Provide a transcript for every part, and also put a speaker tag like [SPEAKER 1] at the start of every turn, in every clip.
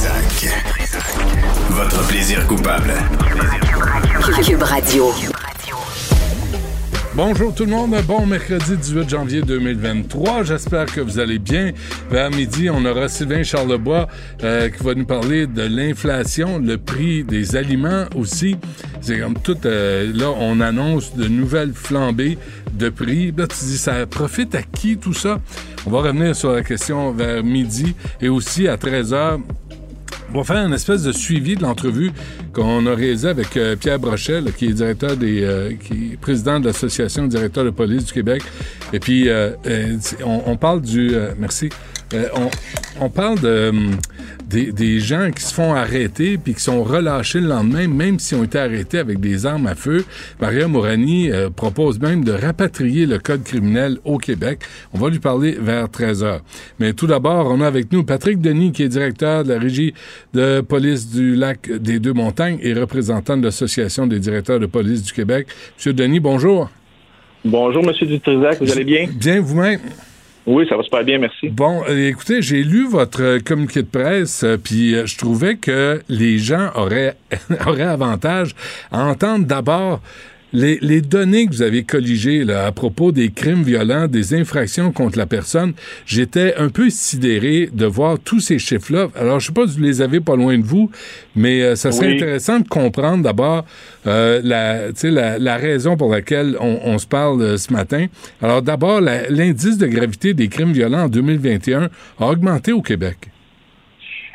[SPEAKER 1] Trisac. Votre plaisir coupable.
[SPEAKER 2] Cube Radio.
[SPEAKER 3] Bonjour tout le monde, bon mercredi 18 janvier 2023, j'espère que vous allez bien. Vers midi, on aura Sylvain Charlebois euh, qui va nous parler de l'inflation, le prix des aliments aussi. C'est comme tout, euh, là on annonce de nouvelles flambées de prix. Là tu dis, ça profite à qui tout ça? On va revenir sur la question vers midi et aussi à 13h. On va faire une espèce de suivi de l'entrevue qu'on a réalisée avec euh, Pierre Brochet, qui est directeur des, euh, qui est président de l'association des directeurs de police du Québec. Et puis euh, euh, on, parle du, euh, merci, on, on parle de hum, des, des gens qui se font arrêter puis qui sont relâchés le lendemain, même s'ils ont été arrêtés avec des armes à feu. Maria Morani euh, propose même de rapatrier le code criminel au Québec. On va lui parler vers 13 heures. Mais tout d'abord, on a avec nous Patrick Denis, qui est directeur de la régie de police du lac des Deux-Montagnes et représentant de l'Association des directeurs de police du Québec. Monsieur Denis, bonjour.
[SPEAKER 4] Bonjour, Monsieur Dutrisac, vous allez bien?
[SPEAKER 3] Bien vous-même?
[SPEAKER 4] Oui, ça va super bien, merci.
[SPEAKER 3] Bon, euh, écoutez, j'ai lu votre euh, communiqué de presse, euh, puis je trouvais que les gens auraient, auraient avantage à entendre d'abord les, les données que vous avez colligées là, à propos des crimes violents, des infractions contre la personne. J'étais un peu sidéré de voir tous ces chiffres-là. Alors, je sais pas si vous les avez pas loin de vous, mais euh, ça serait
[SPEAKER 4] Oui.
[SPEAKER 3] intéressant de comprendre d'abord euh, la, raison pour laquelle on, on se parle euh, ce matin. Alors, d'abord, l'indice de gravité des crimes violents en 2021 a augmenté au Québec.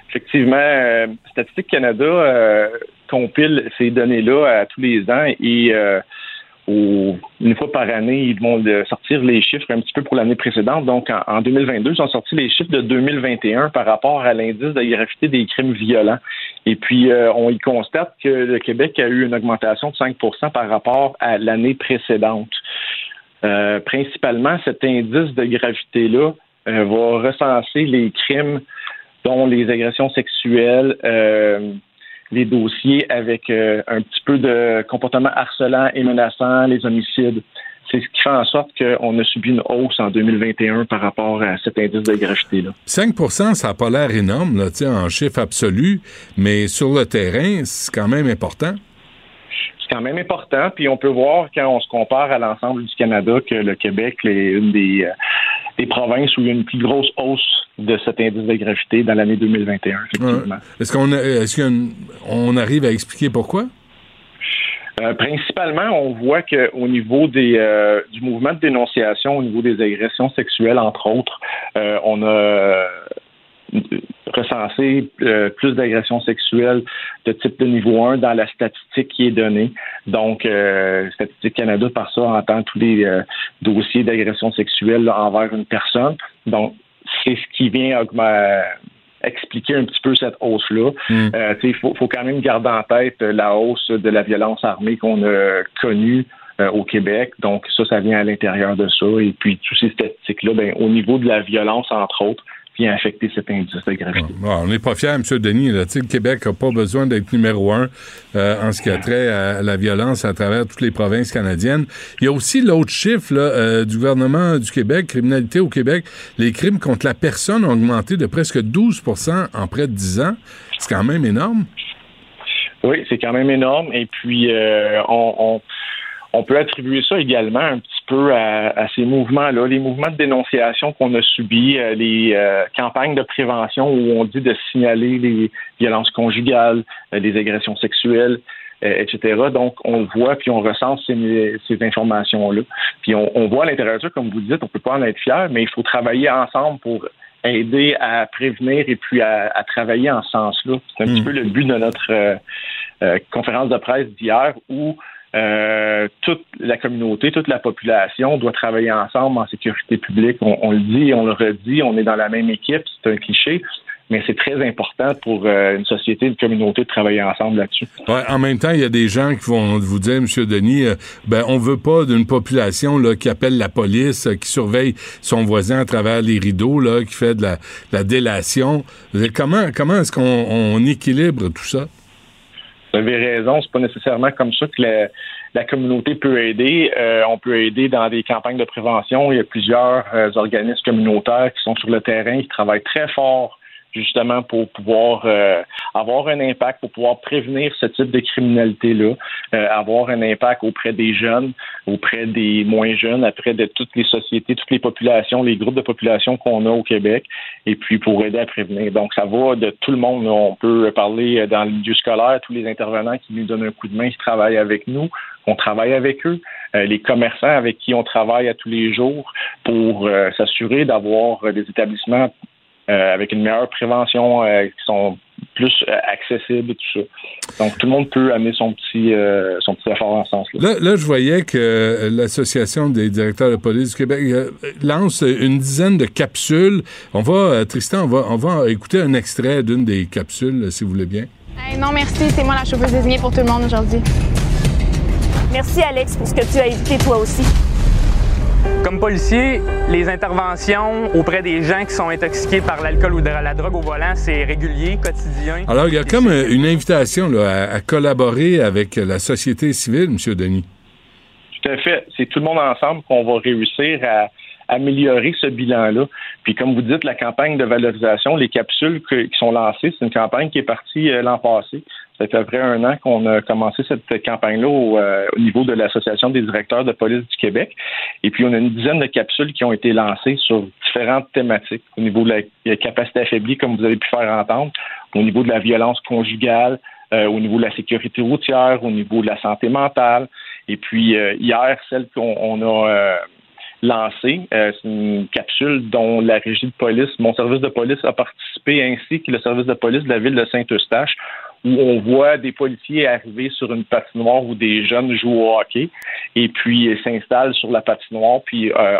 [SPEAKER 4] Effectivement, Statistique Canada compile ces données-là à tous les ans et euh, une fois par année, ils vont sortir les chiffres un petit peu pour l'année précédente. Donc, en, en 2022, ils ont sorti les chiffres de 2021 par rapport à l'indice de gravité des crimes violents. Et puis, euh, on y constate que le Québec a eu une augmentation de 5% par rapport à l'année précédente. Euh, principalement, cet indice de gravité-là va recenser les crimes dont les agressions sexuelles, les dossiers avec euh, un petit peu de comportement harcelant et menaçant, les homicides. C'est ce qui fait en sorte qu'on a subi une hausse en 2021 par rapport à cet indice de gravité-là.
[SPEAKER 3] 5 ça n'a pas l'air énorme là, en chiffre absolu, mais sur le terrain, c'est quand même important.
[SPEAKER 4] C'est quand même important. Puis on peut voir quand on se compare à l'ensemble du Canada que le Québec est une des, euh, des provinces où il y a une plus grosse hausse de cet indice de gravité dans l'année 2021, effectivement.
[SPEAKER 3] Ouais. Est-ce qu'on a- est-ce qu'on arrive à expliquer pourquoi?
[SPEAKER 4] Euh, principalement, on voit qu'au niveau des, euh, du mouvement de dénonciation, au niveau des agressions sexuelles, entre autres, euh, on a recensé euh, plus d'agressions sexuelles de type de niveau 1 dans la statistique qui est donnée. Donc, euh, Statistique Canada, par ça, entend tous les euh, dossiers d'agression sexuelle envers une personne. Donc, c'est ce qui vient expliquer un petit peu cette hausse-là.
[SPEAKER 3] Mm.
[SPEAKER 4] Euh, Il faut, faut quand même garder en tête la hausse de la violence armée qu'on a connue au Québec. Donc, ça, ça vient à l'intérieur de ça. Et puis, tous ces statistiques-là, ben, au niveau de la violence, entre autres, vient affecter cet indice de gravité.
[SPEAKER 3] Bon, on n'est pas fiers, M. Denis. Là. Le Québec n'a pas besoin d'être numéro un euh, en ce qui a trait à la violence à travers toutes les provinces canadiennes. Il y a aussi l'autre chiffre là, euh, du gouvernement du Québec, criminalité au Québec. Les crimes contre la personne ont augmenté de presque 12% en près de 10 ans. C'est quand même énorme.
[SPEAKER 4] Oui, c'est quand même énorme. Et puis, euh, on, on, on peut attribuer ça également un petit peu à, ces mouvements-là, les mouvements de dénonciation qu'on a subis, euh, les euh, campagnes de prévention où on dit de signaler les violences conjugales, les agressions sexuelles, etc. Donc, on le voit, puis on recense ces, informations-là. Puis on, voit à l'intérieur de ça, comme vous dites, on peut pas en être fier, mais il faut travailler ensemble pour aider à prévenir et puis à, travailler en ce sens-là. C'est un petit hmm. peu le but de notre conférence de presse d'hier où euh, toute la communauté, toute la population doit travailler ensemble en sécurité publique. On, le dit, on le redit, on est dans la même équipe, c'est un cliché, mais c'est très important pour euh, une société, une communauté de travailler ensemble là-dessus.
[SPEAKER 3] En même temps, il y a des gens qui vont vous dire, M. Denis, euh, ben on veut pas d'une population qui appelle la police, qui surveille son voisin à travers les rideaux, là, qui fait de la, la délation. Comment, comment est-ce qu'on équilibre tout ça?
[SPEAKER 4] Vous avez raison, c'est pas nécessairement comme ça que la, communauté peut aider. Euh, on peut aider dans des campagnes de prévention. Il y a plusieurs euh, organismes communautaires qui sont sur le terrain, qui travaillent très fort justement pour pouvoir euh, avoir un impact, pour pouvoir prévenir ce type de criminalité-là, euh, avoir un impact auprès des jeunes, auprès des moins jeunes, après de toutes les sociétés, toutes les populations, les groupes de population qu'on a au Québec, et puis pour aider à prévenir. Donc, ça va de tout le monde. On peut parler dans le milieu scolaire, tous les intervenants qui nous donnent un coup de main, qui travaillent avec nous, on travaille avec eux, euh, les commerçants avec qui on travaille à tous les jours pour s'assurer d'avoir des établissements euh, avec une meilleure prévention, euh, qui sont plus euh, accessibles et tout ça. Donc, tout le monde peut amener son petit, son petit effort en ce sens-là.
[SPEAKER 3] Là, là, je voyais que l'Association des directeurs de police du Québec lance une dizaine de capsules. On va, Tristan, on va, on va écouter un extrait d'une des capsules, si vous voulez bien.
[SPEAKER 5] non, merci. C'est moi la chauffeuse désignée pour tout le monde aujourd'hui.
[SPEAKER 6] Merci, Alex, pour ce que tu as évité toi aussi.
[SPEAKER 7] Comme policier, les interventions auprès des gens qui sont intoxiqués par l'alcool ou de la drogue au volant, c'est régulier, quotidien.
[SPEAKER 3] Alors, il y a comme une invitation à, collaborer avec la société civile, M. Denis.
[SPEAKER 4] Tout à fait. C'est tout le monde ensemble qu'on va réussir à améliorer ce bilan-là. Puis comme vous dites, la campagne de valorisation, les capsules qui sont lancées, c'est une campagne qui est partie euh, l'an passé. Ça fait à peu près un an qu'on a commencé cette campagne-là euh, au, niveau de l'Association des directeurs de police du Québec. Et puis, on a une dizaine de capsules qui ont été lancées sur différentes thématiques. Au niveau de la, capacité affaiblie, comme vous avez pu faire entendre, au niveau de la violence conjugale, euh, au niveau de la sécurité routière, au niveau de la santé mentale. Et puis, euh, hier, celle qu'on a lancée, c'est une capsule dont la régie de police, mon service de police a participé, ainsi que le service de police de la ville de Saint-Eustache où on voit des policiers arriver sur une patinoire où des jeunes jouent au hockey et puis s'installent sur la patinoire. Puis euh,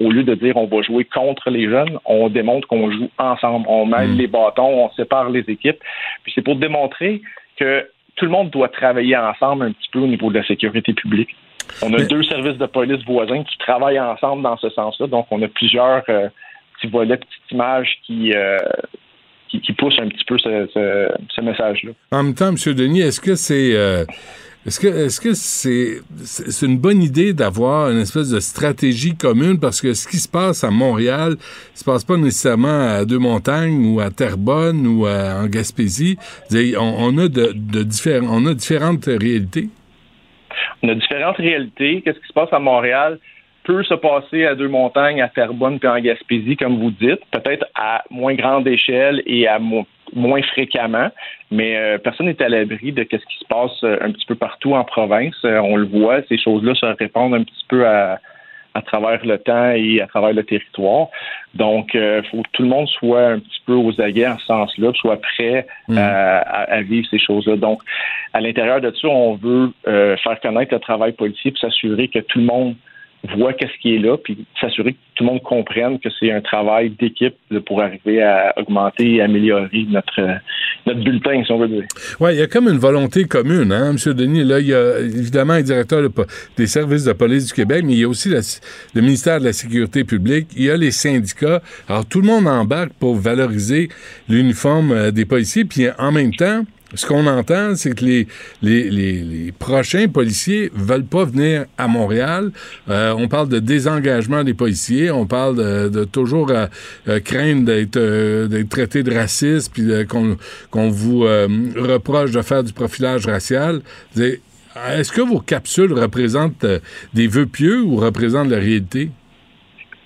[SPEAKER 4] au lieu de dire on va jouer contre les jeunes, on démontre qu'on joue ensemble. On mêle hmm. les bâtons, on sépare les équipes. Puis c'est pour démontrer que tout le monde doit travailler ensemble un petit peu au niveau de la sécurité publique. On a deux services de police voisins qui travaillent ensemble dans ce sens-là. Donc, on a plusieurs euh, petits volets, petites images qui, euh, qui, pousse un petit peu ce, message-là.
[SPEAKER 3] En même temps, M. Denis, est-ce que c'est euh, est-ce que est-ce que c'est c'est une bonne idée d'avoir une espèce de stratégie commune? Parce que ce qui se passe à Montréal se passe pas nécessairement à Deux-Montagnes ou à Terrebonne ou en Gaspésie. On, a de, de on a différentes réalités.
[SPEAKER 4] On a différentes réalités. Qu'est-ce qui se passe à Montréal? Peut se passer à deux montagnes, à Terrebonne puis en Gaspésie, comme vous dites, peut-être à moins grande échelle et à moins fréquemment, mais euh, personne n'est à l'abri de ce qui se passe euh, un petit peu partout en province. Euh, on le voit, ces choses-là se répandent un petit peu à, travers le temps et à travers le territoire. Donc, il faut que tout le monde soit un petit peu aux aguets en ce sens-là, soit prêt mmh. à, vivre ces choses-là. Donc, à l'intérieur de ça, on veut faire connaître le travail policier et s'assurer que tout le monde voit qu'est-ce qui est là, puis s'assurer que tout le monde comprenne que c'est un travail d'équipe pour arriver à augmenter et améliorer notre, notre bulletin, si on veut dire.
[SPEAKER 3] Oui, il y a comme une volonté commune, hein, M. Denis. Là, il y a évidemment un directeur des services de police du Québec, mais il y a aussi le ministère de la Sécurité publique, il y a les syndicats. Alors, tout le monde embarque pour valoriser l'uniforme euh, des policiers, puis en même temps, ce qu'on entend, c'est que les, prochains policiers veulent pas venir à Montréal. Euh, on parle de désengagement des policiers, on parle de, toujours euh, euh, craindre d'être traité de raciste, puis qu'on vous reproche de faire du profilage racial. est-ce que vos capsules représentent des vœux pieux ou représentent la réalité?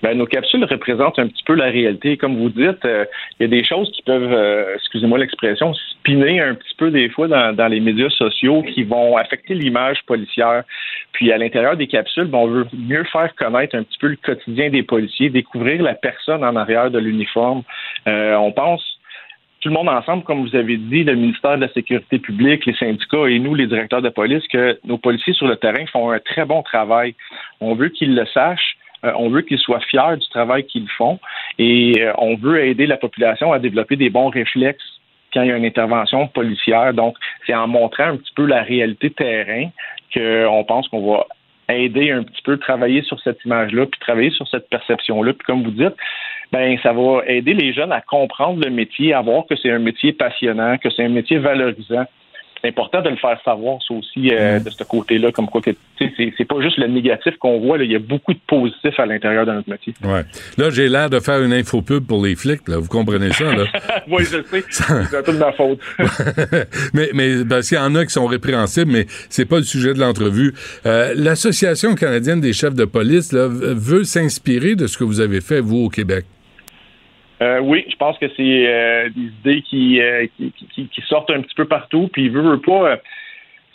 [SPEAKER 4] Ben, nos capsules représentent un petit peu la réalité. Comme vous dites, euh, il y a des choses qui peuvent, euh, excusez-moi l'expression, spinner un petit peu des fois dans, les médias sociaux qui vont affecter l'image policière. Puis à l'intérieur des capsules, ben, on veut mieux faire connaître un petit peu le quotidien des policiers, découvrir la personne en arrière de l'uniforme. Euh, on pense tout le monde ensemble, comme vous avez dit, le ministère de la Sécurité publique, les syndicats et nous, les directeurs de police, que nos policiers sur le terrain font un très bon travail. On veut qu'ils le sachent. Euh, on veut qu'ils soient fiers du travail qu'ils font et euh, on veut aider la population à développer des bons réflexes quand il y a une intervention policière. Donc, c'est en montrant un petit peu la réalité terrain qu'on pense qu'on va aider un petit peu, travailler sur cette image-là, puis travailler sur cette perception-là. Puis comme vous dites, ben ça va aider les jeunes à comprendre le métier, à voir que c'est un métier passionnant, que c'est un métier valorisant c'est important de le faire savoir, ça aussi, euh, mm. de ce côté-là, comme quoi que c'est pas juste le négatif qu'on voit, il y a beaucoup de positifs à l'intérieur de notre métier.
[SPEAKER 3] Ouais. Là, j'ai l'air de faire une infopub pour les flics, là. Vous comprenez ça, là?
[SPEAKER 4] oui, je sais. c'est un peu de ma faute.
[SPEAKER 3] mais, mais parce qu'il y en a qui sont répréhensibles, mais c'est pas le sujet de l'entrevue. Euh, L'Association canadienne des chefs de police là, veut s'inspirer de ce que vous avez fait, vous, au Québec.
[SPEAKER 4] Euh, oui, je pense que c'est euh, des idées euh, qui, sortent un petit peu partout, puis veut, veut pas.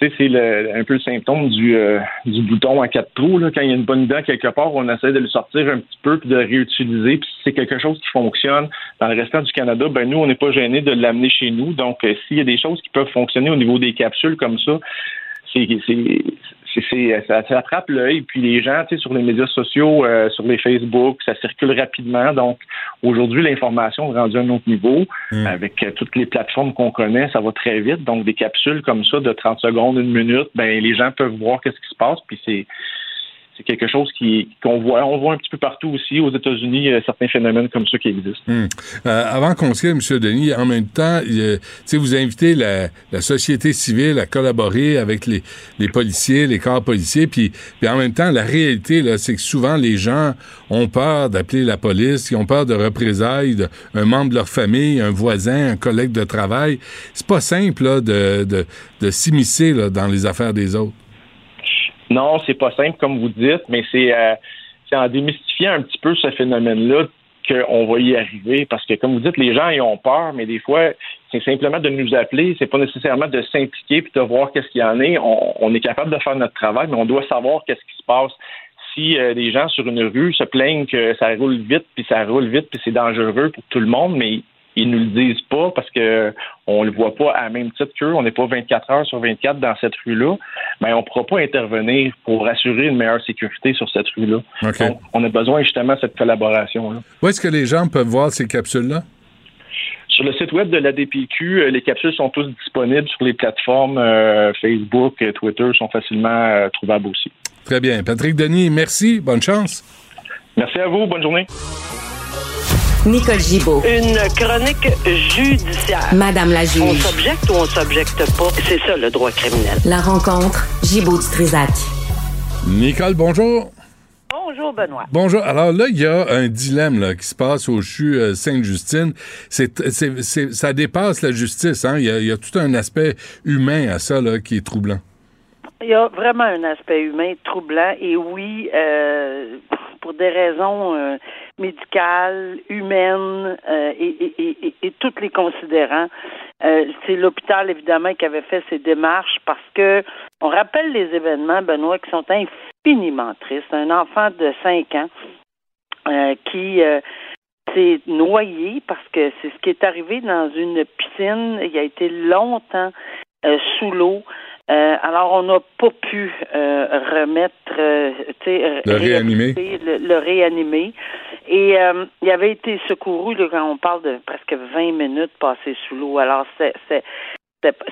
[SPEAKER 4] c'est un peu le symptôme du, du bouton à quatre trous. Là. Quand il y a une bonne idée quelque part, on essaie de le sortir un petit peu puis de le réutiliser. Puis si c'est quelque chose qui fonctionne dans le restant du Canada, ben nous, on n'est pas gêné de l'amener chez nous. Donc, s'il y a des choses qui peuvent fonctionner au niveau des capsules comme ça, c'est c'est, ça, attrape l'œil. Puis les gens, tu sais, sur les médias sociaux, euh, sur les Facebook, ça circule rapidement. Donc, aujourd'hui, l'information est rendue à un autre niveau. Hmm. Avec euh, toutes les plateformes qu'on connaît, ça va très vite. Donc, des capsules comme ça de 30 secondes, une minute, ben les gens peuvent voir qu'est-ce qui se passe. Puis c'est c'est quelque chose qui qu'on voit. On voit un petit peu partout aussi aux États-Unis il certains phénomènes comme ça qui existent.
[SPEAKER 3] Hmm. Euh, avant qu'on se quitte, M. Denis, en même temps, vous invitez la, la, société civile à collaborer avec les, les policiers, les corps policiers, puis, puis en même temps, la réalité, là, c'est que souvent les gens ont peur d'appeler la police, ils ont peur de représailles d'un membre de leur famille, un voisin, un collègue de travail. C'est pas simple là, de, de, de s'immiscer dans les affaires des autres.
[SPEAKER 4] Non, c'est pas simple comme vous dites, mais c'est euh, en démystifiant un petit peu ce phénomène-là qu'on va y arriver. Parce que, comme vous dites, les gens ils ont peur, mais des fois, c'est simplement de nous appeler, c'est pas nécessairement de s'impliquer puis de voir qu'est-ce qu'il y en est. On, est capable de faire notre travail, mais on doit savoir qu'est-ce qui se passe. Si euh, des gens sur une rue se plaignent que ça roule vite, puis ça roule vite, puis c'est dangereux pour tout le monde, mais ils nous le disent pas parce que on le voit pas à la même titre qu'eux. On n'est pas 24 heures sur 24 dans cette rue-là. Mais on pourra pas intervenir pour assurer une meilleure sécurité sur cette rue-là. Donc, on a besoin justement de cette collaboration-là.
[SPEAKER 3] Où est-ce que les gens peuvent voir ces capsules-là?
[SPEAKER 4] Sur le site web de l'ADPQ, euh, les capsules sont tous disponibles sur les plateformes euh, Facebook, et Twitter, sont facilement euh, trouvables aussi.
[SPEAKER 3] Très bien. Patrick Denis, merci. Bonne chance.
[SPEAKER 4] Merci à vous. Bonne journée.
[SPEAKER 2] Nicole Gibaud.
[SPEAKER 8] Une chronique judiciaire.
[SPEAKER 2] Madame la juge.
[SPEAKER 8] On s'objecte ou on s'objecte pas? C'est ça le droit criminel.
[SPEAKER 2] La rencontre, Gibaud du Trisac.
[SPEAKER 3] Nicole, bonjour.
[SPEAKER 8] Bonjour, Benoît.
[SPEAKER 3] Bonjour. Alors là, il y a un dilemme là, qui se passe au CHU euh, Sainte-Justine. C'est, ça dépasse la justice. Hein? Il, y a, tout un aspect humain à ça là, qui est troublant.
[SPEAKER 8] Il y a vraiment un aspect humain troublant. Et oui, euh, pour des raisons euh, médicale, humaine euh, et, toutes les considérants. Euh, c'est l'hôpital évidemment qui avait fait ces démarches parce que on rappelle les événements, Benoît, qui sont infiniment tristes. Un enfant de 5 ans qui s'est noyé parce que c'est ce qui est arrivé dans une piscine. Il a été longtemps sous l'eau. Euh, alors, on n'a pas pu euh, remettre, euh,
[SPEAKER 3] le réanimer.
[SPEAKER 8] Le, réanimer. Et il avait été secouru là, quand on parle de presque 20 minutes passées sous l'eau. Alors, c'est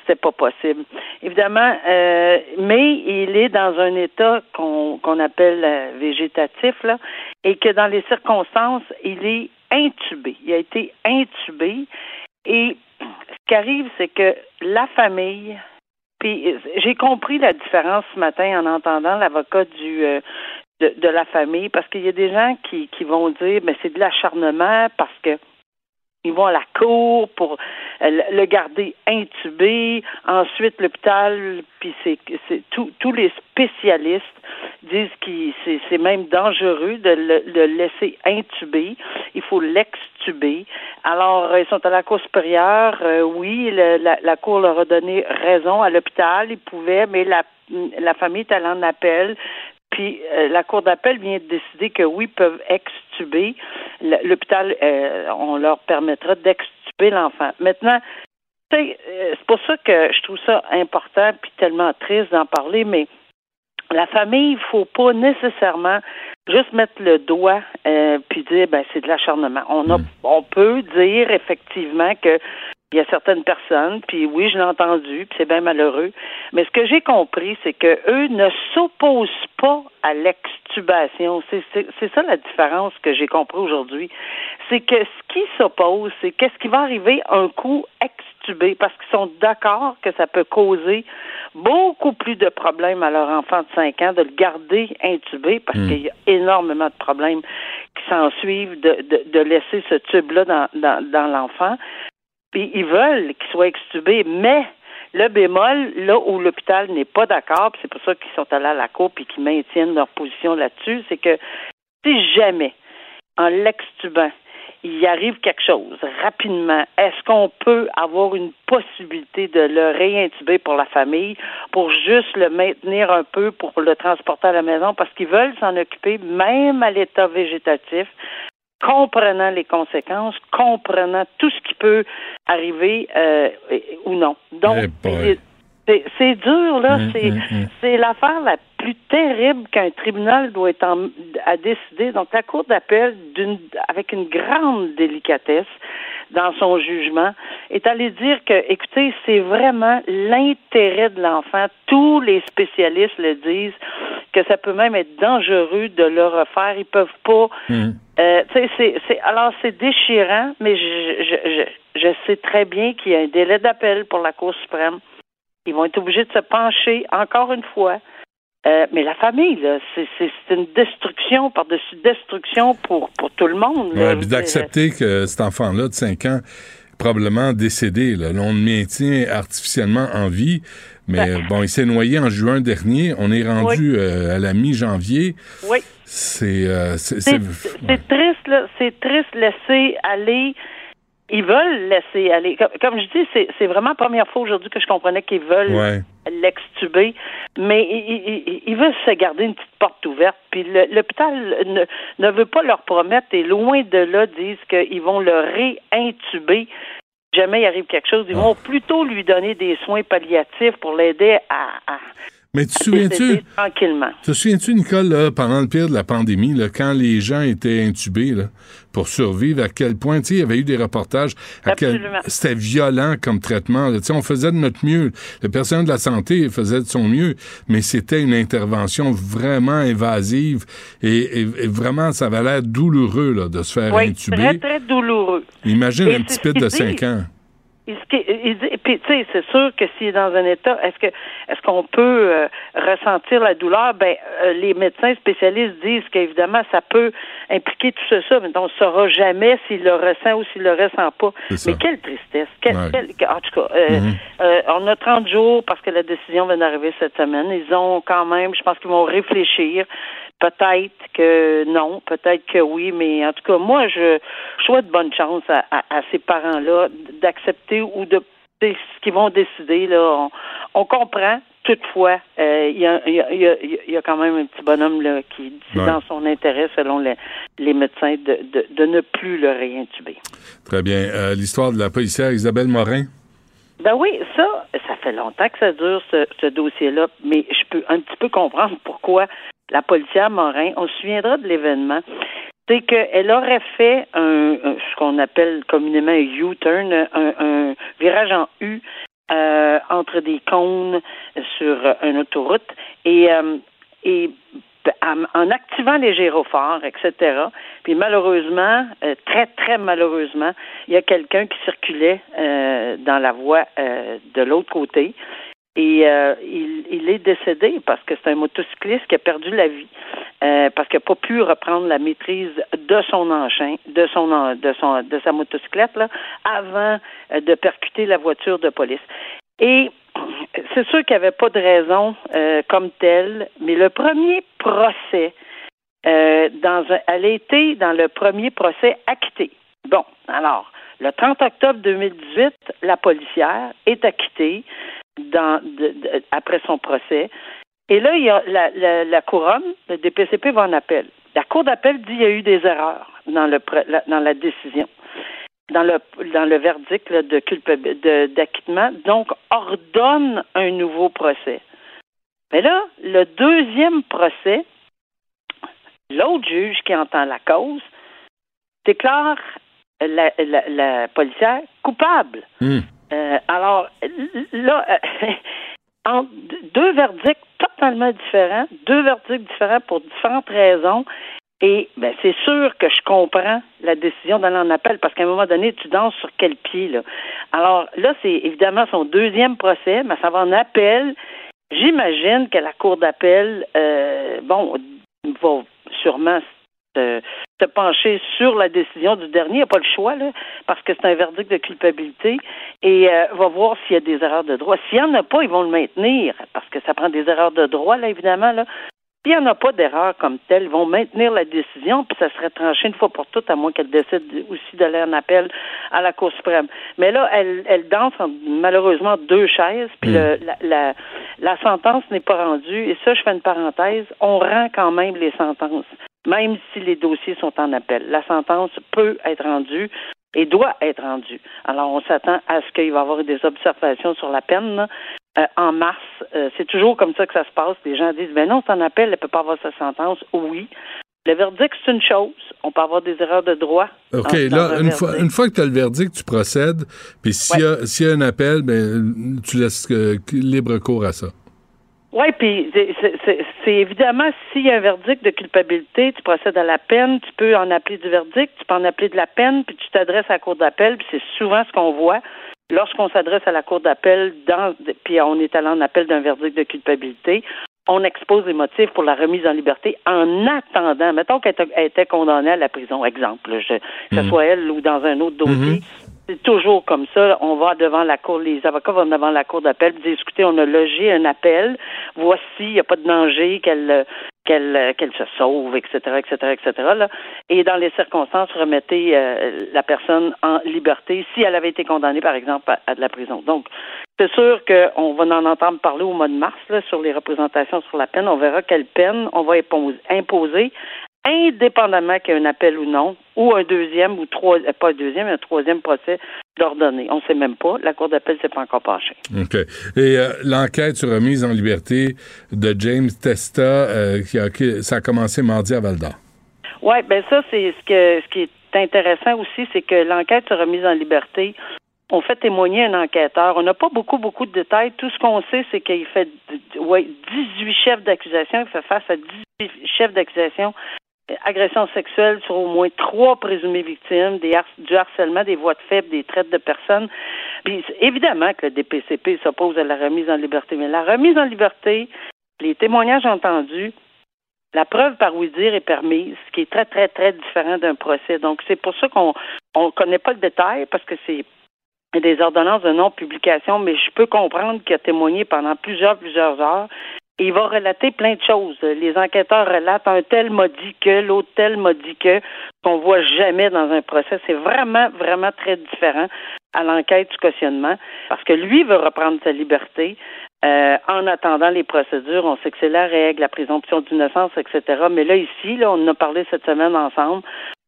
[SPEAKER 8] c'est pas possible. Évidemment, mais il est dans un état qu'on qu'on appelle végétatif, là, et que dans les circonstances, il est intubé. Il a été intubé. Et ce qui arrive, c'est que la famille, puis j'ai compris la différence ce matin en entendant l'avocat du euh, de, de, la famille parce qu'il y a des gens qui, qui vont dire mais c'est de l'acharnement parce que ils vont à la cour pour le garder intubé. Ensuite, l'hôpital, puis c'est tous les spécialistes disent que c'est même dangereux de le, laisser intuber. Il faut l'extuber. Alors, euh, ils sont à la Cour supérieure. Euh, oui, la, la, Cour leur a donné raison à l'hôpital. Ils pouvaient, mais la, la famille est allée en appel. Puis euh, la Cour d'appel vient de décider que oui, ils peuvent extuber. L'hôpital, on leur permettra d'extuber l'enfant. Maintenant, c'est pour ça que je trouve ça important puis tellement triste d'en parler, mais la famille, il faut pas nécessairement juste mettre le doigt euh, puis dire ben c'est de l'acharnement. On a, hmm. on peut dire effectivement que il y a certaines personnes, puis oui, je l'ai entendu, puis c'est bien malheureux. Mais ce que j'ai compris, c'est que eux ne s'opposent pas à l'extubation. C'est ça la différence que j'ai compris aujourd'hui. C'est que ce qui s'oppose, c'est qu'est-ce qui va arriver un coup extubé, parce qu'ils sont d'accord que ça peut causer beaucoup plus de problèmes à leur enfant de 5 ans de le garder intubé parce hmm. qu'il y a énormément de problèmes qui s'en suivent de, de, de, laisser ce tube-là dans, dans, dans l'enfant. Puis ils veulent qu'il soit extubé, mais le bémol, là où l'hôpital n'est pas d'accord, c'est pour ça qu'ils sont allés à la cour et qu'ils maintiennent leur position là-dessus, c'est que si jamais, en l'extubant, il arrive quelque chose rapidement, est-ce qu'on peut avoir une possibilité de le réintuber pour la famille, pour juste le maintenir un peu, pour le transporter à la maison, parce qu'ils veulent s'en occuper, même à l'état végétatif, comprenant les conséquences, comprenant tout ce qui peut arriver euh, ou non. Donc, eh c'est dur, là. C'est hum, hum. c'est l'affaire la plus terrible qu'un tribunal doit être en, à décider. Donc, la Cour d'appel, d'une avec une grande délicatesse dans son jugement, est allée dire que, écoutez, c'est vraiment l'intérêt de l'enfant. Tous les spécialistes le disent que ça peut même être dangereux de le refaire. Ils peuvent pas. Euh, c'est, c'est, alors c'est déchirant, mais je, je, je, je sais très bien qu'il y a un délai d'appel pour la Cour suprême. Ils vont être obligés de se pencher encore une fois. Euh, mais la famille, c'est, une destruction par-dessus destruction pour, pour tout le monde.
[SPEAKER 3] Oui, d'accepter que cet enfant-là de 5 ans probablement décédé. Là. on le maintient artificiellement en vie. Mais ben. bon, il s'est noyé en juin dernier. On est rendu euh, à la mi-janvier.
[SPEAKER 8] Oui.
[SPEAKER 3] C'est, euh, c'est,
[SPEAKER 8] triste, là. C'est triste laisser aller ils veulent laisser aller. Comme, je dis, c'est vraiment la première fois aujourd'hui que je comprenais qu'ils veulent l'extuber, mais ils, veulent se garder une petite porte ouverte. Puis l'hôpital ne, ne veut pas leur promettre et loin de là disent qu'ils vont le réintuber jamais il arrive quelque chose. Ils vont ah. plutôt lui donner des soins palliatifs pour l'aider à
[SPEAKER 3] mais tu te souviens-tu?
[SPEAKER 8] Tranquillement.
[SPEAKER 3] Te souviens-tu, Nicole, pendant le pire de la pandémie, là, quand les gens étaient intubés pour survivre, à quel point, tu sais, il y avait eu des reportages, à quel c'était violent comme traitement. Tu sais, on faisait de notre mieux. Le personnel de la santé faisait de son mieux, mais c'était une intervention vraiment invasive et, vraiment, ça avait l'air douloureux de se faire
[SPEAKER 8] oui,
[SPEAKER 3] intuber.
[SPEAKER 8] très, très douloureux.
[SPEAKER 3] Imagine un petit pit de 5 ans.
[SPEAKER 8] Et puis, tu sais, c'est sûr que s'il est dans un état, est-ce que est-ce qu'on peut euh, ressentir la douleur? Ben, euh, les médecins spécialistes disent qu'évidemment, ça peut impliquer tout ça, mais on ne saura jamais s'il le ressent ou s'il le ressent pas. Mais quelle tristesse! en tout cas, euh, mm-hmm. on a 30 jours parce que la décision vient d'arriver cette semaine. Ils ont quand même, je pense qu'ils vont réfléchir. Peut-être que non, peut-être que oui, mais en tout cas, moi, je, souhaite bonne chance à, ces parents-là d'accepter ou de ce qu'ils vont décider. Là, on, comprend. Toutefois, il y, a, quand même un petit bonhomme là, qui dit dans son intérêt, selon les, médecins, de, ne plus le réintuber.
[SPEAKER 3] Très bien. Euh, l'histoire de la policière Isabelle Morin?
[SPEAKER 8] Ben oui, ça, ça fait longtemps que ça dure, ce, ce dossier-là, mais je peux un petit peu comprendre pourquoi la policière Morin, on se souviendra de l'événement, c'est qu'elle aurait fait un, ce qu'on appelle communément un U-turn, un, virage en U euh, entre des cônes sur une autoroute et, euh, et en activant les gyrophares, etc. Puis malheureusement, euh, très très malheureusement, il y a quelqu'un qui circulait dans la voie de l'autre côté Et euh, il, est décédé parce que c'est un motocycliste qui a perdu la vie euh, parce qu'il n'a pas pu reprendre la maîtrise de son engin, de son de son de sa motocyclette là, avant euh, de percuter la voiture de police. Et c'est sûr qu'il n'y avait pas de raison comme telle, mais le premier procès dans un, elle a été dans le premier procès acquitté. Bon, alors, le 30 octobre 2018, la policière est acquittée dans, après son procès. Et là, il y a la, la, couronne, le DPCP va en appel. La Cour d'appel dit qu'il y a eu des erreurs dans, le, dans la décision, dans le, dans le verdict de d'acquittement, donc ordonne un nouveau procès. Mais là, le deuxième procès, l'autre juge qui entend la cause déclare la, la, policière coupable. Hmm. Euh, alors, là, euh, en deux verdicts totalement différents, deux verdicts différents pour différentes raisons. Et ben, c'est sûr que je comprends la décision d'aller en appel parce qu'à un moment donné, tu danses sur quel pied là. Alors là, c'est évidemment son deuxième procès, mais ça va en appel. J'imagine que la cour d'appel, euh, bon, va sûrement se pencher sur la décision du dernier. Il n'y a pas le choix, là, parce que c'est un verdict de culpabilité. Et euh, va voir s'il y a des erreurs de droit. S'il n'y en a pas, ils vont le maintenir, parce que ça prend des erreurs de droit, là, évidemment. Là. S'il n'y en a pas d'erreur comme telle, ils vont maintenir la décision, puis ça serait tranché une fois pour toutes, à moins qu'elle décide aussi d'aller en appel à la Cour suprême. Mais là, elle, elle danse malheureusement deux chaises, puis hmm. la, la, la sentence n'est pas rendue. Et ça, je fais une parenthèse, on rend quand même les sentences même si les dossiers sont en appel. La sentence peut être rendue et doit être rendue. Alors, on s'attend à ce qu'il va y avoir des observations sur la peine. Euh, en mars, euh, c'est toujours comme ça que ça se passe. Les gens disent, ben non, c'est en appel, elle ne peut pas avoir sa sentence. Oui. Le verdict, c'est une chose. On peut avoir des erreurs de droit.
[SPEAKER 3] OK. là, une fois, une fois, que tu as le verdict, tu procèdes. Puis s'il y, y, a un appel, ben, tu laisses euh, libre cours à ça.
[SPEAKER 8] Oui, puis c'est évidemment s'il y a un verdict de culpabilité, tu procèdes à la peine, tu peux en appeler du verdict, tu peux en appeler de la peine, puis tu t'adresses à la cour d'appel, puis c'est souvent ce qu'on voit lorsqu'on s'adresse à la cour d'appel, dans puis on est allé en appel d'un verdict de culpabilité, on expose les motifs pour la remise en liberté en attendant, mettons qu'elle était condamnée à la prison, exemple, que ce mhm. soit elle ou dans un autre dossier. Mhm. C'est toujours comme ça. On va devant la cour, les avocats vont devant la cour d'appel, disent écoutez, on a logé un appel, voici, il n'y a pas de danger qu'elle qu'elle qu'elle se sauve, etc., etc., etc. Là. Et dans les circonstances, remettez euh, la personne en liberté si elle avait été condamnée, par exemple, à, de la prison. Donc, c'est sûr qu'on va en entendre parler au mois de mars là, sur les représentations sur la peine. On verra quelle peine on va imposer indépendamment qu'il y ait un appel ou non, ou un deuxième ou trois, euh, pas un deuxième, un troisième procès d'ordonner. On ne sait même pas. La Cour d'appel ne s'est pas encore penchée.
[SPEAKER 3] OK. Et euh, l'enquête sur remise en liberté de James Testa, euh, qui, a, ça a commencé mardi à Val d'Or.
[SPEAKER 8] Oui, ben ça, c'est ce, que, ce qui est intéressant aussi, c'est que l'enquête sur remise en liberté, on fait témoigner un enquêteur. On n'a pas beaucoup, beaucoup de détails. Tout ce qu'on sait, c'est qu'il fait ouais, 18 chefs d'accusation. Il fait face à 18 chefs d'accusation agression sexuelle sur au moins trois présumées victimes, des du harcèlement, des voies de faible, des traites de personnes. Puis évidemment que le DPCP s'oppose à la remise en liberté, mais la remise en liberté, les témoignages entendus, la preuve par oui dire est permise, ce qui est très, très, très différent d'un procès. Donc, c'est pour ça qu'on ne connaît pas le détail, parce que c'est des ordonnances de non-publication, mais je peux comprendre qu'il a témoigné pendant plusieurs, plusieurs heures il va relater plein de choses. Les enquêteurs relatent un tel m'a dit que, l'autre tel m'a dit que, qu'on voit jamais dans un procès. C'est vraiment, vraiment très différent à l'enquête du cautionnement, parce que lui veut reprendre sa liberté. Euh, en attendant les procédures, on sait que c'est la règle, la présomption d'innocence, etc. Mais là, ici, là, on en a parlé cette semaine ensemble.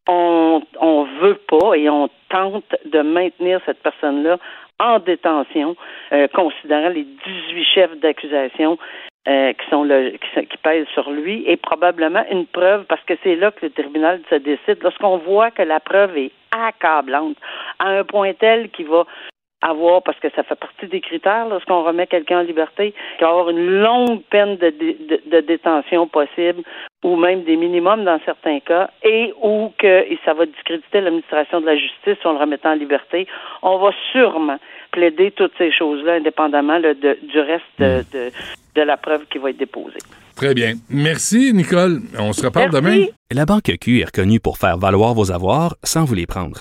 [SPEAKER 8] On, on veut pas et on tente de maintenir cette personne-là en détention, euh, considérant les 18 chefs d'accusation euh, qui sont le, qui, pèsent sur lui et probablement une preuve parce que c'est là que le tribunal se décide. Lorsqu'on voit que la preuve est accablante à un point tel qu'il va avoir, parce que ça fait partie des critères lorsqu'on remet quelqu'un en liberté, qu'il va avoir une longue peine de, de, de, détention possible ou même des minimums dans certains cas, et ou que et ça va discréditer l'administration de la justice si on le remettant en liberté. On va sûrement plaider toutes ces choses-là, indépendamment de, du reste de, de, de la preuve qui va être déposée.
[SPEAKER 3] Très bien. Merci, Nicole. On se reparle demain.
[SPEAKER 9] La Banque Q est reconnue pour faire valoir vos avoirs sans vous les prendre.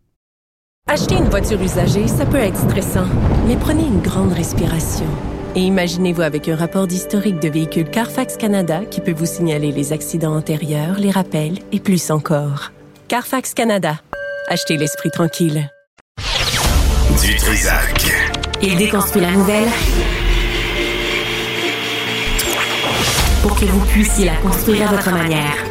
[SPEAKER 10] Acheter une voiture usagée, ça peut être stressant, mais prenez une grande respiration. Et imaginez-vous avec un rapport d'historique de véhicule Carfax Canada qui peut vous signaler les accidents antérieurs, les rappels et plus encore. Carfax Canada. Achetez l'esprit tranquille.
[SPEAKER 1] Du Trisac.
[SPEAKER 2] Il déconstruit la nouvelle pour que vous puissiez la construire à votre manière.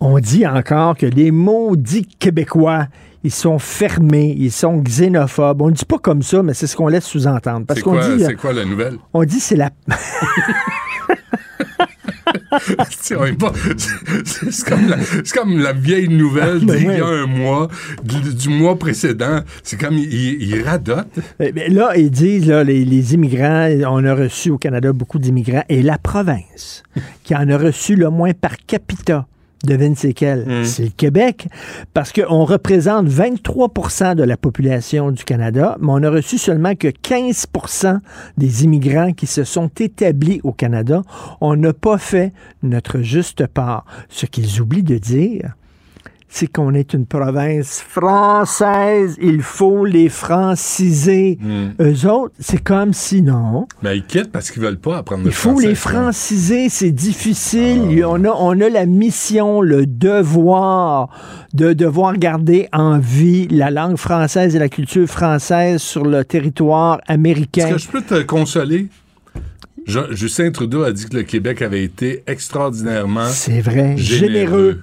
[SPEAKER 11] on dit encore que les maudits Québécois, ils sont fermés, ils sont xénophobes. On ne dit pas comme ça, mais c'est ce qu'on laisse sous-entendre.
[SPEAKER 3] C'est quoi, dit, c'est quoi la nouvelle?
[SPEAKER 11] On dit c'est la...
[SPEAKER 3] c'est comme, comme, la vieille nouvelle ah, d'il y a un mois, du, mois précédent. C'est comme, ils il radotent.
[SPEAKER 11] Eh là, ils disent, là, les, les, immigrants, on a reçu au Canada beaucoup d'immigrants, et la province qui en a reçu le moins par capita, Devine c'est quel? C'est le Québec. Parce qu'on représente 23% de la population du Canada, mais on a reçu seulement que 15% des immigrants qui se sont établis au Canada. On n'a pas fait notre juste part. Ce qu'ils oublient de dire, c'est qu'on est une province française, il faut les franciser. Hmm. Eux autres, c'est comme si non.
[SPEAKER 3] Mais ils quittent parce qu'ils veulent pas apprendre le
[SPEAKER 11] Il faut les franciser, c'est difficile. Ah. On, a, on a la mission, le devoir de devoir garder en vie la langue française et la culture française sur le territoire américain.
[SPEAKER 3] Est-ce que je peux te consoler? Justin Trudeau a dit que le Québec avait été extraordinairement
[SPEAKER 11] C'est vrai, généreux.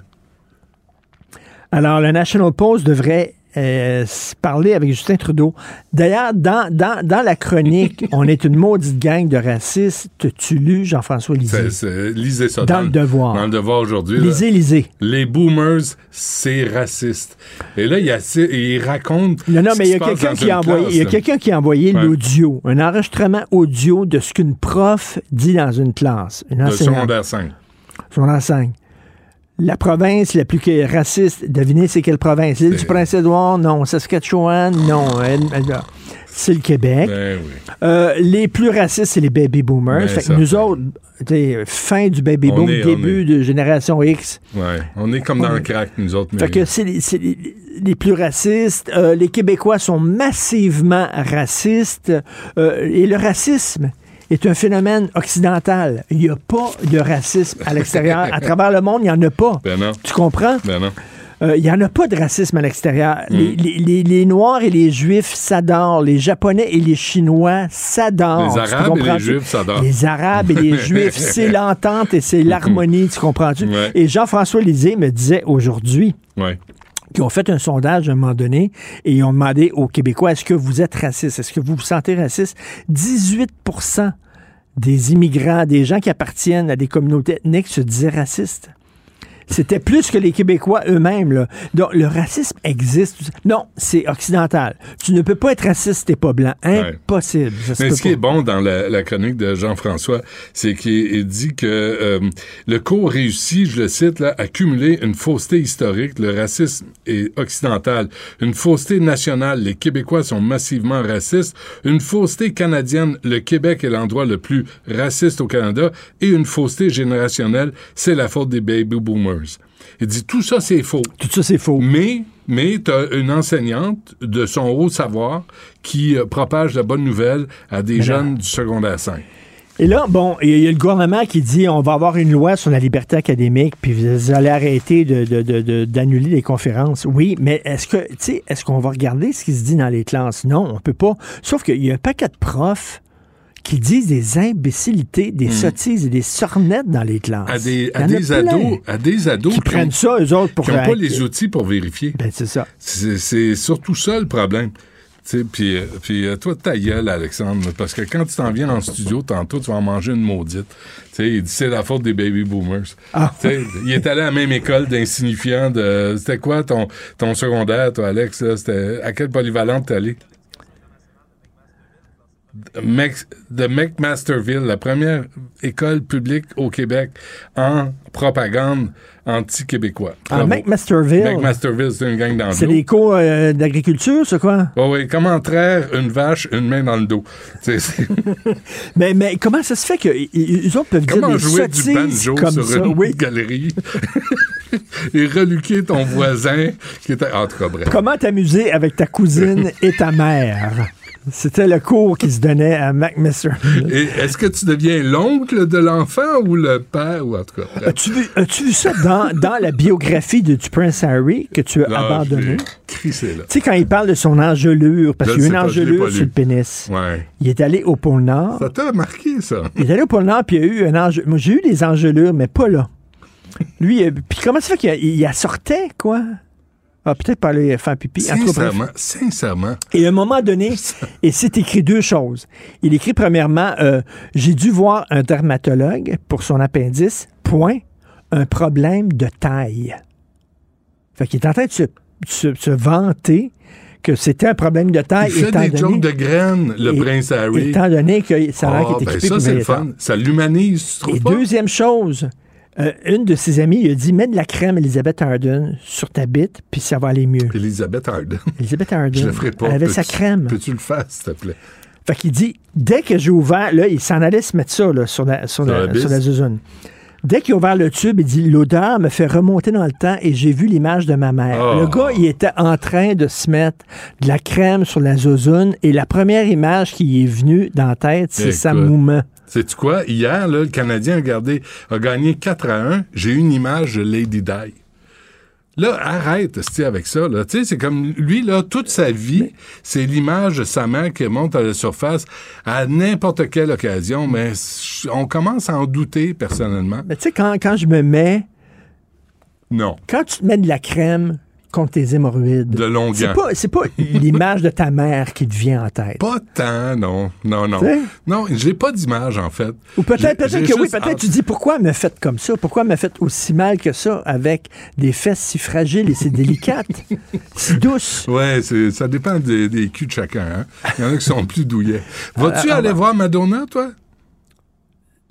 [SPEAKER 11] Alors, le National Post devrait euh, parler avec Justin Trudeau. D'ailleurs, dans, dans, dans, la chronique, on est une maudite gang de racistes. Tu lu Jean-François Lisée?
[SPEAKER 3] lisez ça.
[SPEAKER 11] Dans, le devoir.
[SPEAKER 3] Dans le devoir aujourd'hui.
[SPEAKER 11] Lisez, lisez.
[SPEAKER 3] Les boomers, c'est raciste. Et là, il, y a, il raconte.
[SPEAKER 11] Non, non, mais il y a quelqu'un qui, a envoyé, il y a quelqu'un qui a envoyé l'audio, un enregistrement audio de ce qu'une prof dit dans une classe.
[SPEAKER 3] Une de secondaire 5.
[SPEAKER 11] Secondaire 5 la province la plus raciste, devinez c'est quelle province? L'île du Prince-Édouard? Non. Saskatchewan? Non. C'est le Québec.
[SPEAKER 3] Ben
[SPEAKER 11] euh, les plus racistes, c'est les baby boomers. Ben, nous autres, fin du baby boom, début de génération X.
[SPEAKER 3] Ouais, on est comme dans le crack, nous autres.
[SPEAKER 11] Fait que c'est les, plus racistes. Euh, les Québécois sont massivement racistes. Euh, et le racisme, est un phénomène occidental. Il n'y a pas de racisme à l'extérieur. à travers le monde, il n'y en a pas.
[SPEAKER 3] Ben non.
[SPEAKER 11] Tu comprends?
[SPEAKER 3] Ben non.
[SPEAKER 11] Euh, il n'y en a pas de racisme à l'extérieur. Hmm. Les, les, Noirs et les Juifs s'adorent. Les Japonais et les Chinois s'adorent.
[SPEAKER 3] Les Arabes et les Juifs s'adorent.
[SPEAKER 11] Les Arabes et les Juifs, c'est l'entente et c'est l'harmonie, tu comprends-tu? Et Jean-François Lisée me disait aujourd'hui
[SPEAKER 3] ouais
[SPEAKER 11] qui ont fait un sondage à un moment donné et ils ont demandé aux Québécois est-ce que vous êtes raciste? Est-ce que vous vous sentez raciste? 18% des immigrants, des gens qui appartiennent à des communautés ethniques se disaient racistes. C'était plus que les Québécois eux-mêmes. là. Donc, le racisme existe. Non, c'est occidental. Tu ne peux pas être raciste si t'es pas blanc. Impossible.
[SPEAKER 3] Mais ce qui est bon dans la, la chronique de Jean-François, c'est qu'il il dit que euh, le cours réussit, je le cite, là, à cumuler une fausseté historique, le racisme est occidental, une fausseté nationale, les Québécois sont massivement racistes, une fausseté canadienne, le Québec est l'endroit le plus raciste au Canada, et une fausseté générationnelle, c'est la faute des baby boomers. Il dit tout ça c'est faux.
[SPEAKER 11] Tout ça c'est faux.
[SPEAKER 3] Mais mais tu as une enseignante de son haut savoir qui euh, propage la bonne nouvelle à des
[SPEAKER 11] Mais
[SPEAKER 3] jeunes du secondaire 5.
[SPEAKER 11] Et là, bon, il y a le gouvernement qui dit on va avoir une loi sur la liberté académique, puis vous allez arrêter de- de- de- de- d'annuler les conférences. Oui, mais est-ce que, tu sais, est-ce qu'on va regarder ce qui se dit dans les classes? Non, on peut pas. Sauf qu'il y a un paquet de profs qui disent des imbécilités, des sottises et des sornettes dans les classes.
[SPEAKER 3] Hmm. À des, à des ados, à des ados
[SPEAKER 11] Qui prennent ça, eux autres, pour
[SPEAKER 3] qui n'ont pas les outils pour vérifier.
[SPEAKER 11] Ben, c'est ça.
[SPEAKER 3] C'est surtout ça le problème. Puis, euh, puis euh, toi, ta gueule, Alexandre, parce que quand tu t'en viens en studio, tantôt, tu vas en manger une maudite. Tu sais, il dit c'est la faute des baby boomers.
[SPEAKER 11] Ah.
[SPEAKER 3] Il est allé à la même école d'insignifiants. De... C'était quoi ton, ton secondaire, toi, Alex? là? C'était... À quelle polyvalente t'es allé? De McMasterville, la première école publique au Québec en propagande anti-québécois. Bravo.
[SPEAKER 11] McMasterville.
[SPEAKER 3] McMasterville, c'est une gang dans le
[SPEAKER 11] C'est des cours euh, d'agriculture, c'est quoi?
[SPEAKER 3] Oh oui, comment traire une vache, une main dans le dos? C'est- c'est-
[SPEAKER 11] Mais, mais comment ça se fait qu'ils autres peuvent
[SPEAKER 3] comment
[SPEAKER 11] dire des
[SPEAKER 3] jouer du banjo
[SPEAKER 11] comme
[SPEAKER 3] sur
[SPEAKER 11] ça?
[SPEAKER 3] une
[SPEAKER 11] Oui.
[SPEAKER 3] galerie? Et reluquer ton voisin qui était... En tout cas, bref.
[SPEAKER 11] Comment t'amuser avec ta cousine et ta mère? C'était le cours qui se donnait à.
[SPEAKER 3] Et est-ce que tu deviens l'oncle de l'enfant ou le père, ou en tout cas...
[SPEAKER 11] As-tu vu, as-tu vu ça dans, dans la biographie de, du Prince Harry que tu as
[SPEAKER 3] Non,
[SPEAKER 11] abandonné? Tu sais, quand il parle de son engelure, parce qu'il y a une
[SPEAKER 3] pas,
[SPEAKER 11] engelure sur le pénis.
[SPEAKER 3] Ouais.
[SPEAKER 11] Il est allé au pôle Nord.
[SPEAKER 3] Ça t'a marqué, ça?
[SPEAKER 11] Il est allé au pôle Nord, puis il y a eu un engelure. Moi, j'ai eu des engelures, mais pas là. Lui, puis comment ça fait qu'il sortait, quoi? Ah, peut-être pas aller faire pipi.
[SPEAKER 3] Sincèrement, sincèrement.
[SPEAKER 11] Et à un moment donné, et c'est écrit deux choses. Il écrit premièrement, euh, j'ai dû voir un dermatologue pour son appendice, point, un problème de taille. Fait qu'il est en train de se, se- se vanter que c'était un problème de taille.
[SPEAKER 3] Il fait
[SPEAKER 11] étant
[SPEAKER 3] des
[SPEAKER 11] donné-
[SPEAKER 3] jokes de graines, le
[SPEAKER 11] et-
[SPEAKER 3] prince Harry.
[SPEAKER 11] Étant donné que ça a l'air
[SPEAKER 3] Ah,
[SPEAKER 11] qu'il est
[SPEAKER 3] ben
[SPEAKER 11] équipé
[SPEAKER 3] ça, c'est le fun. Ça l'humanise, tu trouves
[SPEAKER 11] Et
[SPEAKER 3] pas?
[SPEAKER 11] deuxième chose, euh, une de ses amies il a dit mets de la crème Elizabeth Arden sur ta bite, puis ça va aller mieux.
[SPEAKER 3] Elisabeth Arden.
[SPEAKER 11] Elizabeth Arden.
[SPEAKER 3] Je le ferai pas.
[SPEAKER 11] Elle avait sa crème.
[SPEAKER 3] Peux-tu le faire, s'il te plaît?
[SPEAKER 11] Fait qu'il dit, dès que j'ai ouvert, là, il s'en allait se mettre ça là, sur, la, sur, la,
[SPEAKER 3] la bise.
[SPEAKER 11] sur la zouzoune. Dès qu'il a ouvert le tube, il dit L'odeur me fait remonter dans le temps et j'ai vu l'image de ma mère.
[SPEAKER 3] Oh.
[SPEAKER 11] Le gars, il était en train de se mettre de la crème sur la zouzoune et la première image qui est venue dans la tête, c'est sa mouvement.
[SPEAKER 3] Sais-tu quoi? Hier, là, le Canadien a, gagné 4 à 1. J'ai eu une image de Lady Di. Là, arrête, avec ça. Là. C'est comme lui, là, toute sa vie, c'est l'image de sa mère qui monte à la surface à n'importe quelle occasion, mais on commence à en douter, personnellement.
[SPEAKER 11] Mais tu sais, quand, quand je me mets,
[SPEAKER 3] Non.
[SPEAKER 11] quand tu te mets de la crème contre tes hémorroïdes,
[SPEAKER 3] De Longueuil.
[SPEAKER 11] c'est pas, pas l'image de ta mère qui te vient en tête.
[SPEAKER 3] Pas tant, non. Non, non. Non, j'ai pas d'image, en fait.
[SPEAKER 11] Ou peut-être
[SPEAKER 3] j'ai
[SPEAKER 11] que oui, peut-être tu dis pourquoi me fait comme ça? Pourquoi me fait aussi mal que ça avec des fesses si fragiles et si délicates, si douces?
[SPEAKER 3] Ouais, ça dépend des, des culs de chacun. Hein? Il y en a qui sont plus douillets. Vas-tu
[SPEAKER 11] Euh,
[SPEAKER 3] aller
[SPEAKER 11] euh,
[SPEAKER 3] voir Madonna, toi?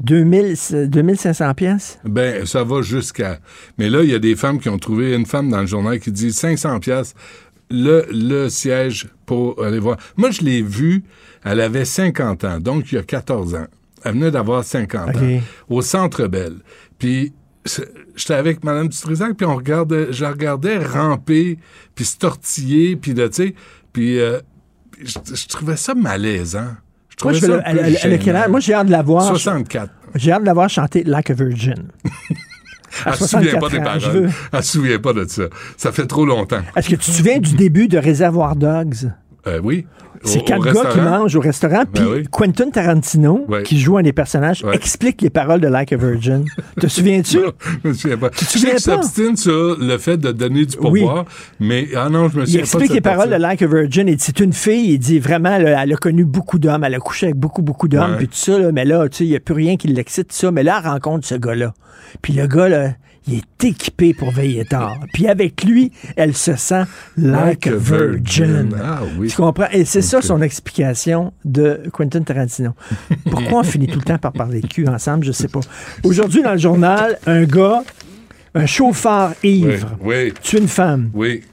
[SPEAKER 11] 2000, euh, 2500 pièces.
[SPEAKER 3] Ben, ça va jusqu'à. Mais là, il y a des femmes qui ont trouvé une femme dans le journal qui dit 500 pièces le, le siège pour aller voir. Moi, je l'ai vue, elle avait 50 ans, donc il y a 14 ans. Elle venait d'avoir 50
[SPEAKER 11] OK.
[SPEAKER 3] ans, au Centre Belle. Puis, j'étais avec Mme Dutrisac, puis on regardait, je la regardais ramper, puis se tortiller, puis de, tu sais, puis euh, je, je trouvais ça malaisant.
[SPEAKER 11] Moi, je elle, elle- elle a j'ai hâte de la voir.
[SPEAKER 3] 64.
[SPEAKER 11] J'ai hâte de la voir chanter Like a Virgin. À
[SPEAKER 3] Elle se souvient pas
[SPEAKER 11] 64
[SPEAKER 3] des
[SPEAKER 11] ans, je
[SPEAKER 3] paroles. Elle se souvient pas de ça. Ça fait trop longtemps.
[SPEAKER 11] Est-ce que tu te souviens du début de Réservoir Dogs?
[SPEAKER 3] Euh, oui.
[SPEAKER 11] C'est quatre gars qui mangent au restaurant, puis
[SPEAKER 3] Ben oui.
[SPEAKER 11] Quentin Tarantino,
[SPEAKER 3] Ouais.
[SPEAKER 11] qui joue un des personnages,
[SPEAKER 3] Ouais.
[SPEAKER 11] explique les paroles de Like a Virgin. Te souviens-tu?
[SPEAKER 3] Je me souviens pas.
[SPEAKER 11] te
[SPEAKER 3] Je sais
[SPEAKER 11] souviens
[SPEAKER 3] s'obstine sur le fait de donner du
[SPEAKER 11] Oui.
[SPEAKER 3] pourboire, mais ah non, je me
[SPEAKER 11] Il
[SPEAKER 3] souviens pas de
[SPEAKER 11] explique les paroles de. Like a Virgin. Et c'est une fille, il dit vraiment, là, elle a connu beaucoup d'hommes, elle a couché avec beaucoup, beaucoup d'hommes, puis tout ça, là, mais là, tu sais, il n'y a plus rien qui l'excite, ça. Mais là, elle rencontre ce gars-là. Puis le gars, là, il est équipé pour veiller tard. Puis avec lui, elle se sent like, a virgin.
[SPEAKER 3] Ah oui.
[SPEAKER 11] Tu comprends? Et c'est ça son explication de Quentin Tarantino. Pourquoi on finit tout le temps par parler cul ensemble? Je sais pas. Aujourd'hui, dans le journal, un gars, un chauffeur ivre,
[SPEAKER 3] Oui,
[SPEAKER 11] tue une femme
[SPEAKER 3] oui.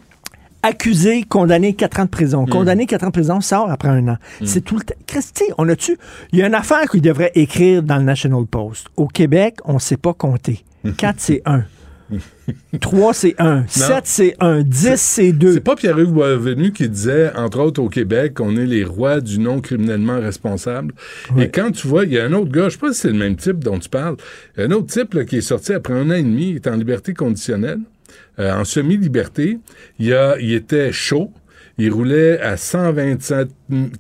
[SPEAKER 11] accusé, condamné 4 ans de prison.
[SPEAKER 3] Hmm.
[SPEAKER 11] Condamné 4 ans de prison, sort après un an. C'est tout le temps. Christy, on a-tu. Il y a une affaire qu'il devrait écrire dans le National Post. Au Québec, on ne sait pas compter. 4, c'est 1. 3, c'est 1. 7, c'est 1. 10, c'est 2.
[SPEAKER 3] C'est pas Pierre-Hugues Boisvenu qui disait, entre autres au Québec, qu'on est les rois du non criminellement responsable. Et quand tu vois, il y a un autre gars, je sais pas si c'est le même type dont tu parles, un autre type là, qui est sorti après un an et demi, il est en liberté conditionnelle, euh, en semi-liberté. Il, a, il était chaud. Il roulait à 127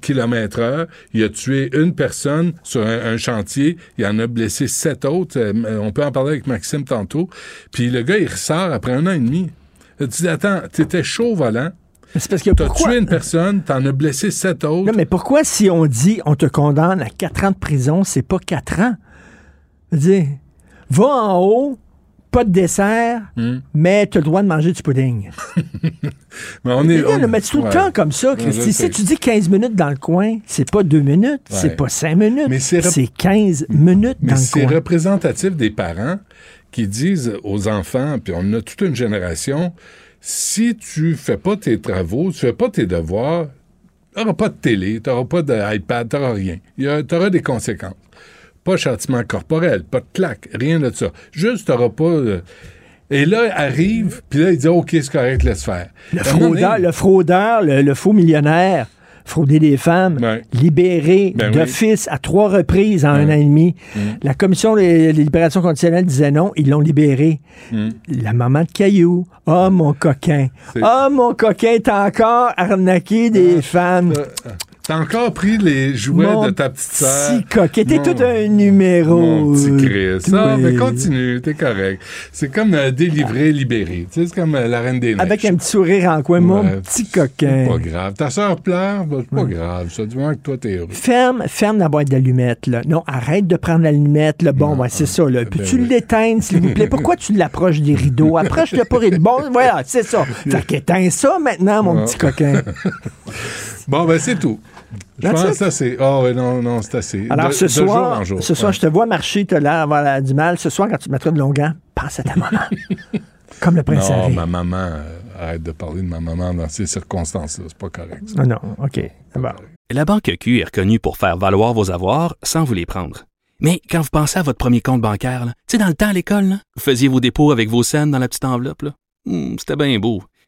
[SPEAKER 3] km heure. Il a tué une personne sur un, un chantier. Il en a blessé sept autres. Euh, on peut en parler avec Maxime tantôt. Puis le gars, il ressort après un an et demi. Tu dis, attends, t'étais chaud au volant.
[SPEAKER 11] C'est parce que
[SPEAKER 3] T'as
[SPEAKER 11] pourquoi-
[SPEAKER 3] tué une personne, t'en as blessé sept autres.
[SPEAKER 11] Non, mais pourquoi, si on dit on te condamne à 4 ans de prison, c'est pas 4 ans? Je veux dire, va en haut, pas de dessert,
[SPEAKER 3] Hmm.
[SPEAKER 11] mais tu as le droit de manger du pudding.
[SPEAKER 3] Mais on est. On-
[SPEAKER 11] mais c'est tout le
[SPEAKER 3] ouais.
[SPEAKER 11] temps comme ça, Christy. Si tu dis 15 minutes dans le coin, c'est pas 2 minutes, c'est
[SPEAKER 3] Ouais.
[SPEAKER 11] pas 5 minutes,
[SPEAKER 3] Mais c'est rep-
[SPEAKER 11] c'est 15 minutes
[SPEAKER 3] Mais
[SPEAKER 11] dans le
[SPEAKER 3] c'est
[SPEAKER 11] coin.
[SPEAKER 3] représentatif des parents qui disent aux enfants, puis on a toute une génération, si tu fais pas tes travaux, tu fais pas tes devoirs, t'auras pas de télé, t'auras pas d'iPad, t'auras rien. Il y a- T'auras des conséquences. Pas châtiment corporel, pas de claque, rien de ça. Juste, t'auras pas... euh, Et là, arrive, puis là, il dit, OK, c'est correct, laisse faire.
[SPEAKER 11] Le fraudeur,
[SPEAKER 3] donné,
[SPEAKER 11] le, fraudeur le, le faux millionnaire, frauder des femmes,
[SPEAKER 3] Ouais.
[SPEAKER 11] libéré
[SPEAKER 3] Ben oui.
[SPEAKER 11] d'office à trois reprises en un an et demi. La commission des, des libérations conditionnelles disait non, ils l'ont libéré.
[SPEAKER 3] Mm.
[SPEAKER 11] La maman de Caillou, oh mon coquin, oh mon coquin, t'as encore arnaqué des femmes.
[SPEAKER 3] T'as encore pris les jouets
[SPEAKER 11] Mon
[SPEAKER 3] de ta petite sœur?
[SPEAKER 11] Petit coquin, t'es
[SPEAKER 3] Mon-
[SPEAKER 11] tout un numéro.
[SPEAKER 3] Mon petit Chris. Ah, mais continue, t'es correct. C'est comme euh, délivré, libéré. Tu sais, c'est comme euh, la Reine des Neiges.
[SPEAKER 11] Avec un petit sourire en coin, mon petit coquin.
[SPEAKER 3] Pas grave. Ta soeur pleure, bah, c'est pas grave. Ça, du moment que toi, t'es heureux.
[SPEAKER 11] Ferme, ferme la boîte d'allumettes, là. Non, arrête de prendre l'allumette, là. Bon, ouais, c'est ça, là. Peux-tu
[SPEAKER 3] ben oui.
[SPEAKER 11] l'éteindre, s'il vous plaît? Pourquoi tu l'approches des rideaux? Approche-le pas rideau. Bon, voilà, c'est ça. Fait qu'éteins ça maintenant, mon petit coquin.
[SPEAKER 3] Bon, ben, c'est tout. Je
[SPEAKER 11] That's
[SPEAKER 3] pense
[SPEAKER 11] it.
[SPEAKER 3] que ça, c'est. Oh, ouais, non, non, c'est assez.
[SPEAKER 11] Alors,
[SPEAKER 3] De-
[SPEAKER 11] ce
[SPEAKER 3] de jour
[SPEAKER 11] soir,
[SPEAKER 3] en jour.
[SPEAKER 11] ce soir,
[SPEAKER 3] Ouais.
[SPEAKER 11] je te vois marcher, t'as l'air d'avoir la- du mal. Ce soir, quand tu te mettras de longuant, pense à ta maman. Comme le prince
[SPEAKER 3] Non,
[SPEAKER 11] Harry.
[SPEAKER 3] ma maman, euh, arrête de parler de ma maman dans ces circonstances-là. C'est pas correct. ça.
[SPEAKER 11] Non, non, OK. Bon.
[SPEAKER 9] La Banque Q est reconnue pour faire valoir vos avoirs sans vous les prendre. Mais quand vous pensez à votre premier compte bancaire, là, tu sais, dans le temps à l'école, vous faisiez vos dépôts avec vos scènes dans la petite enveloppe. là. Hmm, C'était bien beau.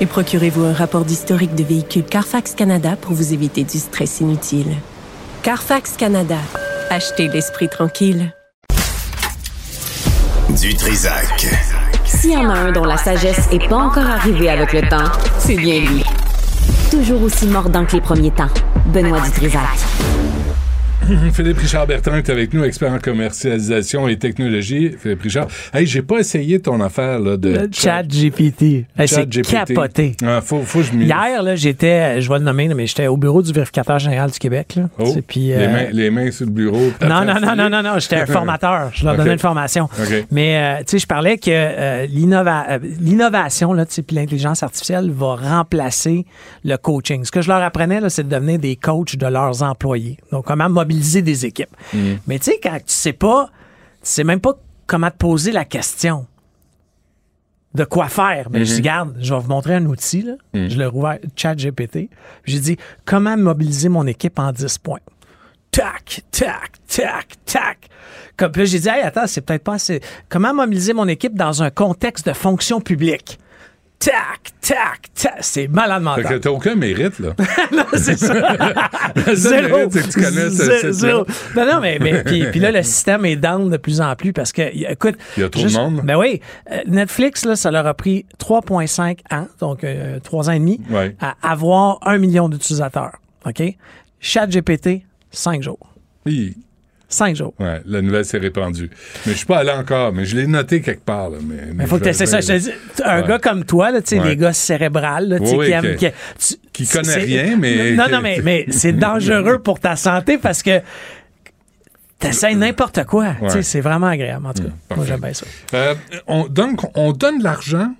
[SPEAKER 10] Et procurez-vous un rapport d'historique de véhicule Carfax Canada pour vous éviter du stress inutile. Carfax Canada. Achetez l'esprit tranquille.
[SPEAKER 1] Du Trisac.
[SPEAKER 2] S'il y en a un dont la sagesse est pas encore arrivée avec le temps, c'est bien lui. Toujours aussi mordant que les premiers temps. Benoît Dutrisac.
[SPEAKER 3] Philippe Richard Bertrand est avec nous, expert en commercialisation et technologie. Philippe Richard. Hey, j'ai pas essayé ton affaire là, de
[SPEAKER 12] Le chat GPT. Hey, c'est capoté.
[SPEAKER 3] Ah, faut, faut que je
[SPEAKER 12] Hier, là, j'étais, je vais le nommer, mais j'étais au bureau du vérificateur général du Québec. Là.
[SPEAKER 3] Oh, les,
[SPEAKER 12] euh,
[SPEAKER 3] mains, les mains sur le bureau.
[SPEAKER 12] non, non, non, non, non, non, j'étais un formateur. Je leur donnais une formation. Mais, euh, tu sais, je parlais que euh, l'innova- l'innovation, là, tu l'intelligence artificielle va remplacer le coaching. Ce que je leur apprenais, là, c'est de devenir des coachs de leurs employés. Donc, comment mobiliser des équipes. Mais tu sais, quand tu sais pas, tu sais même pas comment te poser la question de quoi faire. Ben, je dis, garde, je vais vous montrer un outil. Là. Je l'ai rouvert, ChatGPT. J'ai dit, comment mobiliser mon équipe en 10 points? Tac, tac, tac, tac. Comme, puis là, j'ai dit, hey, attends, c'est peut-être pas assez. Comment mobiliser mon équipe dans un contexte de fonction publique? Tac, tac, tac. C'est malade
[SPEAKER 3] Fait que
[SPEAKER 12] mental.
[SPEAKER 3] t'as aucun mérite, là.
[SPEAKER 12] non, c'est ça. Zéro.
[SPEAKER 3] mérite, c'est que tu connais ce
[SPEAKER 12] zéro. Non, non, mais, mais puis, puis là, le système est down de plus en plus parce que, écoute.
[SPEAKER 3] Il y a trop de
[SPEAKER 12] juste-
[SPEAKER 3] monde.
[SPEAKER 12] Ben oui. Euh, Netflix, là, ça leur a pris 3,5 ans, donc euh, 3 ans et demi,
[SPEAKER 3] Ouais.
[SPEAKER 12] à avoir un million d'utilisateurs. OK? ChatGPT, 5 jours.
[SPEAKER 3] Oui.
[SPEAKER 12] 5 jours.
[SPEAKER 3] Ouais, la nouvelle s'est répandue. Mais je suis pas allé encore, mais je l'ai noté quelque part. Là, mais,
[SPEAKER 12] Mais faut que c'est ça, je te dis, un
[SPEAKER 3] Ouais.
[SPEAKER 12] gars comme toi, là, tu sais,
[SPEAKER 3] Ouais.
[SPEAKER 12] les gars cérébrales, là, tu sais,
[SPEAKER 3] Oui,
[SPEAKER 12] qui aiment, tu-
[SPEAKER 3] qui connaît rien, mais-
[SPEAKER 12] Non, non, mais, mais c'est dangereux pour ta santé parce que t'essayes n'importe quoi. Tu
[SPEAKER 3] Ouais.
[SPEAKER 12] c'est vraiment agréable, en tout cas. Moi,
[SPEAKER 3] parfait.
[SPEAKER 12] j'aime bien ça.
[SPEAKER 3] Euh, on, donc, on donne de l'argent?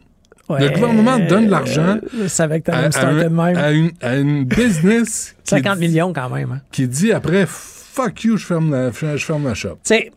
[SPEAKER 3] le gouvernement donne de l'argent
[SPEAKER 12] euh,
[SPEAKER 3] à, à un- une, à une business qui,
[SPEAKER 12] 50 millions quand même. hein.
[SPEAKER 3] qui dit après fuck you, je ferme la, je ferme la shop.
[SPEAKER 12] Tu sais,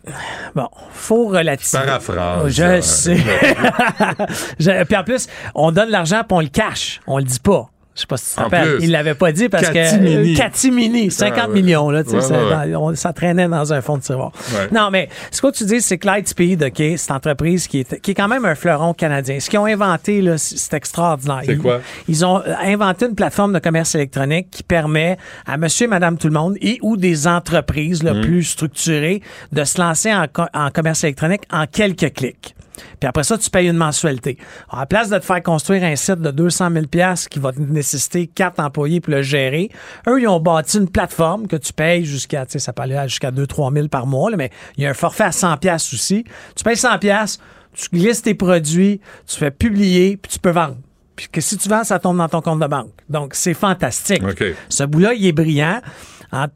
[SPEAKER 12] bon, faut relativiser.
[SPEAKER 3] Paraphrase.
[SPEAKER 12] Je
[SPEAKER 3] euh,
[SPEAKER 12] sais. Je- Puis en plus, on donne l'argent puis on le cache. On le dit pas. Je sais pas si tu te rappelles. Il l'avait pas dit parce
[SPEAKER 3] Catimini.
[SPEAKER 12] que. Catimini. 50
[SPEAKER 3] Ah, ouais.
[SPEAKER 12] millions, là. tu sais,
[SPEAKER 3] Ouais,
[SPEAKER 12] ça,
[SPEAKER 3] ouais,
[SPEAKER 12] dans- on- ça traînait dans un fond de tiroir.
[SPEAKER 3] Ouais.
[SPEAKER 12] Non, mais ce que tu dis, c'est que Lightspeed, OK, cette entreprise qui est, qui est quand même un fleuron canadien. Ce qu'ils ont inventé, là, c'est extraordinaire.
[SPEAKER 3] C'est
[SPEAKER 12] Ils-
[SPEAKER 3] quoi?
[SPEAKER 12] Ils ont euh, inventé une plateforme de commerce électronique qui permet à monsieur et madame tout le monde et ou des entreprises là, plus structurées de se lancer en commerce électronique en quelques clics. Puis après ça, tu payes une mensualité. Alors, à place de te faire construire un site de 200 000 qui va te nécessiter quatre employés pour le gérer, eux, ils ont bâti une plateforme que tu payes jusqu'à, tu sais, ça peut aller jusqu'à 2-3 000 par mois, là, mais il y a un forfait à 100 aussi. Tu payes 100 tu glisses tes produits, tu fais publier, puis tu peux vendre. Puis que si tu vends, ça tombe dans ton compte de banque. Donc, c'est fantastique. Ce bout-là, il est brillant.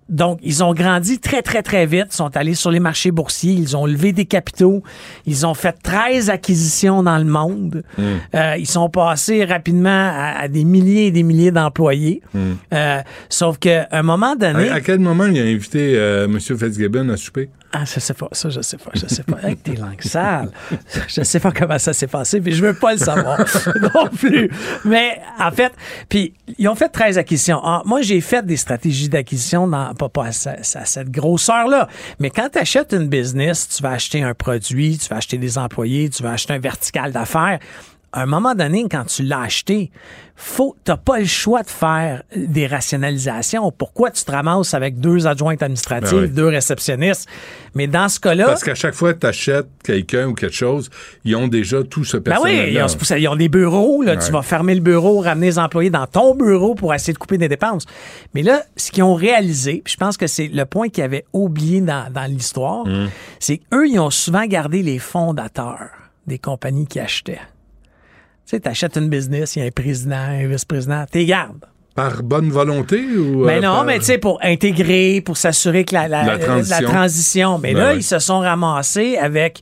[SPEAKER 12] Donc, ils ont grandi très, très, très vite. sont allés sur les marchés boursiers. Ils ont levé des capitaux. Ils ont fait 13 acquisitions dans le monde. Euh, ils sont passés rapidement à, à des milliers et des milliers d'employés. Euh, sauf qu'à un moment donné...
[SPEAKER 3] À, à quel moment il a invité euh, M. Fitzgibbon à souper?
[SPEAKER 12] Ah, je sais pas, ça, je sais pas, je sais pas. Avec tes langues sales. Je sais pas comment ça s'est passé, puis je veux pas le savoir non plus. Mais, en fait, puis ils ont fait 13 acquisitions. Ah, moi, j'ai fait des stratégies d'acquisition dans, pas, pas à, ce- à cette grosseur-là. Mais quand tu achètes une business, tu vas acheter un produit, tu vas acheter des employés, tu vas acheter un vertical d'affaires. À un moment donné, quand tu l'as acheté, faut, t'as pas le choix de faire des rationalisations. Pourquoi tu te ramasses avec deux adjointes administratives,
[SPEAKER 3] Ben oui.
[SPEAKER 12] deux réceptionnistes? Mais dans ce cas-là,
[SPEAKER 3] Parce qu'à chaque fois que tu achètes quelqu'un ou quelque chose, ils ont déjà tout ce
[SPEAKER 12] ben
[SPEAKER 3] personnel
[SPEAKER 12] oui, ils ont, ils des bureaux. Là, Tu vas fermer le bureau, ramener les employés dans ton bureau pour essayer de couper des dépenses. Mais là, ce qu'ils ont réalisé, puis je pense que c'est le point qu'ils avaient oublié dans, dans l'histoire,
[SPEAKER 3] Hum.
[SPEAKER 12] c'est qu'eux, ils ont souvent gardé les fondateurs des compagnies qui achetaient. Tu sais, tu achètes une business, il y a un président, un vice-président, tu les gardes.
[SPEAKER 3] Par bonne volonté ou.
[SPEAKER 12] Mais
[SPEAKER 3] euh,
[SPEAKER 12] non,
[SPEAKER 3] par-
[SPEAKER 12] mais tu sais, pour intégrer, pour s'assurer que la, la,
[SPEAKER 3] La transition.
[SPEAKER 12] la transition. Mais
[SPEAKER 3] Ben
[SPEAKER 12] là,
[SPEAKER 3] ouais.
[SPEAKER 12] ils se sont ramassés avec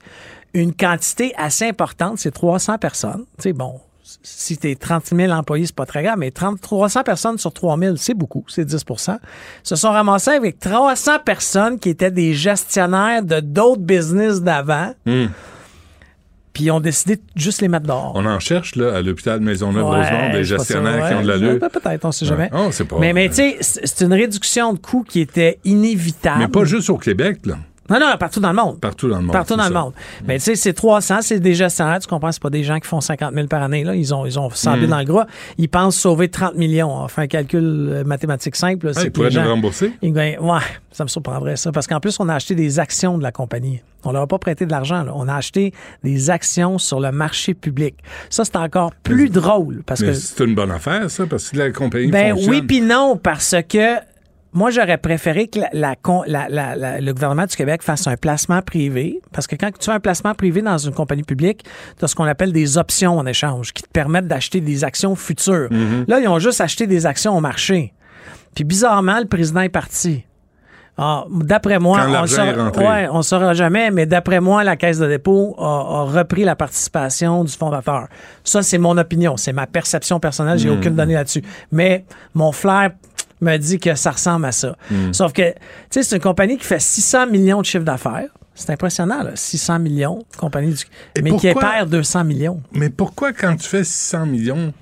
[SPEAKER 12] une quantité assez importante, c'est 300 personnes. Tu sais, bon, si tu es 30 000 employés, c'est pas très grave, mais 30, 300 personnes sur 3 000, c'est beaucoup, c'est 10% se sont ramassés avec 300 personnes qui étaient des gestionnaires de d'autres business d'avant.
[SPEAKER 3] Hum.
[SPEAKER 12] Puis ils ont décidé de juste les mettre dehors.
[SPEAKER 3] On en cherche là, à l'hôpital Maisonneuve-Rosemont, des
[SPEAKER 12] pas ça,
[SPEAKER 3] gestionnaires qui
[SPEAKER 12] ouais.
[SPEAKER 3] ont de l'allure.
[SPEAKER 12] Ben, Peut-être, on sait jamais.
[SPEAKER 3] Ouais. On sait pas.
[SPEAKER 12] Mais, mais tu sais, c'est c'est une réduction de coûts qui était inévitable.
[SPEAKER 3] Mais pas juste au Québec, là.
[SPEAKER 12] Non, non, partout dans le monde.
[SPEAKER 3] Partout dans le monde.
[SPEAKER 12] Partout dans le monde. Mais tu sais, c'est 300, c'est des gestionnaires, tu comprends, c'est pas des gens qui font 50 000 par année. Là. Ils ont, ils ont 100 000
[SPEAKER 3] Mm.
[SPEAKER 12] dans le gras. Ils pensent sauver 30 millions. On fait un calcul euh, mathématique simple. là,
[SPEAKER 3] Ah, ils pourraient
[SPEAKER 12] les gens-
[SPEAKER 3] rembourser?
[SPEAKER 12] ils gagnent- ouais, ça me surprendrait ça. Parce qu'en plus, on a acheté des actions de la compagnie. On leur a pas prêté de l'argent. là. On a acheté des actions sur le marché public. Ça, c'est encore plus drôle. Parce
[SPEAKER 3] Mais
[SPEAKER 12] que
[SPEAKER 3] c'est une bonne affaire, ça, parce que la compagnie
[SPEAKER 12] ben
[SPEAKER 3] fonctionne.
[SPEAKER 12] oui puis non parce que moi j'aurais préféré que la, la la- le gouvernement du Québec fasse un placement privé parce que quand tu fais un placement privé dans une compagnie publique, tu as ce qu'on appelle des options en échange qui te permettent d'acheter des actions futures.
[SPEAKER 3] Mm-hmm.
[SPEAKER 12] Là, ils ont juste acheté des actions au marché. Puis bizarrement, le président est parti. Ah, d'après moi,
[SPEAKER 3] Quand
[SPEAKER 12] on
[SPEAKER 3] rentré.
[SPEAKER 12] ouais, on saura jamais, mais d'après moi, la Caisse de dépôt a, a repris la participation du fondateur. Ça, c'est mon opinion, c'est ma perception personnelle, j'ai
[SPEAKER 3] Hmm.
[SPEAKER 12] aucune donnée là-dessus. Mais mon flair me dit que ça ressemble à ça.
[SPEAKER 3] Hmm.
[SPEAKER 12] Sauf que, tu sais, c'est une compagnie qui fait 600 millions de chiffre d'affaires. C'est impressionnant, là, 600 millions, compagnie du...
[SPEAKER 3] Et
[SPEAKER 12] mais qui perd 200 millions.
[SPEAKER 3] Mais pourquoi, quand tu fais 600 millions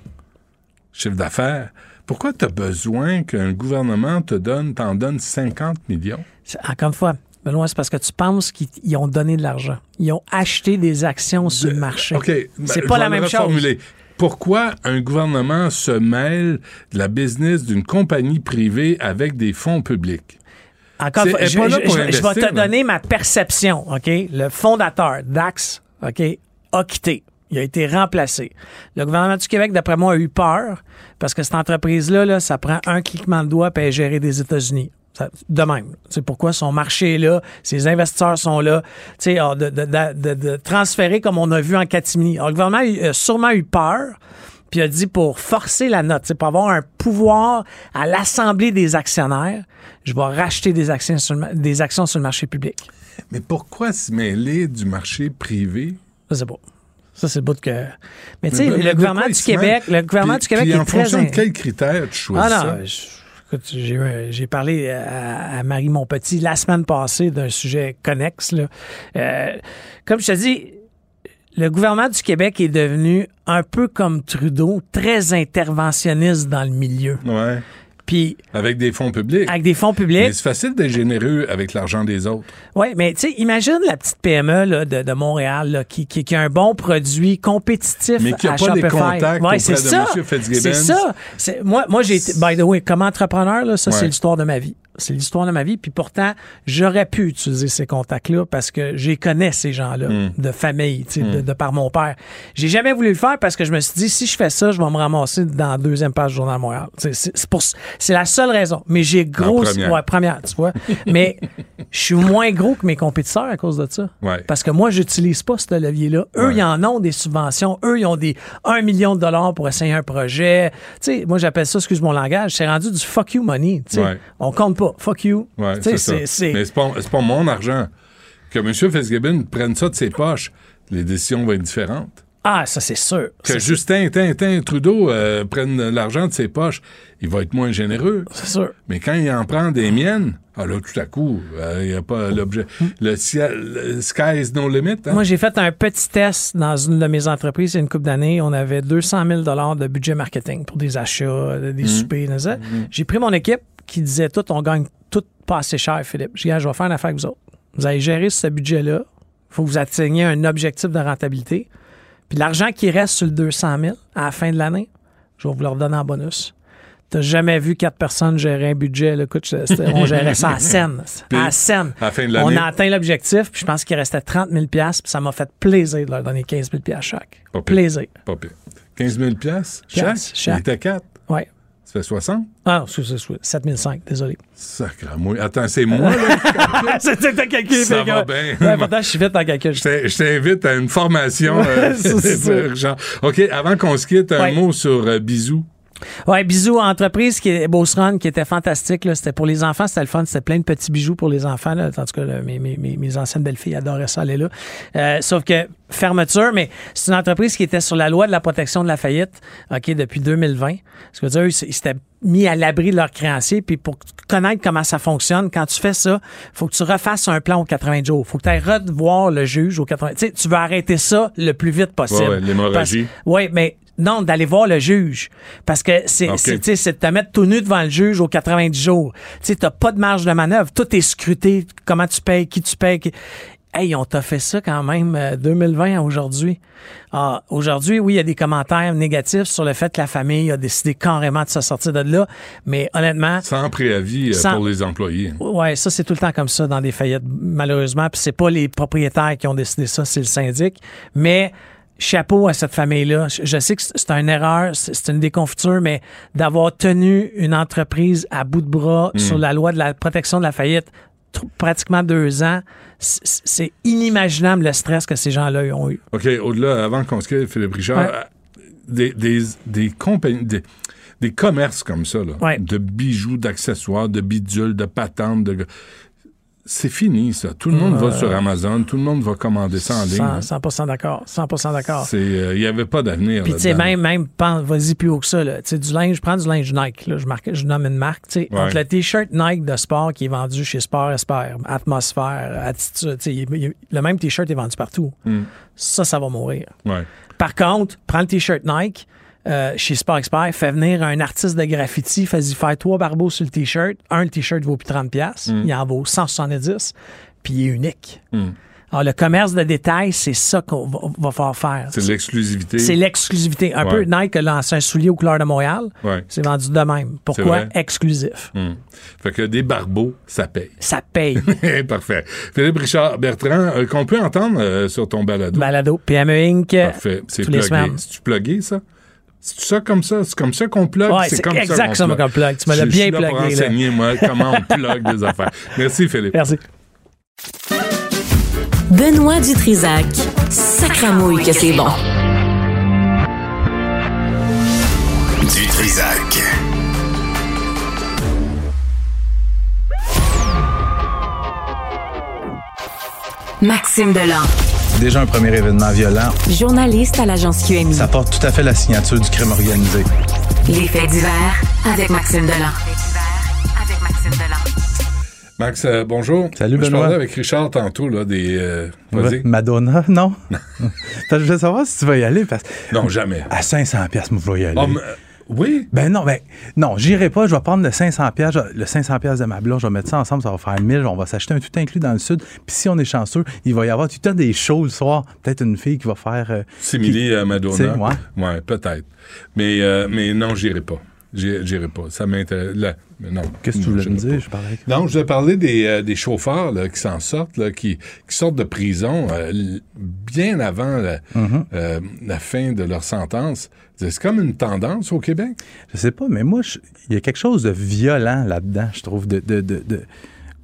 [SPEAKER 3] chiffre d'affaires, pourquoi tu as besoin qu'un gouvernement te donne, t'en donne 50 millions?
[SPEAKER 12] Encore une fois, Benoît, c'est parce que tu penses qu'ils ils ont donné de l'argent. Ils ont acheté des actions sur le marché.
[SPEAKER 3] OK. ben,
[SPEAKER 12] C'est pas la même chose.
[SPEAKER 3] Pourquoi un gouvernement se mêle de la business d'une compagnie privée avec des fonds publics?
[SPEAKER 12] Encore je, je-
[SPEAKER 3] pour
[SPEAKER 12] je- je vais te donner ma perception, OK? Le fondateur, Dax, OK, a quitté. Il a été remplacé. Le gouvernement du Québec, d'après moi, a eu peur parce que cette entreprise-là, là, ça prend un cliquement de doigt pour gérée des États-Unis. De même. C'est pourquoi son marché est là, ses investisseurs sont là. Tu sais, alors, de, de, de- de- de transférer comme on a vu en catimini. Alors, le gouvernement a sûrement eu peur puis il a dit pour forcer la note, sais, pour avoir un pouvoir à l'Assemblée des actionnaires, je vais racheter des actions sur le, des actions sur le marché public.
[SPEAKER 3] Mais pourquoi se mêler du marché privé?
[SPEAKER 12] Ça, c'est beau. Ça, c'est le bout que. Mais tu sais,
[SPEAKER 3] de-
[SPEAKER 12] le
[SPEAKER 3] de
[SPEAKER 12] gouvernement du? Québec, le gouvernement
[SPEAKER 3] Puis-
[SPEAKER 12] du Québec
[SPEAKER 3] puis
[SPEAKER 12] est
[SPEAKER 3] en
[SPEAKER 12] très.
[SPEAKER 3] fonction
[SPEAKER 12] in-
[SPEAKER 3] de quels critères tu choisis
[SPEAKER 12] Ah
[SPEAKER 3] ça?
[SPEAKER 12] je- écoute, j'ai eu- j'ai parlé à, à Marie Monpetit la semaine passée d'un sujet connexe. Là. Euh, comme je te dis, le gouvernement du Québec est devenu un peu comme Trudeau, très interventionniste dans le milieu.
[SPEAKER 3] Ouais.
[SPEAKER 12] Puis
[SPEAKER 3] Avec des fonds publics.
[SPEAKER 12] avec des fonds publics.
[SPEAKER 3] Mais c'est facile d'être généreux avec l'argent des autres.
[SPEAKER 12] Oui, mais tu sais, imagine la petite PME là, de, de Montréal là, qui, qui, qui a un bon produit compétitif
[SPEAKER 3] Mais qui a
[SPEAKER 12] à
[SPEAKER 3] pas les
[SPEAKER 12] Shopify.
[SPEAKER 3] contacts
[SPEAKER 12] Ouais,
[SPEAKER 3] auprès
[SPEAKER 12] c'est
[SPEAKER 3] de
[SPEAKER 12] ça.
[SPEAKER 3] M.
[SPEAKER 12] C'est ça. Moi, moi j'ai été, by the way, comme entrepreneur, là, ça,
[SPEAKER 3] Ouais.
[SPEAKER 12] c'est l'histoire de ma vie. C'est l'histoire de ma vie. Puis pourtant, j'aurais pu utiliser ces contacts-là parce que j'ai connais ces gens-là
[SPEAKER 3] Mm.
[SPEAKER 12] de famille, tu sais, de, de par mon père. J'ai jamais voulu le faire parce que je me suis dit, si je fais ça, je vais me ramasser dans la deuxième page du Journal de Montréal. C'est, la seule raison. Mais j'ai gros...
[SPEAKER 3] première.
[SPEAKER 12] Ouais, première, tu vois. Mais je suis moins gros que mes compétiteurs à cause de ça.
[SPEAKER 3] Ouais.
[SPEAKER 12] Parce que moi, j'utilise pas ce levier-là. Eux,
[SPEAKER 3] Ouais.
[SPEAKER 12] ils en ont des subventions. Eux, ils ont des 1 million de dollars pour essayer un projet. Tu sais, moi, j'appelle ça, excuse mon langage, c'est rendu du fuck you money.
[SPEAKER 3] Ouais.
[SPEAKER 12] On compte pas. Fuck you.
[SPEAKER 3] Ouais, c'est ça. Mais c'est pas, mon argent. Que M. Fitzgibbon prenne ça de ses poches, les décisions vont être différentes.
[SPEAKER 12] Ah, ça, c'est sûr.
[SPEAKER 3] Que Justin Tintin Trudeau euh, prenne l'argent de ses poches, il va être moins généreux.
[SPEAKER 12] C'est sûr.
[SPEAKER 3] Mais quand il en prend des miennes, ah là, tout à coup, euh, il n'y a pas l'objet. Le ciel, le sky is no limit. hein?
[SPEAKER 12] Moi, j'ai fait un petit test dans une de mes entreprises il y a une couple d'années. On avait 200 000 de budget marketing pour des achats, des soupers, tout ça. J'ai pris mon équipe qui disait tout, on gagne tout pas assez cher, Philippe. Je dis, je vais faire une affaire avec vous autres. Vous allez gérer ce budget-là. Il faut que vous atteigniez un objectif de rentabilité. Puis l'argent qui reste sur le 200 000 à la fin de l'année, je vais vous le redonner en bonus. T'as jamais vu quatre personnes gérer un budget. Là. Écoute, on gérait ça à scène.
[SPEAKER 3] Puis,
[SPEAKER 12] À scène.
[SPEAKER 3] à la fin de
[SPEAKER 12] On
[SPEAKER 3] l'année-
[SPEAKER 12] a atteint l'objectif, puis je pense qu'il restait 30 000 puis ça m'a fait plaisir de leur donner 15 000 chaque.
[SPEAKER 3] Pas.
[SPEAKER 12] Plaisir.
[SPEAKER 3] Pas pire. 15 000 piastres chaque?
[SPEAKER 12] Chaque?
[SPEAKER 3] Il était 4.
[SPEAKER 12] Ouais.
[SPEAKER 3] Ça fait 60?
[SPEAKER 12] Ah, c'est, c'est, c'est 7 500, désolé.
[SPEAKER 3] Sacre moi. Attends, c'est moi, là?
[SPEAKER 12] C'était ta calcul.
[SPEAKER 3] Ça va bien.
[SPEAKER 12] Je suis vite en calcul.
[SPEAKER 3] Je t'in- je t'invite à une formation euh, urgente. OK, avant qu'on se quitte, un
[SPEAKER 12] Ouais.
[SPEAKER 3] mot sur euh, Bisous.
[SPEAKER 12] Ouais, bisous entreprise qui est Boss Run, qui était fantastique. Là. C'était pour les enfants, c'était le fun. C'était plein de petits bijoux pour les enfants. Là. En tout cas, là, mes, mes, mes, anciennes belles-filles adoraient ça aller là. Euh, sauf que fermeture, mais c'est une entreprise qui était sur la loi de la protection de la faillite, OK, depuis 2020. Ce que veut dire, ils s'étaient mis à l'abri de leurs créanciers. Puis pour connaître comment ça fonctionne, quand tu fais ça, faut que tu refasses un plan aux 80 jours. faut que tu ailles revoir le juge aux 80 Tu sais, tu veux arrêter ça le plus vite possible.
[SPEAKER 3] Ouais, ouais, l'hémorragie.
[SPEAKER 12] Oui, mais non, d'aller voir le juge. Parce que c'est
[SPEAKER 3] Ok.
[SPEAKER 12] c'est- tu sais, c'est de te mettre tout nu devant le juge aux 90 jours. Tu sais, pas de marge de manœuvre. Tout est scruté. Comment tu payes, qui tu payes. qui- Hey, on t'a fait ça quand même euh, 2020 à aujourd'hui. Ah, aujourd'hui, oui, il y a des commentaires négatifs sur le fait que la famille a décidé carrément de se sortir de là. Mais honnêtement,
[SPEAKER 3] Sans préavis euh,
[SPEAKER 12] Sans-
[SPEAKER 3] pour les employés.
[SPEAKER 12] Ouais, ça c'est tout le temps comme ça dans des faillites malheureusement, puis c'est pas les propriétaires qui ont décidé ça, c'est le syndic, mais chapeau à cette famille-là. Je sais que c'est une erreur, c'est une déconfiture, mais d'avoir tenu une entreprise à bout de bras
[SPEAKER 3] Mm.
[SPEAKER 12] sur la loi de la protection de la faillite pratiquement deux ans, c'est inimaginable le stress que ces gens-là ont eu.
[SPEAKER 3] OK, au-delà, avant qu'on se quitte, Philippe Richard,
[SPEAKER 12] Ouais.
[SPEAKER 3] euh, des, des, des compagnies, des, des commerces comme ça, là,
[SPEAKER 12] Ouais.
[SPEAKER 3] de bijoux, d'accessoires, de bidules, de patentes, de... c'est fini, ça. Tout le monde va sur Amazon, tout le monde va commander ça en ligne. hein.
[SPEAKER 12] 100%, 100% d'accord, 100% d'accord.
[SPEAKER 3] Euh, il n'y avait pas d'avenir.
[SPEAKER 12] Puis, tu sais, même, même, vas-y plus haut que ça, là. Tu sais, du linge, je prends du linge Nike, là. Je, marque, je nomme une marque.
[SPEAKER 3] Ouais.
[SPEAKER 12] Entre le T-shirt Nike de sport qui est vendu chez Sport Esper, Atmosphère, Attitude, il- il- le même T-shirt est vendu partout.
[SPEAKER 3] Mm.
[SPEAKER 12] Ça, ça va mourir.
[SPEAKER 3] Ouais.
[SPEAKER 12] Par contre, prends le T-shirt Nike, euh, chez Sport Expert, fais venir un artiste de graffiti, fais-y faire trois barbeaux sur le T-shirt. Un, le T-shirt vaut plus 30$, piastres.
[SPEAKER 3] Mm.
[SPEAKER 12] il en vaut 170$, puis il est unique.
[SPEAKER 3] Mm.
[SPEAKER 12] Alors, le commerce de détail, c'est ça qu'on va, va falloir faire.
[SPEAKER 3] C'est l'exclusivité.
[SPEAKER 12] C'est l'exclusivité. Un
[SPEAKER 3] Ouais.
[SPEAKER 12] peu Nike a lancé un soulier aux couleurs de Montréal.
[SPEAKER 3] Ouais.
[SPEAKER 12] C'est vendu de même. Pourquoi? Exclusif.
[SPEAKER 3] Hmm. Fait que des barbeaux, ça paye.
[SPEAKER 12] Ça paye.
[SPEAKER 3] Parfait. Philippe Richard Bertrand, euh, qu'on peut entendre euh, sur ton balado.
[SPEAKER 12] Balado, PME Inc.
[SPEAKER 3] Parfait. C'est plugué. C'est-tu plugué, ça? C'est ça comme ça? C'est comme ça qu'on plug?
[SPEAKER 12] Ouais, c'est
[SPEAKER 3] comme
[SPEAKER 12] exact
[SPEAKER 3] ça
[SPEAKER 12] qu'on plug. Tu me l'as bien
[SPEAKER 3] je suis là pour
[SPEAKER 12] plugué, là.
[SPEAKER 3] enseigner, moi, comment on plug des affaires. Merci, Philippe.
[SPEAKER 12] Merci.
[SPEAKER 2] Benoît Dutrisac. Sacramouille que c'est bon.
[SPEAKER 1] Du Trisac.
[SPEAKER 2] Maxime Delan.
[SPEAKER 13] Déjà un premier événement violent.
[SPEAKER 2] Journaliste à l'agence QMI.
[SPEAKER 13] Ça porte tout à fait la signature du crime organisé.
[SPEAKER 2] Les faits divers avec Maxime Delan. Avec Maxime Delan.
[SPEAKER 3] Max, euh, bonjour.
[SPEAKER 13] Salut,
[SPEAKER 3] Moi, Je
[SPEAKER 13] Benoît.
[SPEAKER 3] parlais avec Richard tantôt, là, des... euh, vas-y.
[SPEAKER 13] Madonna, non? Je voulais savoir si tu vas y aller. Parce...
[SPEAKER 3] Non, jamais.
[SPEAKER 13] À 500 pièces, moi, je vais y aller.
[SPEAKER 3] Ah, mais, euh, oui?
[SPEAKER 13] Ben non, ben non, j'irai pas. Je vais prendre le 500 pièces, le 500 pièces de ma blonde. Je vais mettre ça ensemble, ça va faire 1000. On va s'acheter un tout inclus dans le sud. Puis si on est chanceux, il va y avoir tout le temps des shows le soir. Peut-être une fille qui va faire. euh,
[SPEAKER 3] Simili
[SPEAKER 13] qui-
[SPEAKER 3] à Madonna.
[SPEAKER 13] Ouais.
[SPEAKER 3] Ouais, peut-être. Mais, euh, mais non, j'irai pas. J'irai pas. Ça m'intéresse. non.
[SPEAKER 13] Qu'est-ce que tu voulais me dire?
[SPEAKER 3] pas.
[SPEAKER 13] Je parlais avec-
[SPEAKER 3] Non, je voulais parler des, euh, des chauffeurs là, qui s'en sortent, là, qui, qui sortent de prison euh, bien avant la,
[SPEAKER 13] Mhm.
[SPEAKER 3] euh, la fin de leur sentence. C'est comme une tendance au Québec?
[SPEAKER 13] Je sais pas, mais moi, je- il y a quelque chose de violent là-dedans, je trouve, de, de, de- de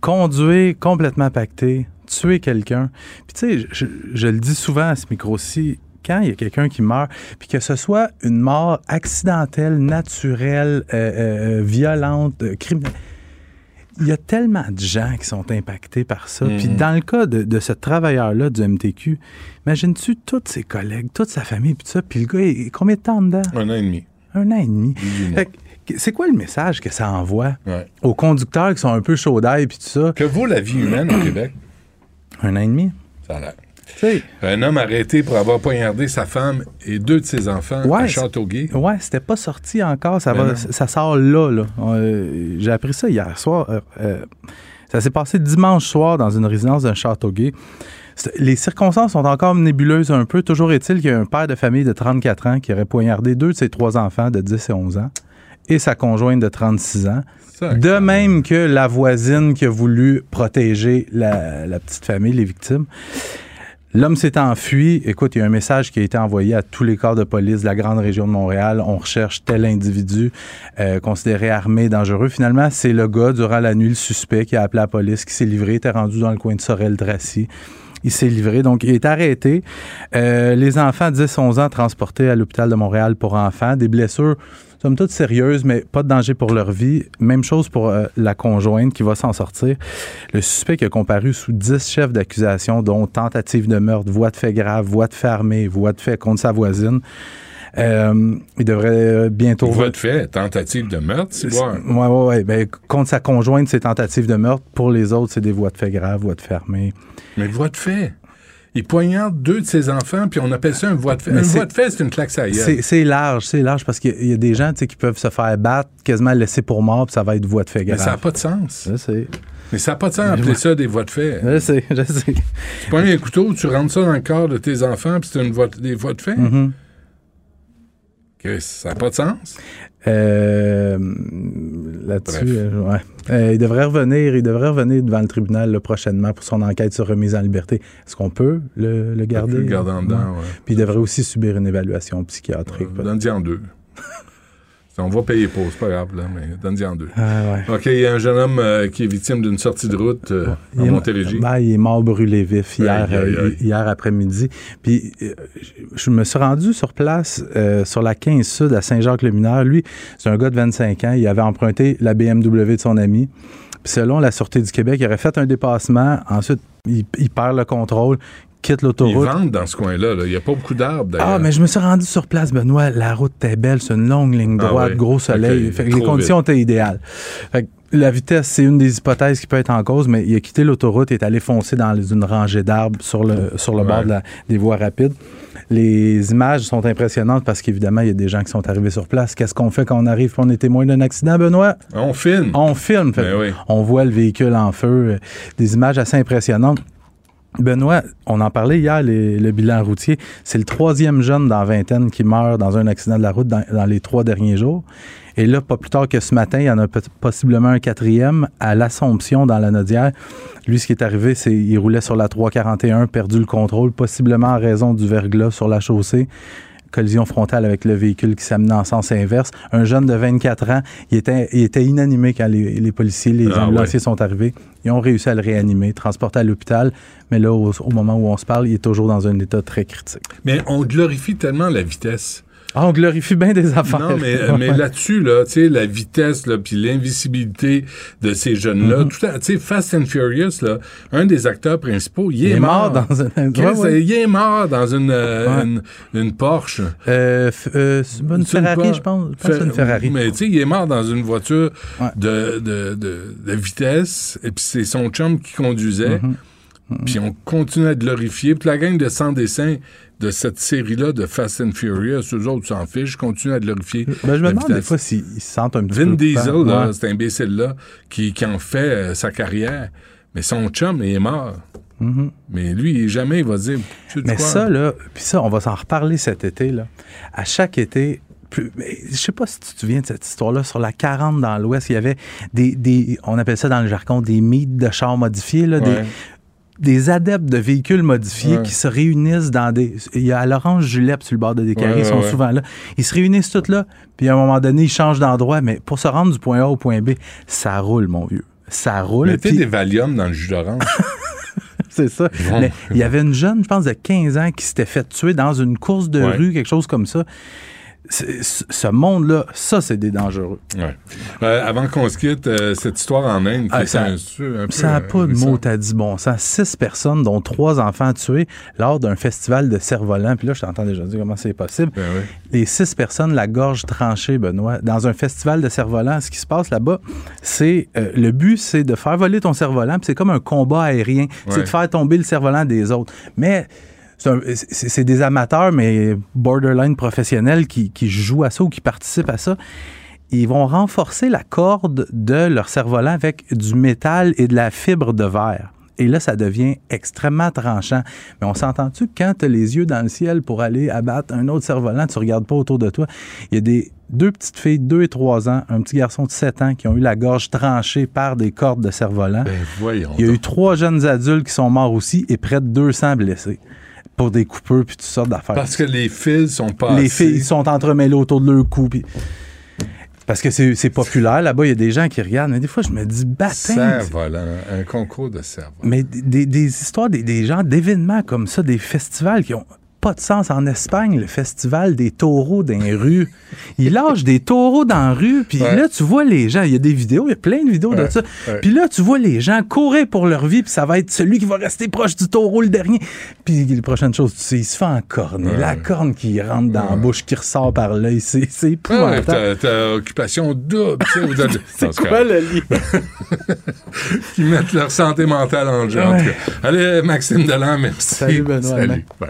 [SPEAKER 13] conduire complètement pacté, tuer quelqu'un. Puis tu sais, je, je le dis souvent à ce micro-ci, quand il y a quelqu'un qui meurt, puis que ce soit une mort accidentelle, naturelle, euh, euh, violente, euh, criminelle, il y a tellement de gens qui sont impactés par ça. Puis
[SPEAKER 3] Mhm.
[SPEAKER 13] dans le cas de, de ce travailleur-là du MTQ, imagines-tu tous ses collègues, toute sa famille, puis tout ça, puis le gars, il, combien de temps dedans?
[SPEAKER 3] Un an et demi.
[SPEAKER 13] Un an et demi. Fait que, c'est quoi le message que ça envoie
[SPEAKER 3] Ouais.
[SPEAKER 13] aux conducteurs qui sont un peu chauds d'ail puis tout ça?
[SPEAKER 3] Que vaut la vie humaine au Québec?
[SPEAKER 13] Un an et demi.
[SPEAKER 3] Ça a l'air. Un homme arrêté pour avoir poignardé sa femme et deux de ses enfants à
[SPEAKER 13] Ouais,
[SPEAKER 3] Châteauguay.
[SPEAKER 13] ouais, c'était pas sorti encore. Ça,
[SPEAKER 3] Ben
[SPEAKER 13] va, ça sort là. là. Euh, J'ai appris ça hier soir. Euh, euh, ça s'est passé dimanche soir dans une résidence d'un château gay. C'est- Les circonstances sont encore nébuleuses un peu. Toujours est-il qu'il y a un père de famille de 34 ans qui aurait poignardé deux de ses trois enfants de 10 et 11 ans et sa conjointe de 36 ans. De même que la voisine qui a voulu protéger la, la petite famille, les victimes. L'homme s'est enfui. Écoute, il y a un message qui a été envoyé à tous les corps de police de la grande région de Montréal. On recherche tel individu euh, considéré armé, dangereux. Finalement, c'est le gars, durant la nuit, le suspect qui a appelé la police, qui s'est livré, était rendu dans le coin de Sorel-Tracy. Il s'est livré, donc il est arrêté. Euh, les enfants 10-11 ans transportés à l'hôpital de Montréal pour enfants. Des blessures, somme toute sérieuses, mais pas de danger pour leur vie. Même chose pour euh, la conjointe qui va s'en sortir. Le suspect qui a comparu sous 10 chefs d'accusation, dont tentative de meurtre, voie de fait grave, voie de fait armé, voie de fait contre sa voisine. Euh, il devrait euh, bientôt...
[SPEAKER 3] Voie de fait, tentative de meurtre, c'est.
[SPEAKER 13] Ouais, ouais, ouais. Ben, contre sa conjointe, c'est tentative de meurtre. Pour les autres, c'est des voies de fait grave, voies de fait.
[SPEAKER 3] Mais voie de fait? Il poignarde deux de ses enfants, puis on appelle ça un voie de fait.
[SPEAKER 13] Mais
[SPEAKER 3] un voie de fait, c'est une claque à
[SPEAKER 13] C'est c'est large, c'est large parce qu'il y a- des gens qui peuvent se faire battre, quasiment laisser pour mort, puis ça va être voie de fait
[SPEAKER 3] Mais
[SPEAKER 13] grave.
[SPEAKER 3] ça n'a pas de sens.
[SPEAKER 13] Je sais.
[SPEAKER 3] Mais ça n'a pas de sens d'appeler ça des voies de fait.
[SPEAKER 13] Je sais, je sais.
[SPEAKER 3] Tu prends un couteau, tu rentres ça dans le corps de tes enfants, puis c'est une voie, des voies de fait.
[SPEAKER 13] Mhm.
[SPEAKER 3] Chris, ça n'a pas de sens.
[SPEAKER 13] Euh, Là-dessus, euh, ouais. Euh, il devrait revenir, il devrait revenir devant le tribunal là, prochainement pour son enquête sur remise en liberté. Est-ce qu'on peut le, le garder?
[SPEAKER 3] le garder? en dedans, ouais.
[SPEAKER 13] Puis il devrait aussi subir une évaluation psychiatrique.
[SPEAKER 3] Donne-y en deux. On va payer pour, c'est pas grave, là, mais donne-y en deux.
[SPEAKER 13] Ah, ouais.
[SPEAKER 3] OK, il y a un jeune homme euh, qui est victime d'une sortie de route euh,
[SPEAKER 13] Il
[SPEAKER 3] en
[SPEAKER 13] est-
[SPEAKER 3] Montérégie.
[SPEAKER 13] ben, il est mort brûlé vif hier,
[SPEAKER 3] Aïe, aïe,
[SPEAKER 13] euh,
[SPEAKER 3] aïe.
[SPEAKER 13] hier après-midi. Puis euh, je- me suis rendu sur place sur la 15 Sud à Saint-Jacques-le-Mineur. Lui, c'est un gars de 25 ans. Il avait emprunté la BMW de son ami. Puis selon la Sûreté du Québec, il aurait fait un dépassement. Ensuite, il, il perd le contrôle, quitte
[SPEAKER 3] Ils
[SPEAKER 13] l'autoroute.
[SPEAKER 3] vendent dans ce coin-là. là. Il n'y a pas beaucoup d'arbres, d'ailleurs.
[SPEAKER 13] Ah, mais je me suis rendu sur place, Benoît. La route était belle. C'est une longue ligne
[SPEAKER 3] Ah
[SPEAKER 13] droite,
[SPEAKER 3] ouais.
[SPEAKER 13] gros soleil. Fait que les conditions étaient idéales. Fait que la vitesse, c'est une des hypothèses qui peut être en cause, mais il a quitté l'autoroute et est allé foncer dans une rangée d'arbres sur le, sur le bord de la- des voies rapides. Les images sont impressionnantes parce qu'évidemment, il y a des gens qui sont arrivés sur place. Qu'est-ce qu'on fait quand on arrive et on est témoin d'un accident, Benoît?
[SPEAKER 3] On filme.
[SPEAKER 13] On filme. Fait
[SPEAKER 3] Ben oui.
[SPEAKER 13] On voit le véhicule en feu. Des images assez impressionnantes. Benoît, on en parlait hier, le bilan routier. C'est le troisième jeune dans vingtaine qui meurt dans un accident de la route dans, les trois derniers jours. Et là, pas plus tard que ce matin, il y en a possiblement un quatrième à l'Assomption dans la Nodière. Lui, ce qui est arrivé, c'est qu'il roulait sur la 341, perdu le contrôle, possiblement en raison du verglas sur la chaussée. Collision frontale avec le véhicule qui s'amenait en sens inverse. Un jeune de 24 ans, il était, il était inanimé quand les, les policiers, les
[SPEAKER 3] Ah,
[SPEAKER 13] ambulanciers
[SPEAKER 3] ouais.
[SPEAKER 13] sont arrivés. Ils ont réussi à le réanimer, transporté à l'hôpital. Mais là, au, au moment où on se parle, il est toujours dans un état très critique.
[SPEAKER 3] Mais on glorifie tellement la vitesse.
[SPEAKER 13] Ah, on glorifie bien des affaires.
[SPEAKER 3] Non, mais, mais là-dessus, là, tu sais, la vitesse, là, puis l'invisibilité de ces jeunes-là,
[SPEAKER 13] Mhm.
[SPEAKER 3] tout à- tu sais, Fast and Furious, là, un des acteurs principaux, il,
[SPEAKER 13] Il est mort dans un-
[SPEAKER 3] Chris,
[SPEAKER 13] Ouais, ouais.
[SPEAKER 3] Il est mort dans une, euh,
[SPEAKER 13] Ouais.
[SPEAKER 3] une, une Porsche.
[SPEAKER 13] Euh, euh, une Ferrari, je pense. Je une
[SPEAKER 3] Fer-
[SPEAKER 13] Ferrari.
[SPEAKER 3] Mais tu sais, il est mort dans une voiture de, de, de, de vitesse, et puis c'est son chum qui conduisait.
[SPEAKER 13] Mhm.
[SPEAKER 3] Puis on continue à glorifier. Puis la gang de sans dessin de cette série-là de Fast and Furious, eux autres s'en fichent, continuent à glorifier.
[SPEAKER 13] Ben, je me demande des fois s'ils ils se sentent un petit
[SPEAKER 3] Vin
[SPEAKER 13] peu.
[SPEAKER 3] Diesel,
[SPEAKER 13] coupables.
[SPEAKER 3] là,
[SPEAKER 13] Ouais.
[SPEAKER 3] cet imbécile-là, qui, qui en fait euh, sa carrière, mais son chum il est mort. Mais lui, jamais il va dire. Tu
[SPEAKER 13] Mais
[SPEAKER 3] quoi?
[SPEAKER 13] ça, là, puis ça, on va s'en reparler cet été, là. À chaque été, je sais pas si tu te souviens de cette histoire-là, sur la 40 dans l'Ouest, il y avait des, des, on appelle ça dans le jargon, des mythes de chars modifiés, là,
[SPEAKER 3] Ouais.
[SPEAKER 13] des adeptes de véhicules modifiés
[SPEAKER 3] Ouais.
[SPEAKER 13] qui se réunissent dans des... Il y a l'Orange Julep sur le bord de
[SPEAKER 3] Ouais,
[SPEAKER 13] ils sont
[SPEAKER 3] ouais,
[SPEAKER 13] souvent là. Ils se réunissent tous là, puis à un moment donné, ils changent d'endroit, mais pour se rendre du point A au point B, ça roule, mon vieux. Ça roule.
[SPEAKER 3] Mettez
[SPEAKER 13] puis-
[SPEAKER 3] des Valium dans le jus d'orange.
[SPEAKER 13] c'est ça. Il y avait une jeune, je pense, de 15 ans qui s'était fait tuer dans une course de rue, quelque chose comme ça. Ce monde-là, ça, c'est des dangereux.
[SPEAKER 3] Ouais. Euh, avant qu'on se quitte, euh, cette histoire en Inde,
[SPEAKER 13] Ah, ça-
[SPEAKER 3] est un, un peu,
[SPEAKER 13] Ça n'a
[SPEAKER 3] euh,
[SPEAKER 13] pas de
[SPEAKER 3] récente.
[SPEAKER 13] mot à dit bon sens. Six personnes, dont trois enfants tués lors d'un festival de cerf-volant. Puis là, je t'entends déjà dire comment c'est possible.
[SPEAKER 3] Ben oui.
[SPEAKER 13] Les six personnes, la gorge tranchée, Benoît, dans un festival de cerf-volant. Ce qui se passe là-bas, c'est euh, le but, c'est de faire voler ton cerf-volant. Puis c'est comme un combat aérien. C'est de faire tomber le cerf-volant des autres. Mais c'est des amateurs, mais borderline professionnels qui, qui jouent à ça ou qui participent à ça. Ils vont renforcer la corde de leur cerf-volant avec du métal et de la fibre de verre. Et là, ça devient extrêmement tranchant. Mais on s'entend-tu que quand tu as les yeux dans le ciel pour aller abattre un autre cerf-volant, tu regardes pas autour de toi. Il y a des deux petites filles, deux et trois ans, un petit garçon de 7 ans qui ont eu la gorge tranchée par des cordes de cerf-volant.
[SPEAKER 3] Ben.
[SPEAKER 13] Il y a
[SPEAKER 3] donc.
[SPEAKER 13] eu trois jeunes adultes qui sont morts aussi et près de 200 blessés pour des coupeurs puis toutes sortes d'affaires.
[SPEAKER 3] Parce que les fils sont pas
[SPEAKER 13] les filles sont entremêlées autour de leur cou. puis- Parce que c'est populaire. Là-bas, il y a des gens qui regardent. Mais des fois, je me dis, baptême.
[SPEAKER 3] Un concours de cerf
[SPEAKER 13] Mais des, des histoires, des, des gens, d'événements comme ça, des festivals qui ont pas de sens. En Espagne, le festival des taureaux dans les rues. Ils lâchent des taureaux dans la rue, puis
[SPEAKER 3] Ouais.
[SPEAKER 13] là, tu vois les gens. Il y a des vidéos, il y a plein de vidéos de ça. Puis là, tu vois les gens courir pour leur vie, puis ça va être celui qui va rester proche du taureau le dernier. Puis la prochaine chose, tu sais, il se fait encorner.
[SPEAKER 3] Ouais.
[SPEAKER 13] La corne qui rentre dans la bouche, qui ressort par l'œil, c'est
[SPEAKER 3] Ah ouais,
[SPEAKER 13] épouvantable.
[SPEAKER 3] t'as- occupation double,
[SPEAKER 13] C'est
[SPEAKER 3] en
[SPEAKER 13] quoi le lien?
[SPEAKER 3] Qui mettent leur santé mentale en jeu. en
[SPEAKER 13] Ouais.
[SPEAKER 3] tout cas. Allez, Maxime Delan, merci.
[SPEAKER 13] Salut, Benoît.
[SPEAKER 3] Salut. Bye.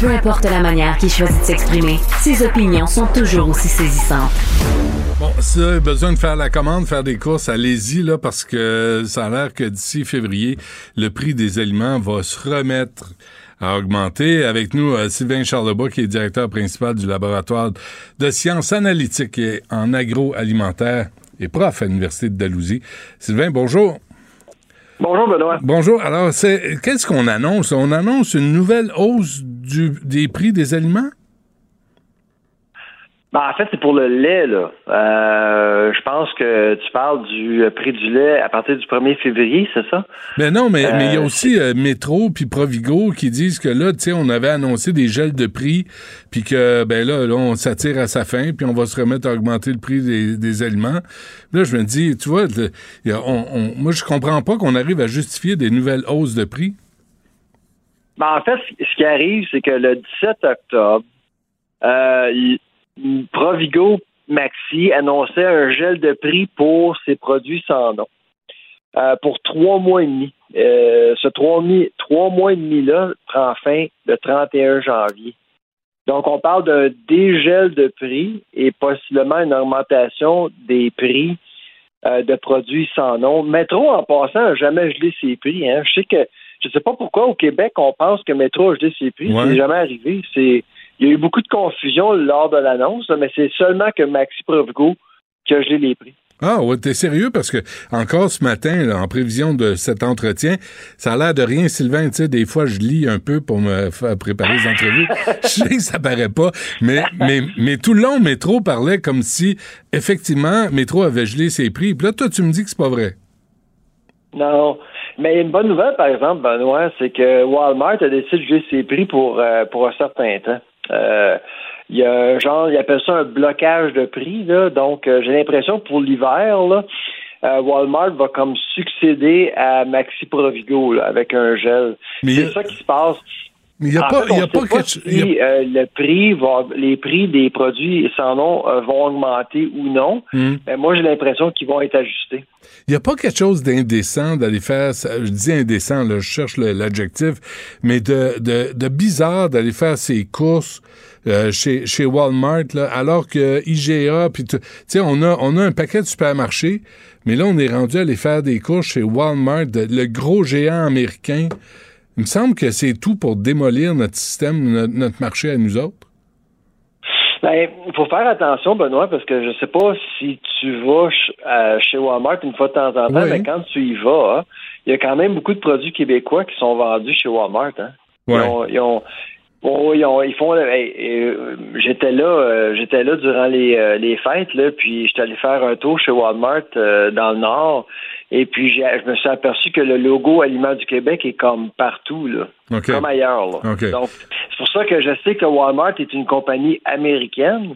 [SPEAKER 2] Peu importe la manière qu'il choisit de s'exprimer, ses opinions sont toujours aussi saisissantes.
[SPEAKER 3] Bon, si vous avez besoin de faire la commande, faire des courses, allez-y, là, parce que ça a l'air que d'ici février, le prix des aliments va se remettre à augmenter. Avec nous, euh, Sylvain Charlebois, qui est directeur principal du laboratoire de sciences analytiques en agroalimentaire et prof à l'Université de Dalhousie. Sylvain, bonjour.
[SPEAKER 14] Bonjour, Benoît.
[SPEAKER 3] Bonjour. Alors, c'est qu'est-ce qu'on annonce? On annonce une nouvelle hausse du, des prix des aliments?
[SPEAKER 14] Ben, en fait, c'est pour le lait, là. Euh, je pense que tu parles du prix du lait à partir du 1er février, c'est ça?
[SPEAKER 3] Mais non, mais il y a
[SPEAKER 14] Euh,
[SPEAKER 3] aussi euh, Métro puis Provigo qui disent que là, tu sais, on avait annoncé des gels de prix, puis que, ben là, là, on s'attire à sa fin, puis on va se remettre à augmenter le prix des, des aliments. Là, je me dis, tu vois, le- on- on- moi, je comprends pas qu'on arrive à justifier des nouvelles hausses de prix.
[SPEAKER 14] Ben, en fait, ce qui arrive, c'est que le 17 octobre, euh, Provigo Maxi annonçait un gel de prix pour ses produits sans nom. Euh, pour trois mois et demi. Euh, ce trois, mois et demi-là prend fin le 31 janvier. Donc, on parle d'un dégel de prix et possiblement une augmentation des prix euh, de produits sans nom. Métro, en passant, n'a jamais gelé ses prix. Hein. Je sais que je sais pas pourquoi au Québec on pense que Métro a gelé ses prix.
[SPEAKER 3] Ouais.
[SPEAKER 14] C'est jamais arrivé. C'est il y a eu beaucoup de confusion lors de l'annonce, mais c'est seulement que Maxi Provigo qui a gelé les prix.
[SPEAKER 3] Ah ouais, t'es sérieux? Parce que encore ce matin, là, en prévision de cet entretien, ça a l'air de rien, Sylvain. Tu sais, des fois, je lis un peu pour me faire préparer les entrevues. je sais que ça paraît pas, mais mais mais tout le long, Métro parlait comme si effectivement Métro avait gelé ses prix. Puis là, toi, tu me dis que c'est pas vrai.
[SPEAKER 14] Non. Mais une bonne nouvelle, par exemple, Benoît, c'est que Walmart a décidé de geler ses prix pour, euh, pour un certain temps. Euh, il y a un genre, il appelle ça un blocage de prix, là. Donc, euh, j'ai l'impression que pour l'hiver, là, euh, Walmart va comme succéder à Maxi Provigo, là, avec un gel. C'est ça qui se passe.
[SPEAKER 3] Mais il y a pas,
[SPEAKER 14] fait,
[SPEAKER 3] il y a pas
[SPEAKER 14] si,
[SPEAKER 3] il y a-
[SPEAKER 14] euh, le prix va, les prix des produits sans nom euh, vont augmenter ou non.
[SPEAKER 3] Hmm.
[SPEAKER 14] Mais moi, j'ai l'impression qu'ils vont être ajustés.
[SPEAKER 3] Il n'y a pas quelque chose d'indécent d'aller faire, je dis indécent, là, je cherche l'adjectif, mais de, de, de bizarre d'aller faire ses courses euh, chez, chez Walmart, là, alors que IGA, puis tu sais, on a, on a un paquet de supermarchés, mais là, on est rendu à aller faire des courses chez Walmart, le gros géant américain. Il me semble que c'est tout pour démolir notre système, notre, marché à nous autres.
[SPEAKER 14] Ben, il faut faire attention, Benoît, parce que je sais pas si tu vas ch- euh, chez Walmart une fois de temps en temps,
[SPEAKER 3] Oui.
[SPEAKER 14] mais quand tu y vas, hein, il y a quand même beaucoup de produits québécois qui sont vendus chez Walmart. Hein. Ils ont- ils ont- ils ont- ils font. hey, euh, j'étais là, euh, j'étais là durant les, euh, les fêtes, là, puis j'étais allé faire un tour chez Walmart euh, dans le Nord, et puis je me suis aperçu que le logo Aliments du Québec est comme partout, là, comme ailleurs. Là. Donc, c'est pour ça que je sais que Walmart est une compagnie américaine,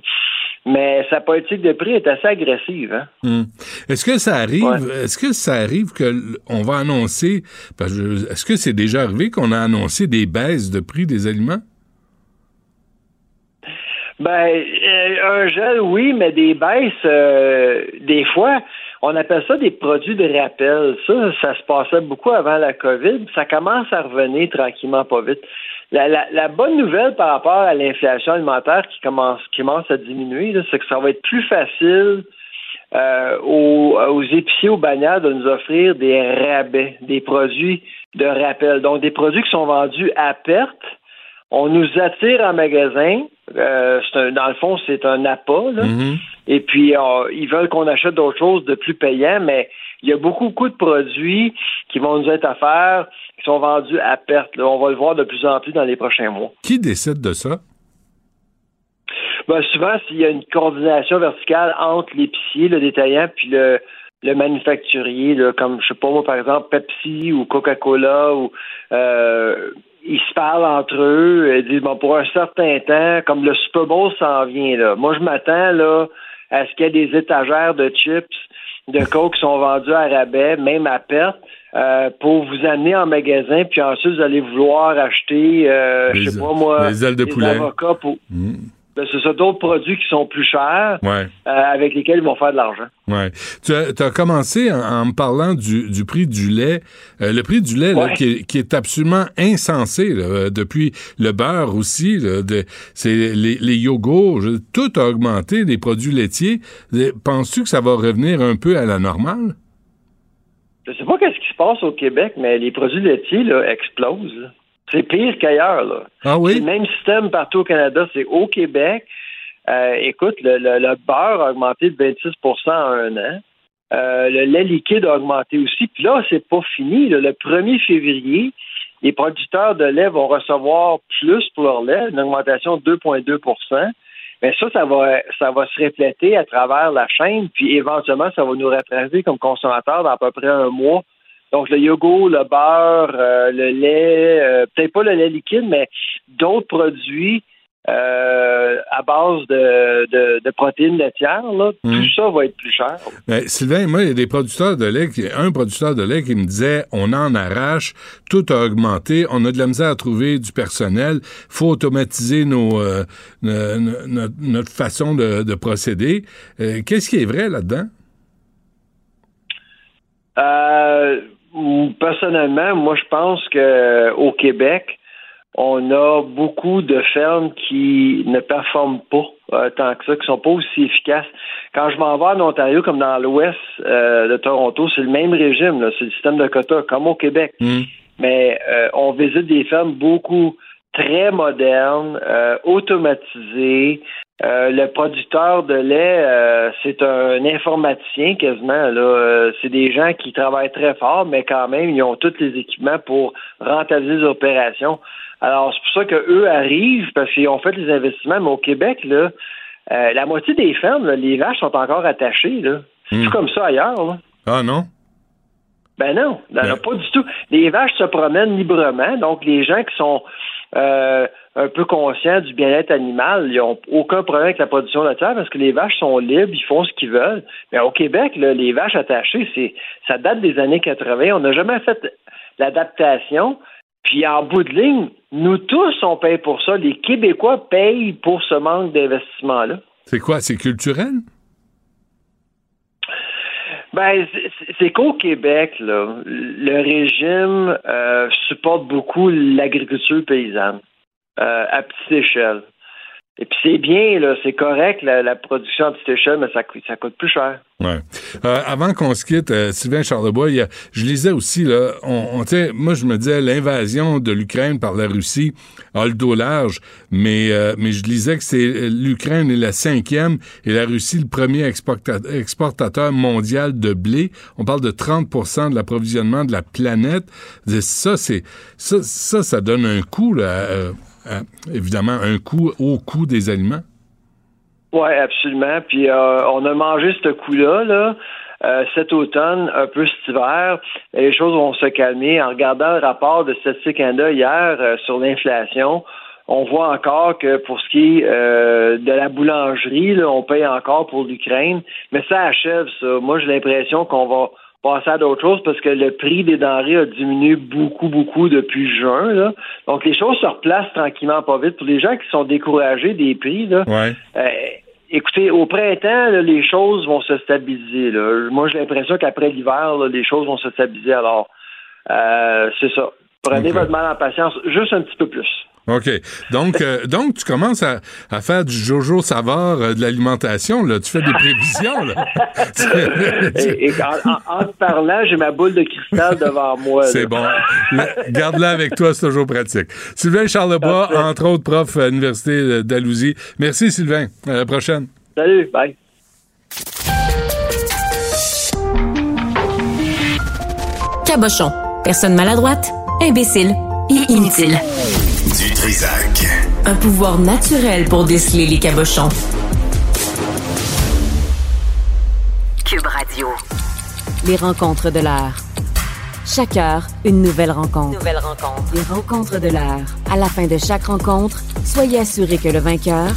[SPEAKER 14] mais sa politique de prix est assez agressive. Hein?
[SPEAKER 3] Hmm. Est-ce que ça arrive,
[SPEAKER 14] Ouais.
[SPEAKER 3] est-ce que ça arrive que l- on va annoncer, est-ce que c'est déjà arrivé qu'on a annoncé des baisses de prix des aliments?
[SPEAKER 14] Ben, euh, un gel, oui, mais des baisses, euh, des fois, on appelle ça des produits de rappel. Ça, ça se passait beaucoup avant la COVID. Ça commence à revenir tranquillement, pas vite. La, la, la bonne nouvelle par rapport à l'inflation alimentaire qui commence, qui commence à diminuer, c'est que ça va être plus facile euh, aux, aux épiciers, aux bannières de nous offrir des rabais, des produits de rappel. Donc, des produits qui sont vendus à perte. On nous attire en magasin. Euh, un- dans le fond, c'est un appât. Là. Et puis, euh, ils veulent qu'on achète d'autres choses de plus payant, mais il y a beaucoup, beaucoup de produits qui vont nous être offerts, qui sont vendus à perte. là. On va le voir de plus en plus dans les prochains mois.
[SPEAKER 3] Qui décide de ça?
[SPEAKER 14] Ben, souvent, s'il y a une coordination verticale entre l'épicier, le détaillant, puis le, le manufacturier, là, comme, je sais pas moi, par exemple, Pepsi ou Coca-Cola, ou euh, ils se parlent entre eux, et disent, bon, pour un certain temps, comme le Super Bowl s'en vient, là. Moi, je m'attends, là, à ce qu'il y ait des étagères de chips, de coke qui sont vendus à rabais, même à perte, euh, pour vous amener en magasin, puis ensuite, vous allez vouloir acheter, euh, je sais pas moi,
[SPEAKER 3] les ailes de
[SPEAKER 14] des
[SPEAKER 3] poulet.
[SPEAKER 14] avocats pour...
[SPEAKER 3] Hmm.
[SPEAKER 14] Ben, c'est ça, d'autres produits qui sont plus chers,
[SPEAKER 3] Ouais.
[SPEAKER 14] euh, avec lesquels ils vont faire de l'argent.
[SPEAKER 3] Ouais. Tu as, commencé en, en me parlant du, du prix du lait. Euh, le prix du lait, là, qui, est, qui est absolument insensé, là, euh, depuis le beurre aussi, là, de, c'est les, les yogourts, tout a augmenté, les produits laitiers. Euh, Penses-tu que ça va revenir un peu à la normale?
[SPEAKER 14] Je sais pas qu'est-ce qui se passe au Québec, mais les produits laitiers là, explosent. C'est pire qu'ailleurs. là.
[SPEAKER 3] Ah oui?
[SPEAKER 14] C'est le même système partout au Canada. C'est au Québec. Euh, écoute, le, le- le beurre a augmenté de 26% en un an. Euh, le lait liquide a augmenté aussi. Puis là, c'est pas fini. là. Le 1er février, les producteurs de lait vont recevoir plus pour leur lait, une augmentation de 2,2% Mais ça, ça va, ça va se refléter à travers la chaîne, puis éventuellement, ça va nous retracer comme consommateurs dans à peu près un mois. Donc, le yogourt, le beurre, euh, le lait, euh, peut-être pas le lait liquide, mais d'autres produits euh, à base de, de, protéines laitières, là, tout hmm. ça va être plus cher.
[SPEAKER 3] Ben, Sylvain, moi, il y a des producteurs de lait, qui, un producteur de lait qui me disait on en arrache, tout a augmenté, on a de la misère à trouver du personnel, faut automatiser nos, euh, notre, façon de, de procéder. Euh, qu'est-ce qui est vrai là-dedans?
[SPEAKER 14] Personnellement, moi, je pense que au Québec, on a beaucoup de fermes qui ne performent pas euh, tant que ça, qui sont pas aussi efficaces. Quand je m'en vais en Ontario, comme dans l'ouest euh, de Toronto, c'est le même régime, c'est le système de quotas, comme au Québec. Mm. Mais euh, on visite des fermes beaucoup très modernes, automatisées. Le producteur de lait, c'est un informaticien quasiment. Là, c'est des gens qui travaillent très fort, mais quand même, ils ont tous les équipements pour rentabiliser les opérations. Alors, c'est pour ça qu'eux arrivent, parce qu'ils ont fait les investissements, mais au Québec, là, euh, la moitié des fermes, les vaches sont encore attachées. Là. C'est hmm. comme ça ailleurs. Là.
[SPEAKER 3] Ah non?
[SPEAKER 14] Ben non, ben, pas du tout. Les vaches se promènent librement, donc les gens qui sont euh, un peu conscients du bien-être animal, ils n'ont aucun problème avec la production de terre parce que les vaches sont libres, ils font ce qu'ils veulent. Mais au Québec, là, les vaches attachées, c'est ça date des années 80. On n'a jamais fait l'adaptation. Puis en bout de ligne, nous tous, on paye pour ça. Les Québécois payent pour ce manque d'investissement-là.
[SPEAKER 3] C'est quoi? C'est culturel?
[SPEAKER 14] Ben, c'est qu'au Québec, là, le régime euh, supporte beaucoup l'agriculture paysanne euh, à petite échelle. Et puis c'est bien, c'est correct, la, production à petite échelle, mais ça, ça coûte plus cher.
[SPEAKER 3] Euh, avant qu'on se quitte, euh, Sylvain Charlebois, il je lisais aussi, là, moi je me disais l'invasion de l'Ukraine par la Russie a le dos large, mais, euh, je lisais que c'est l'Ukraine est la cinquième et la Russie le premier exportateur mondial de blé. On parle de 30 de l'approvisionnement de la planète. Ça, ça, donne un coup là. Euh, évidemment un coût au coût des aliments?
[SPEAKER 14] Oui, absolument. Puis euh, on a mangé ce coup-là, là. Euh, cet automne, un peu cet hiver, les choses vont se calmer. En regardant le rapport de Statistique Canada hier sur l'inflation, on voit encore que pour ce qui est de la boulangerie, on paye encore pour l'Ukraine, mais ça achève ça. Moi, j'ai l'impression qu'on va passer à d'autres choses parce que le prix des denrées a diminué beaucoup, beaucoup depuis juin. Là. Donc, les choses se replacent tranquillement, pas vite. Pour les gens qui sont découragés des prix, là, euh, écoutez, au printemps, les choses vont se stabiliser. Là. Moi, j'ai l'impression qu'après l'hiver, les choses vont se stabiliser. Alors, euh, c'est ça. Prenez votre mal en patience juste un petit peu plus.
[SPEAKER 3] OK. Donc, euh, donc tu commences à, à, faire du Jojo Savard euh, de l'alimentation. Là. Tu fais des prévisions. Là.
[SPEAKER 14] et, en, te parlant, j'ai ma boule de cristal devant moi.
[SPEAKER 3] C'est bon. Garde-la avec toi, c'est toujours pratique. Sylvain Charlebois, entre autres prof à l'Université d'Alousie. Merci, Sylvain. À la prochaine.
[SPEAKER 14] Salut. Bye.
[SPEAKER 2] Cabochon. Personne maladroite, imbécile et inutile.
[SPEAKER 1] Trisac.
[SPEAKER 2] Un pouvoir naturel pour déceler les cabochons. Cube Radio. Les rencontres de l'heure. Chaque heure, une nouvelle rencontre. Nouvelle rencontre. Les rencontres de l'heure. À la fin de chaque rencontre, soyez assurés que le vainqueur,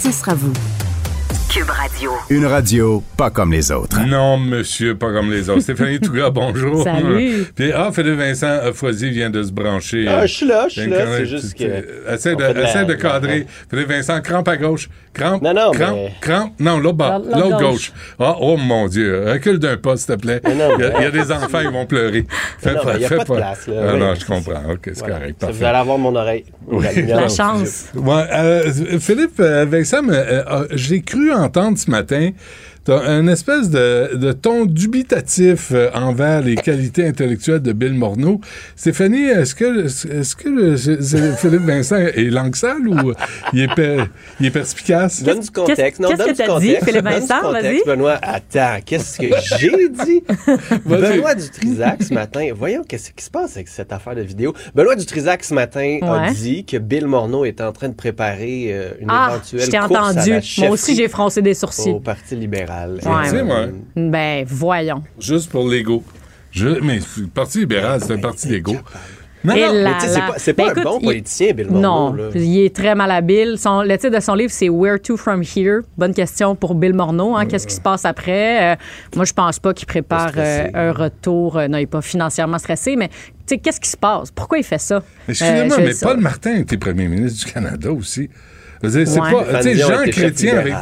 [SPEAKER 2] ce sera vous.
[SPEAKER 1] Cube Radio. Une radio pas comme les autres.
[SPEAKER 3] Non, monsieur, pas comme les autres. Stéphanie Touga, bonjour.
[SPEAKER 12] Salut.
[SPEAKER 3] Puis, ah, Philippe Vincent Foisy vient de se brancher.
[SPEAKER 15] Ah, je suis là, je suis là. C'est juste que.
[SPEAKER 3] Essaie de, essaie de cadrer. Philippe Vincent, crampe à gauche. Crampe.
[SPEAKER 15] Non, non.
[SPEAKER 3] Crampe.
[SPEAKER 15] Mais...
[SPEAKER 3] Crampe. Non, l'autre bas. L'autre gauche. Ah, oh, mon Dieu. Recule d'un pas, s'il te plaît.
[SPEAKER 15] Non,
[SPEAKER 3] il, y a, il, y a, des enfants, ils vont pleurer.
[SPEAKER 15] Fais, non, il n'y a pas de place. Là.
[SPEAKER 3] Ah, non, je comprends. OK, c'est voilà. correct.
[SPEAKER 15] Vous allez avoir mon oreille.
[SPEAKER 12] Oui. La chance.
[SPEAKER 3] Euh, Philippe euh, Vincent, euh, j'ai cru entendre ce matin T'as un espèce de, de ton dubitatif euh, envers les qualités intellectuelles de Bill Morneau. Stéphanie, est-ce que, est-ce que le- Philippe Vincent est langue sale ou il est, per- il est perspicace?
[SPEAKER 15] Donne du contexte. Non,
[SPEAKER 16] qu'est-ce
[SPEAKER 15] donne
[SPEAKER 16] que t'as dit. Philippe Vincent? Vas-y.
[SPEAKER 15] Benoît, attends, qu'est-ce que j'ai dit? Benoît Dutrisac, ce matin, voyons qu'est-ce qui se passe avec cette affaire de vidéo? Benoît Dutrisac, ce matin, a dit que Bill Morneau est en train de préparer euh, une
[SPEAKER 16] Ah,
[SPEAKER 15] éventuelle
[SPEAKER 16] je t'ai
[SPEAKER 15] course à
[SPEAKER 16] entendu.
[SPEAKER 15] la
[SPEAKER 16] Moi aussi, j'ai froncé des sourcils.
[SPEAKER 15] au Parti libéral.
[SPEAKER 16] Ouais.
[SPEAKER 3] Sais, moi,
[SPEAKER 16] Ben, voyons.
[SPEAKER 3] juste pour l'ego. Je- Mais le Parti libéral, c'est un parti d'ego. Non,
[SPEAKER 16] Et
[SPEAKER 3] non,
[SPEAKER 16] là
[SPEAKER 15] Mais tu sais, c'est pas,
[SPEAKER 16] Ben,
[SPEAKER 15] pas
[SPEAKER 16] écoute,
[SPEAKER 15] un bon politicien, Bill Morneau.
[SPEAKER 16] Non,
[SPEAKER 15] là.
[SPEAKER 16] il est très malhabile. Son, le titre de son livre, c'est Where to from here? Bonne question pour Bill Morneau. Hein, Qu'est-ce qui se passe après? Euh, moi, je pense pas qu'il prépare euh, un retour. Euh, non, il est pas financièrement stressé, mais tu sais, qu'est-ce qui se passe? Pourquoi il fait ça?
[SPEAKER 3] Excusez-moi,
[SPEAKER 16] Euh,
[SPEAKER 3] mais
[SPEAKER 16] ça-
[SPEAKER 3] Paul Martin était premier ministre du Canada aussi. C'est
[SPEAKER 16] Ouais.
[SPEAKER 3] pas, Jean Chrétien, avec,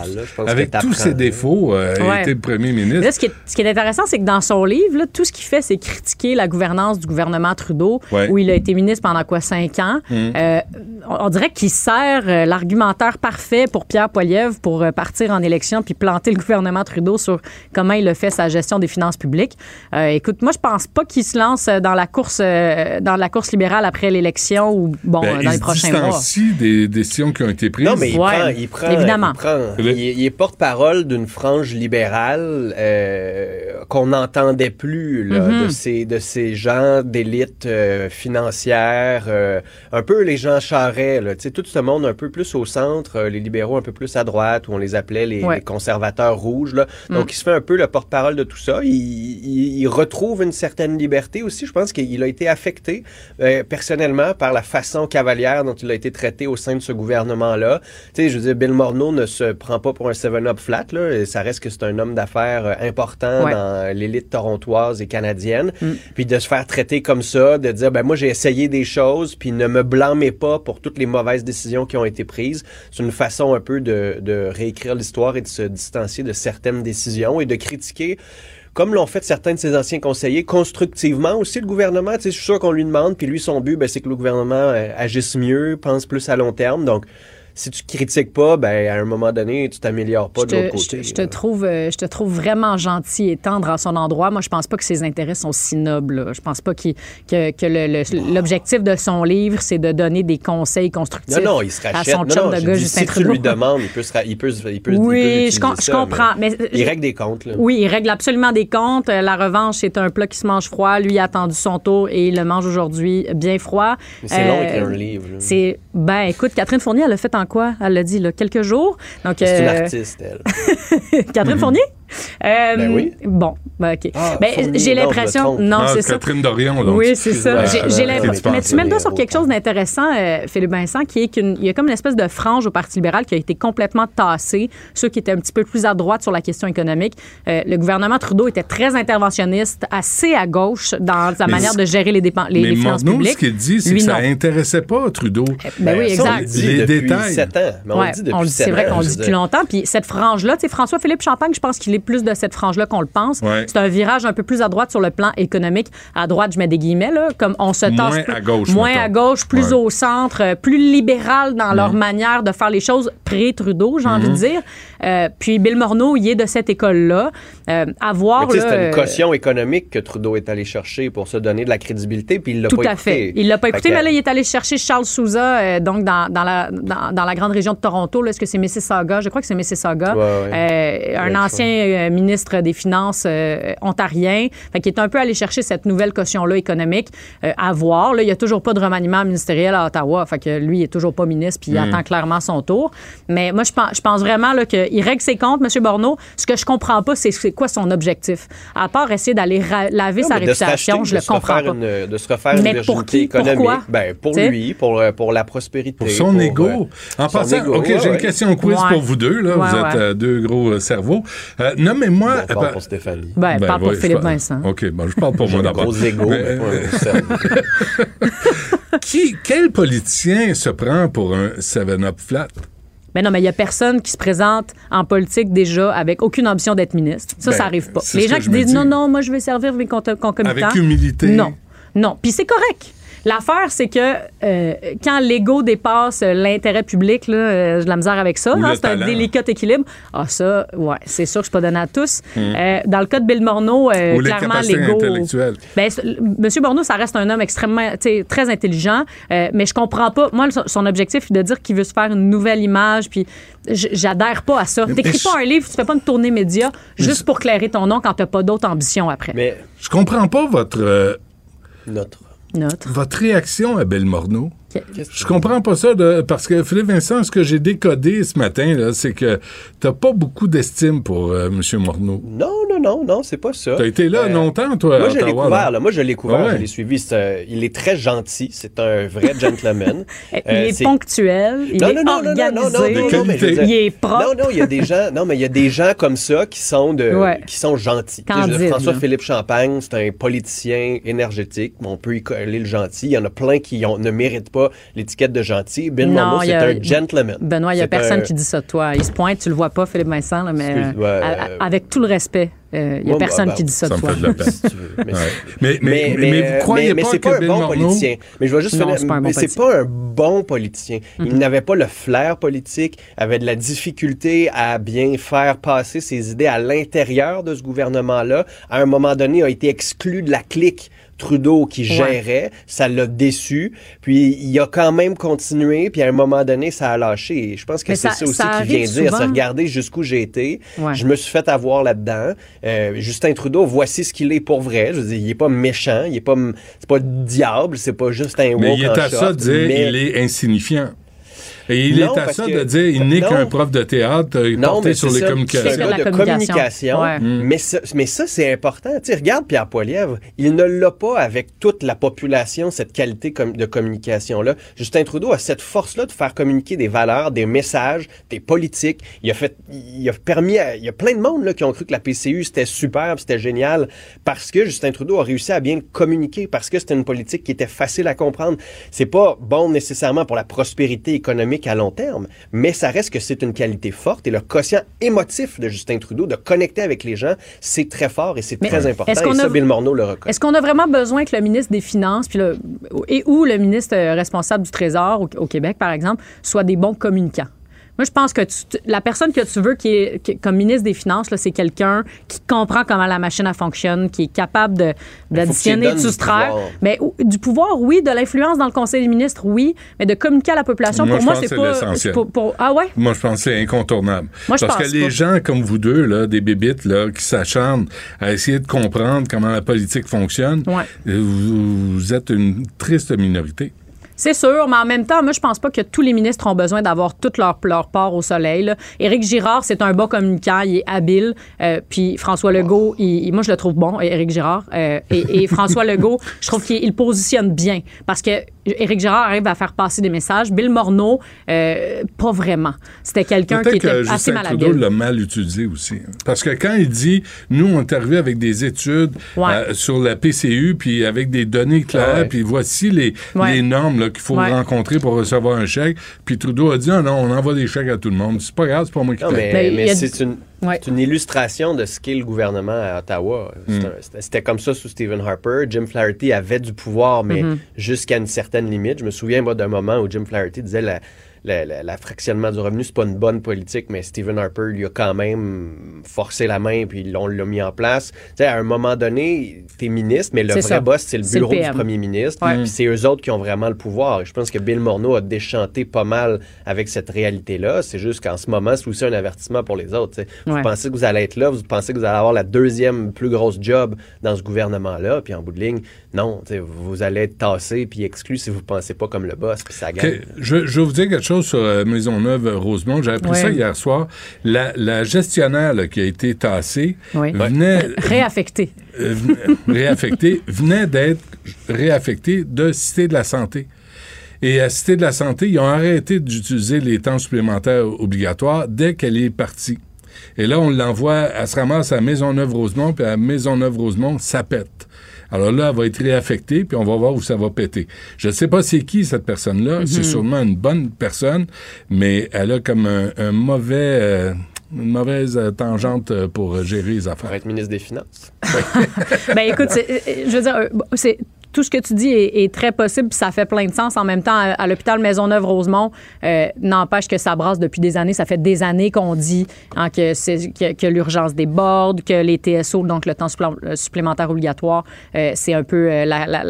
[SPEAKER 15] libéral,
[SPEAKER 3] tous ses défauts, euh, a
[SPEAKER 16] Ouais.
[SPEAKER 3] été premier ministre.
[SPEAKER 16] Là, ce, qui est, ce qui est intéressant, c'est que dans son livre, là, tout ce qu'il fait, c'est critiquer la gouvernance du gouvernement Trudeau,
[SPEAKER 3] Ouais.
[SPEAKER 16] où il a été ministre pendant quoi, cinq ans.
[SPEAKER 3] Mhm.
[SPEAKER 16] Euh, on, on dirait qu'il sert euh, l'argumentaire parfait pour Pierre Poilievre pour euh, partir en élection puis planter le gouvernement Trudeau sur comment il a fait sa gestion des finances publiques. Euh, écoute, moi, je pense pas qu'il se lance dans la course, euh, dans la course libérale après l'élection ou bon,
[SPEAKER 3] Ben,
[SPEAKER 16] dans
[SPEAKER 3] il
[SPEAKER 16] les
[SPEAKER 3] se
[SPEAKER 16] prochains mois.
[SPEAKER 3] distancie des décisions qui ont été prises.
[SPEAKER 15] Non, mais il
[SPEAKER 16] Ouais,
[SPEAKER 15] prend, il prend,
[SPEAKER 16] évidemment.
[SPEAKER 15] il prend- il, il est porte-parole d'une frange libérale euh, qu'on n'entendait plus là,
[SPEAKER 16] Mhm.
[SPEAKER 15] de ces de ces gens d'élite euh, financière, euh, un peu les gens charrets, là, tu sais, tout ce monde un peu plus au centre, euh, les libéraux un peu plus à droite, où on les appelait les,
[SPEAKER 16] Ouais.
[SPEAKER 15] les conservateurs rouges. Là. Donc,
[SPEAKER 16] Mm.
[SPEAKER 15] il se fait un peu le porte-parole de tout ça. Il, il- il retrouve une certaine liberté aussi. Je pense qu'il a été affecté euh, personnellement par la façon cavalière dont il a été traité au sein de ce gouvernement-là. Tu sais, je veux dire, Bill Morneau ne se prend pas pour un 7-up flat. Là, et ça reste que c'est un homme d'affaires euh, important
[SPEAKER 16] Ouais.
[SPEAKER 15] dans l'élite torontoise et canadienne.
[SPEAKER 16] Mm.
[SPEAKER 15] Puis de se faire traiter comme ça, de dire, ben moi j'ai essayé des choses, puis ne me blâmez pas pour toutes les mauvaises décisions qui ont été prises. C'est une façon un peu de, de réécrire l'histoire et de se distancier de certaines décisions et de critiquer comme l'ont fait certains de ses anciens conseillers, constructivement aussi le gouvernement. Tu sais, je suis sûr qu'on lui demande, puis lui, son but, ben, c'est que le gouvernement euh, agisse mieux, pense plus à long terme. Donc, si tu critiques pas, ben, à un moment donné, tu t'améliores pas
[SPEAKER 16] Je
[SPEAKER 15] de l'autre
[SPEAKER 16] je,
[SPEAKER 15] côté.
[SPEAKER 16] te, je te trouve, euh, je te trouve vraiment gentil et tendre à son endroit. Moi, je pense pas que ses intérêts sont si nobles. là. Je pense pas qu'il- que, que l'objectif de son livre, c'est de donner des conseils constructifs
[SPEAKER 15] Non, non, il se
[SPEAKER 16] à son
[SPEAKER 15] Non,
[SPEAKER 16] chum
[SPEAKER 15] non,
[SPEAKER 16] de gars, Justin
[SPEAKER 15] si tu lui demandes, il peut, se il peut, il peut, il peut
[SPEAKER 16] Oui, je com- je
[SPEAKER 15] ça,
[SPEAKER 16] comprends, mais-
[SPEAKER 15] il règle des comptes. Là.
[SPEAKER 16] Oui, il règle absolument des comptes. Euh, La revanche, c'est un plat qui se mange froid. Lui a attendu son tour et il le mange aujourd'hui bien froid.
[SPEAKER 15] C'est long
[SPEAKER 16] Euh,
[SPEAKER 15] écrire un livre.
[SPEAKER 16] C'est ben écoute, Catherine Fournier, elle l'a fait en quoi? Elle l'a dit là, quelques jours. Donc
[SPEAKER 15] C'est une
[SPEAKER 16] euh,
[SPEAKER 15] artiste, elle.
[SPEAKER 16] Catherine. Fournier? Euh,
[SPEAKER 15] Ben oui.
[SPEAKER 16] Bon, ben, OK.
[SPEAKER 15] Ah,
[SPEAKER 16] Ben, j'ai l'impression. Non,
[SPEAKER 3] Ah,
[SPEAKER 16] c'est ça.
[SPEAKER 3] Catherine Dorion, donc.
[SPEAKER 16] Oui, c'est ça. J'ai- l'impression. Mais tu mets le doigt sur quelque chose d'intéressant, euh, Philippe Vincent, qui est qu'il y a comme une espèce de frange au Parti libéral qui a été complètement tassée. Ceux qui étaient un petit peu plus à droite sur la question économique. Euh, le gouvernement Trudeau était très interventionniste, assez à gauche dans sa
[SPEAKER 3] Mais
[SPEAKER 16] manière de gérer les, dépenses, les,
[SPEAKER 3] mais
[SPEAKER 16] les finances publiques.
[SPEAKER 3] ce qu'il dit, c'est que ça
[SPEAKER 16] non.
[SPEAKER 3] intéressait pas Trudeau.
[SPEAKER 16] Ben oui,
[SPEAKER 15] ça, on
[SPEAKER 16] exact.
[SPEAKER 3] Les
[SPEAKER 15] depuis
[SPEAKER 3] détails.
[SPEAKER 15] sept ans. Mais on
[SPEAKER 16] Ouais,
[SPEAKER 15] le dit depuis
[SPEAKER 16] on le dit,
[SPEAKER 15] sept
[SPEAKER 16] c'est vrai qu'on le dit depuis longtemps. Puis cette frange-là, tu sais, François-Philippe Champagne, je pense qu'il est plus de cette frange-là qu'on le pense.
[SPEAKER 3] Ouais.
[SPEAKER 16] C'est un virage un peu plus à droite sur le plan économique. À droite, je mets des guillemets, là, comme on se tasse.
[SPEAKER 3] Moins
[SPEAKER 16] plus-
[SPEAKER 3] à gauche,
[SPEAKER 16] Moins
[SPEAKER 3] mettons.
[SPEAKER 16] à gauche, plus
[SPEAKER 3] Ouais.
[SPEAKER 16] au centre, euh, plus libéral dans leur manière de faire les choses pré-Trudeau, j'ai envie
[SPEAKER 15] Mhm.
[SPEAKER 16] de dire. Euh, puis Bill Morneau, il est de cette école-là. Euh, à voir.
[SPEAKER 15] Mais tu sais,
[SPEAKER 16] là,
[SPEAKER 15] c'était une
[SPEAKER 16] euh,
[SPEAKER 15] caution économique que Trudeau est allé chercher pour se donner de la crédibilité, puis il l'a
[SPEAKER 16] Tout
[SPEAKER 15] pas
[SPEAKER 16] à
[SPEAKER 15] écouté.
[SPEAKER 16] fait. Il l'a pas écouté, mais là, il est allé chercher Charles Souza, euh, donc dans, dans la, dans, dans la grande région de Toronto. là. Est-ce que c'est Mississauga? Je crois que c'est Mississauga.
[SPEAKER 15] Ouais, ouais.
[SPEAKER 16] Euh, un
[SPEAKER 15] Ouais,
[SPEAKER 16] ancien euh, ministre des Finances euh, ontarien. Fait qu'il est un peu allé chercher cette nouvelle caution-là économique euh, à voir. Là, il n'y a toujours pas de remaniement ministériel à Ottawa. Fait que lui, il est toujours pas ministre, puis il
[SPEAKER 15] Hmm.
[SPEAKER 17] Mm.
[SPEAKER 16] attend clairement son tour. Mais moi, je pense, je pense vraiment là, qu'il règle ses comptes, M. Borneau. Ce que je comprends pas, c'est c'est quoi son objectif? À part essayer d'aller laver
[SPEAKER 15] Non,
[SPEAKER 16] sa réputation, je le comprends pas.
[SPEAKER 15] une- de se refaire
[SPEAKER 16] Mais
[SPEAKER 15] une
[SPEAKER 16] pour
[SPEAKER 15] virginité
[SPEAKER 16] qui?
[SPEAKER 15] économique?
[SPEAKER 16] Pourquoi?
[SPEAKER 15] Ben, pour
[SPEAKER 16] T'sais?
[SPEAKER 15] lui, pour, pour la prospérité.
[SPEAKER 3] Pour son
[SPEAKER 15] pour,
[SPEAKER 3] ego.
[SPEAKER 15] euh,
[SPEAKER 3] En
[SPEAKER 15] son
[SPEAKER 3] passant,
[SPEAKER 15] ego,
[SPEAKER 3] OK,
[SPEAKER 15] ouais,
[SPEAKER 3] j'ai une question quiz
[SPEAKER 16] Ouais.
[SPEAKER 3] pour vous deux. Là.
[SPEAKER 16] Ouais,
[SPEAKER 3] vous êtes
[SPEAKER 16] ouais.
[SPEAKER 3] euh, deux gros euh, cerveaux. Euh, Nommez-moi.
[SPEAKER 15] Bon, parle pour Stéphanie.
[SPEAKER 16] Ben, parle pour
[SPEAKER 3] ouais,
[SPEAKER 16] Philippe Vincent.
[SPEAKER 3] OK, bon, je parle pour moi d'abord.
[SPEAKER 15] gros ego, mais
[SPEAKER 3] Euh,
[SPEAKER 15] pas
[SPEAKER 3] euh, qui, quel politicien se prend pour un 7-up flat?
[SPEAKER 16] Mais non, mais il n'y a personne qui se présente en politique déjà avec aucune ambition d'être ministre. Ça,
[SPEAKER 3] Ben,
[SPEAKER 16] ça arrive pas.
[SPEAKER 3] c'est
[SPEAKER 16] Les gens qui disent
[SPEAKER 3] dis.
[SPEAKER 16] non, non, moi, je vais servir mes concomitants.
[SPEAKER 3] Avec humilité.
[SPEAKER 16] Non. Non. Puis c'est correct. L'affaire, c'est que euh, quand l'ego dépasse l'intérêt public, là, euh, j'ai de la misère avec ça. Hein, c'est un délicat équilibre. Ah, ça, ouais, c'est sûr que je suis pas donné à tous.
[SPEAKER 3] Mm.
[SPEAKER 16] Euh, dans le cas de Bill Morneau, euh,
[SPEAKER 3] Ou
[SPEAKER 16] clairement, l'ego. Ben, Monsieur Morneau, ça reste un homme extrêmement, tu sais, très intelligent, euh, mais je comprends pas. Moi, son- objectif est de dire qu'il veut se faire une nouvelle image, puis j'adhère pas à ça. T'écris pas un livre, tu fais pas une tournée média juste pour clairer ton nom quand t'as pas d'autres ambitions après.
[SPEAKER 15] Mais
[SPEAKER 3] Je comprends pas votre, euh,
[SPEAKER 15] notre.
[SPEAKER 3] Votre réaction à Belle Morneau. Je comprends pas ça, de- parce que Philippe Vincent, ce que j'ai décodé ce matin, là, c'est que t'as pas beaucoup d'estime pour euh, M. Morneau.
[SPEAKER 15] Non, non, non, non, c'est pas ça.
[SPEAKER 3] T'as été là
[SPEAKER 15] Euh,
[SPEAKER 3] longtemps, toi, à
[SPEAKER 15] Moi, je l'ai
[SPEAKER 3] Ottawa,
[SPEAKER 15] couvert,
[SPEAKER 3] là.
[SPEAKER 15] Moi, je l'ai couvert,
[SPEAKER 3] Ah ouais.
[SPEAKER 15] je l'ai suivi. Un- il est très gentil. C'est un vrai gentleman.
[SPEAKER 16] il
[SPEAKER 15] Euh,
[SPEAKER 16] est ponctuel, il
[SPEAKER 15] Non,
[SPEAKER 16] est
[SPEAKER 15] non, non, non,
[SPEAKER 16] organisé,
[SPEAKER 15] non, non, non, non, mais je veux dire-
[SPEAKER 16] il est propre.
[SPEAKER 15] Non, non, il y a des gens, non, mais il y a des gens comme ça qui sont de,
[SPEAKER 16] Ouais.
[SPEAKER 15] qui sont gentils. Tu sais, je veux dire,
[SPEAKER 16] Candide,
[SPEAKER 15] François
[SPEAKER 16] là.
[SPEAKER 15] Philippe Champagne, c'est un politicien énergétique. On peut y coller le gentil. Il y en a plein qui ont- ne méritent pas l'étiquette de gentil. Bill
[SPEAKER 16] il y
[SPEAKER 15] c'est
[SPEAKER 16] a-
[SPEAKER 15] un gentleman.
[SPEAKER 16] Benoît, il y a personne
[SPEAKER 15] un-
[SPEAKER 16] qui dit ça de toi. Il se pointe, tu le vois pas, Philippe Vincent, là, mais
[SPEAKER 15] Excuse, ouais,
[SPEAKER 16] euh,
[SPEAKER 15] euh,
[SPEAKER 16] à- avec tout le respect, euh, il y a
[SPEAKER 15] Moi,
[SPEAKER 16] personne
[SPEAKER 15] bah,
[SPEAKER 16] qui dit ça,
[SPEAKER 3] ça
[SPEAKER 16] de toi.
[SPEAKER 3] de
[SPEAKER 15] si. Mais,
[SPEAKER 3] Ouais. Mais, mais, mais, vous croyez
[SPEAKER 15] mais- mais
[SPEAKER 3] pas
[SPEAKER 15] c'est
[SPEAKER 3] que
[SPEAKER 15] pas un bon
[SPEAKER 3] Morneau...
[SPEAKER 15] politicien. Mais je vais juste
[SPEAKER 16] Non,
[SPEAKER 15] finir-
[SPEAKER 16] pas un bon
[SPEAKER 15] mais c'est
[SPEAKER 16] politicien.
[SPEAKER 15] pas un bon politicien. Il
[SPEAKER 16] Mhm.
[SPEAKER 15] n'avait pas le flair politique, avait de la difficulté à bien faire passer ses idées à l'intérieur de ce gouvernement-là. À un moment donné, a été exclu de la clique Trudeau qui gérait, ça l'a déçu, puis il a quand même continué, puis à un moment donné, ça a lâché. Et je pense que c'est
[SPEAKER 16] ça-
[SPEAKER 15] ça, aussi
[SPEAKER 16] ça
[SPEAKER 15] qui vient
[SPEAKER 16] arrive
[SPEAKER 15] dire, c'est
[SPEAKER 16] souvent.
[SPEAKER 15] regarder jusqu'où j'ai été.
[SPEAKER 16] Ouais.
[SPEAKER 15] Je me suis fait avoir là-dedans. Euh, Justin Trudeau, voici ce qu'il est pour vrai. Je veux dire, il est pas méchant, il est pas, c'est pas le diable, c'est pas juste un
[SPEAKER 3] Mais il est à ça de dire
[SPEAKER 15] mais-
[SPEAKER 3] il est insignifiant. Et il
[SPEAKER 15] Non,
[SPEAKER 3] est à ça
[SPEAKER 15] que-
[SPEAKER 3] de dire il n'est qu'un prof de théâtre euh,
[SPEAKER 15] Non,
[SPEAKER 3] porté
[SPEAKER 15] mais
[SPEAKER 3] sur les
[SPEAKER 15] ça,
[SPEAKER 3] communications.
[SPEAKER 15] C'est un gars de communication.
[SPEAKER 16] communication. Ouais.
[SPEAKER 3] Mm.
[SPEAKER 15] Mais ça, mais ça c'est important. Tu sais, regarde Pierre Poilievre, il ne l'a pas avec toute la population, cette qualité de communication-là. Justin Trudeau a cette force-là de faire communiquer des valeurs, des messages, des politiques. Il a fait, il a permis, à- il y a plein de monde là, qui ont cru que la PCU c'était super, c'était génial, parce que Justin Trudeau a réussi à bien le communiquer, parce que c'était une politique qui était facile à comprendre. C'est pas bon nécessairement pour la prospérité économique à long terme, mais ça reste que c'est une qualité forte et le quotient émotif de Justin Trudeau de connecter avec les gens, c'est très fort et c'est très important.
[SPEAKER 16] est-ce
[SPEAKER 15] Et
[SPEAKER 16] qu'on
[SPEAKER 15] ça,
[SPEAKER 16] a-
[SPEAKER 15] Bill Morneau le reconnaît.
[SPEAKER 16] Est-ce qu'on a vraiment besoin que le ministre des Finances puis le, et ou le ministre euh, responsable du Trésor au, au Québec, par exemple, soient des bons communicants? Moi, je pense que tu- la personne que tu veux qui est qui- comme ministre des Finances, là, c'est quelqu'un qui comprend comment la machine elle fonctionne, qui est capable d'additionner, de soustraire. Mais ou- du pouvoir, oui, de l'influence dans le Conseil des ministres, oui, mais de communiquer à la population,
[SPEAKER 3] Moi,
[SPEAKER 16] pour moi, c'est pas.
[SPEAKER 3] c'est l'essentiel.
[SPEAKER 16] pour- pour- ah ouais?
[SPEAKER 3] Moi, je pense que c'est incontournable.
[SPEAKER 16] Moi, je
[SPEAKER 3] Parce
[SPEAKER 16] pense
[SPEAKER 3] que les
[SPEAKER 16] pas.
[SPEAKER 3] gens comme vous deux, là, des bébites, là, qui s'acharnent à essayer de comprendre comment la politique fonctionne,
[SPEAKER 16] Ouais.
[SPEAKER 3] vous, vous êtes une triste minorité.
[SPEAKER 16] C'est sûr, mais en même temps, moi, je pense pas que tous les ministres ont besoin d'avoir toute leur, leur part au soleil. là. Éric Girard, c'est un bon communicant, il est habile. euh, puis François Legault, il- il- moi, je le trouve bon, Éric Girard. euh, et, et François Legault, je trouve qu'il il positionne bien. Parce que Éric Girard arrive à faire passer des messages. Bill Morneau, euh, pas vraiment. C'était quelqu'un qui était
[SPEAKER 3] que
[SPEAKER 16] assez
[SPEAKER 3] Justin Trudeau
[SPEAKER 16] malhabile.
[SPEAKER 3] l'a mal utilisé aussi. Parce que quand il dit, nous, on est arrivé avec des études
[SPEAKER 16] Ouais.
[SPEAKER 3] euh, sur la PCU, puis avec des données claires,
[SPEAKER 15] Ouais.
[SPEAKER 3] puis voici les,
[SPEAKER 16] Ouais.
[SPEAKER 3] les normes qu'il faut
[SPEAKER 16] Ouais.
[SPEAKER 3] rencontrer pour recevoir un chèque. Puis Trudeau a dit, ah non, on envoie des chèques à tout le monde. C'est pas grave, c'est pas moi qui
[SPEAKER 15] Non, mais, mais c'est une,
[SPEAKER 16] Ouais.
[SPEAKER 15] c'est une illustration de ce qu'est le gouvernement à Ottawa. C'est
[SPEAKER 3] Mm.
[SPEAKER 15] C'était comme ça sous Stephen Harper. Jim Flaherty avait du pouvoir, mais
[SPEAKER 16] Mhm.
[SPEAKER 15] jusqu'à une certaine limite. Je me souviens, moi, d'un moment où Jim Flaherty disait la, la, la- la fractionnement du revenu, c'est pas une bonne politique, mais Stephen Harper lui a quand même forcé la main, puis on l'a mis en place. Tu sais, à un moment donné, t'es ministre, mais le vrai
[SPEAKER 16] ça.
[SPEAKER 15] boss, c'est le
[SPEAKER 16] le
[SPEAKER 15] bureau du premier ministre.
[SPEAKER 16] Ouais.
[SPEAKER 15] Puis c'est eux autres qui ont vraiment le pouvoir. Et je pense que Bill Morneau a déchanté pas mal avec cette réalité-là. C'est juste qu'en ce moment, c'est aussi un avertissement pour les autres. tu sais. Vous
[SPEAKER 16] Ouais.
[SPEAKER 15] pensez que vous allez être là, vous pensez que vous allez avoir la deuxième plus grosse job dans ce gouvernement-là, puis en bout de ligne, non, vous allez être tassé puis exclu si vous pensez pas comme le boss, puis ça gagne.
[SPEAKER 3] Je, je vais vous dire quelque chose sur euh, Maisonneuve-Rosemont. J'ai appris
[SPEAKER 16] Ouais.
[SPEAKER 3] ça hier soir. La, la gestionnaire là, qui a été tassée
[SPEAKER 16] Oui.
[SPEAKER 3] venait,
[SPEAKER 16] Réaffecté.
[SPEAKER 3] euh, venait- réaffectée, venait d'être réaffectée de Cité de la Santé. Et à Cité de la Santé, ils ont arrêté d'utiliser les temps supplémentaires obligatoires dès qu'elle est partie. Et là, on l'envoie, elle se ramasse à Maisonneuve-Rosemont, puis à Maisonneuve-Rosemont, ça pète. Alors là, elle va être réaffectée, puis on va voir où ça va péter. Je ne sais pas c'est qui cette personne-là. C'est sûrement une bonne personne, mais elle a comme un, un mauvais, euh, une mauvaise euh, tangente euh, pour gérer les
[SPEAKER 15] Pour
[SPEAKER 3] affaires.
[SPEAKER 15] être ministre des Finances.
[SPEAKER 16] ben écoute, c'est- je veux dire, c'est tout ce que tu dis est, est très possible, puis ça fait plein de sens. En même temps, à, à l'hôpital Maisonneuve-Rosemont, euh, n'empêche que ça brasse depuis des années. Ça fait des années qu'on dit hein, que, c'est- que, que l'urgence déborde, que les TSO, donc le temps euh, supplémentaire obligatoire, euh, c'est un peu la, la-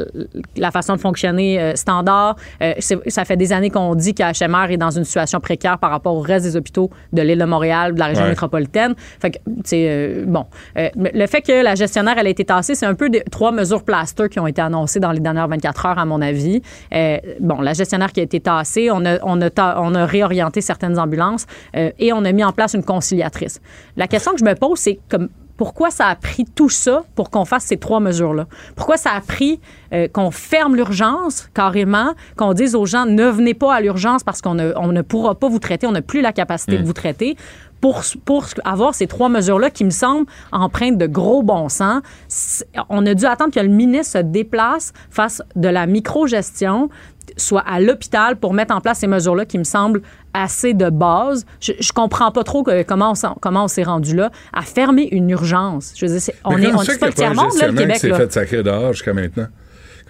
[SPEAKER 16] la façon de fonctionner euh, standard. C'est- ça fait des années qu'on dit qu'HMR est dans une situation précaire par rapport au reste des hôpitaux de l'île de Montréal, de la région
[SPEAKER 18] Ouais.
[SPEAKER 16] métropolitaine. Fait que, tu sais, euh, bon. Le fait que la gestionnaire, elle a été tassée, c'est un peu des trois mesures plaster qui ont été annoncées dans les dernières 24 heures, à mon avis. Euh, bon, la gestionnaire qui a été tassée, on a, on a, ta- on a réorienté certaines ambulances euh, et on a mis en place une conciliatrice. La question que je me pose, c'est comme pourquoi ça a pris tout ça pour qu'on fasse ces trois mesures-là? Pourquoi ça a pris euh, qu'on ferme l'urgence carrément, qu'on dise aux gens ne venez pas à l'urgence parce qu'on ne, on ne pourra pas vous traiter, on n'a plus la capacité de vous traiter? Pour, pour avoir ces trois mesures-là qui me semblent empreintes de gros bon sens, on a dû attendre que le ministre se déplace, fasse de la micro-gestion, soit à l'hôpital pour mettre en place ces mesures-là qui me semblent assez de base. Je, je comprends pas trop que- comment on, s'en- comment on s'est rendu là à fermer une urgence. Je veux dire, c'est- on est, on est pas le tiers-monde, le Québec. là.
[SPEAKER 3] fait sacrer dehors jusqu'à maintenant?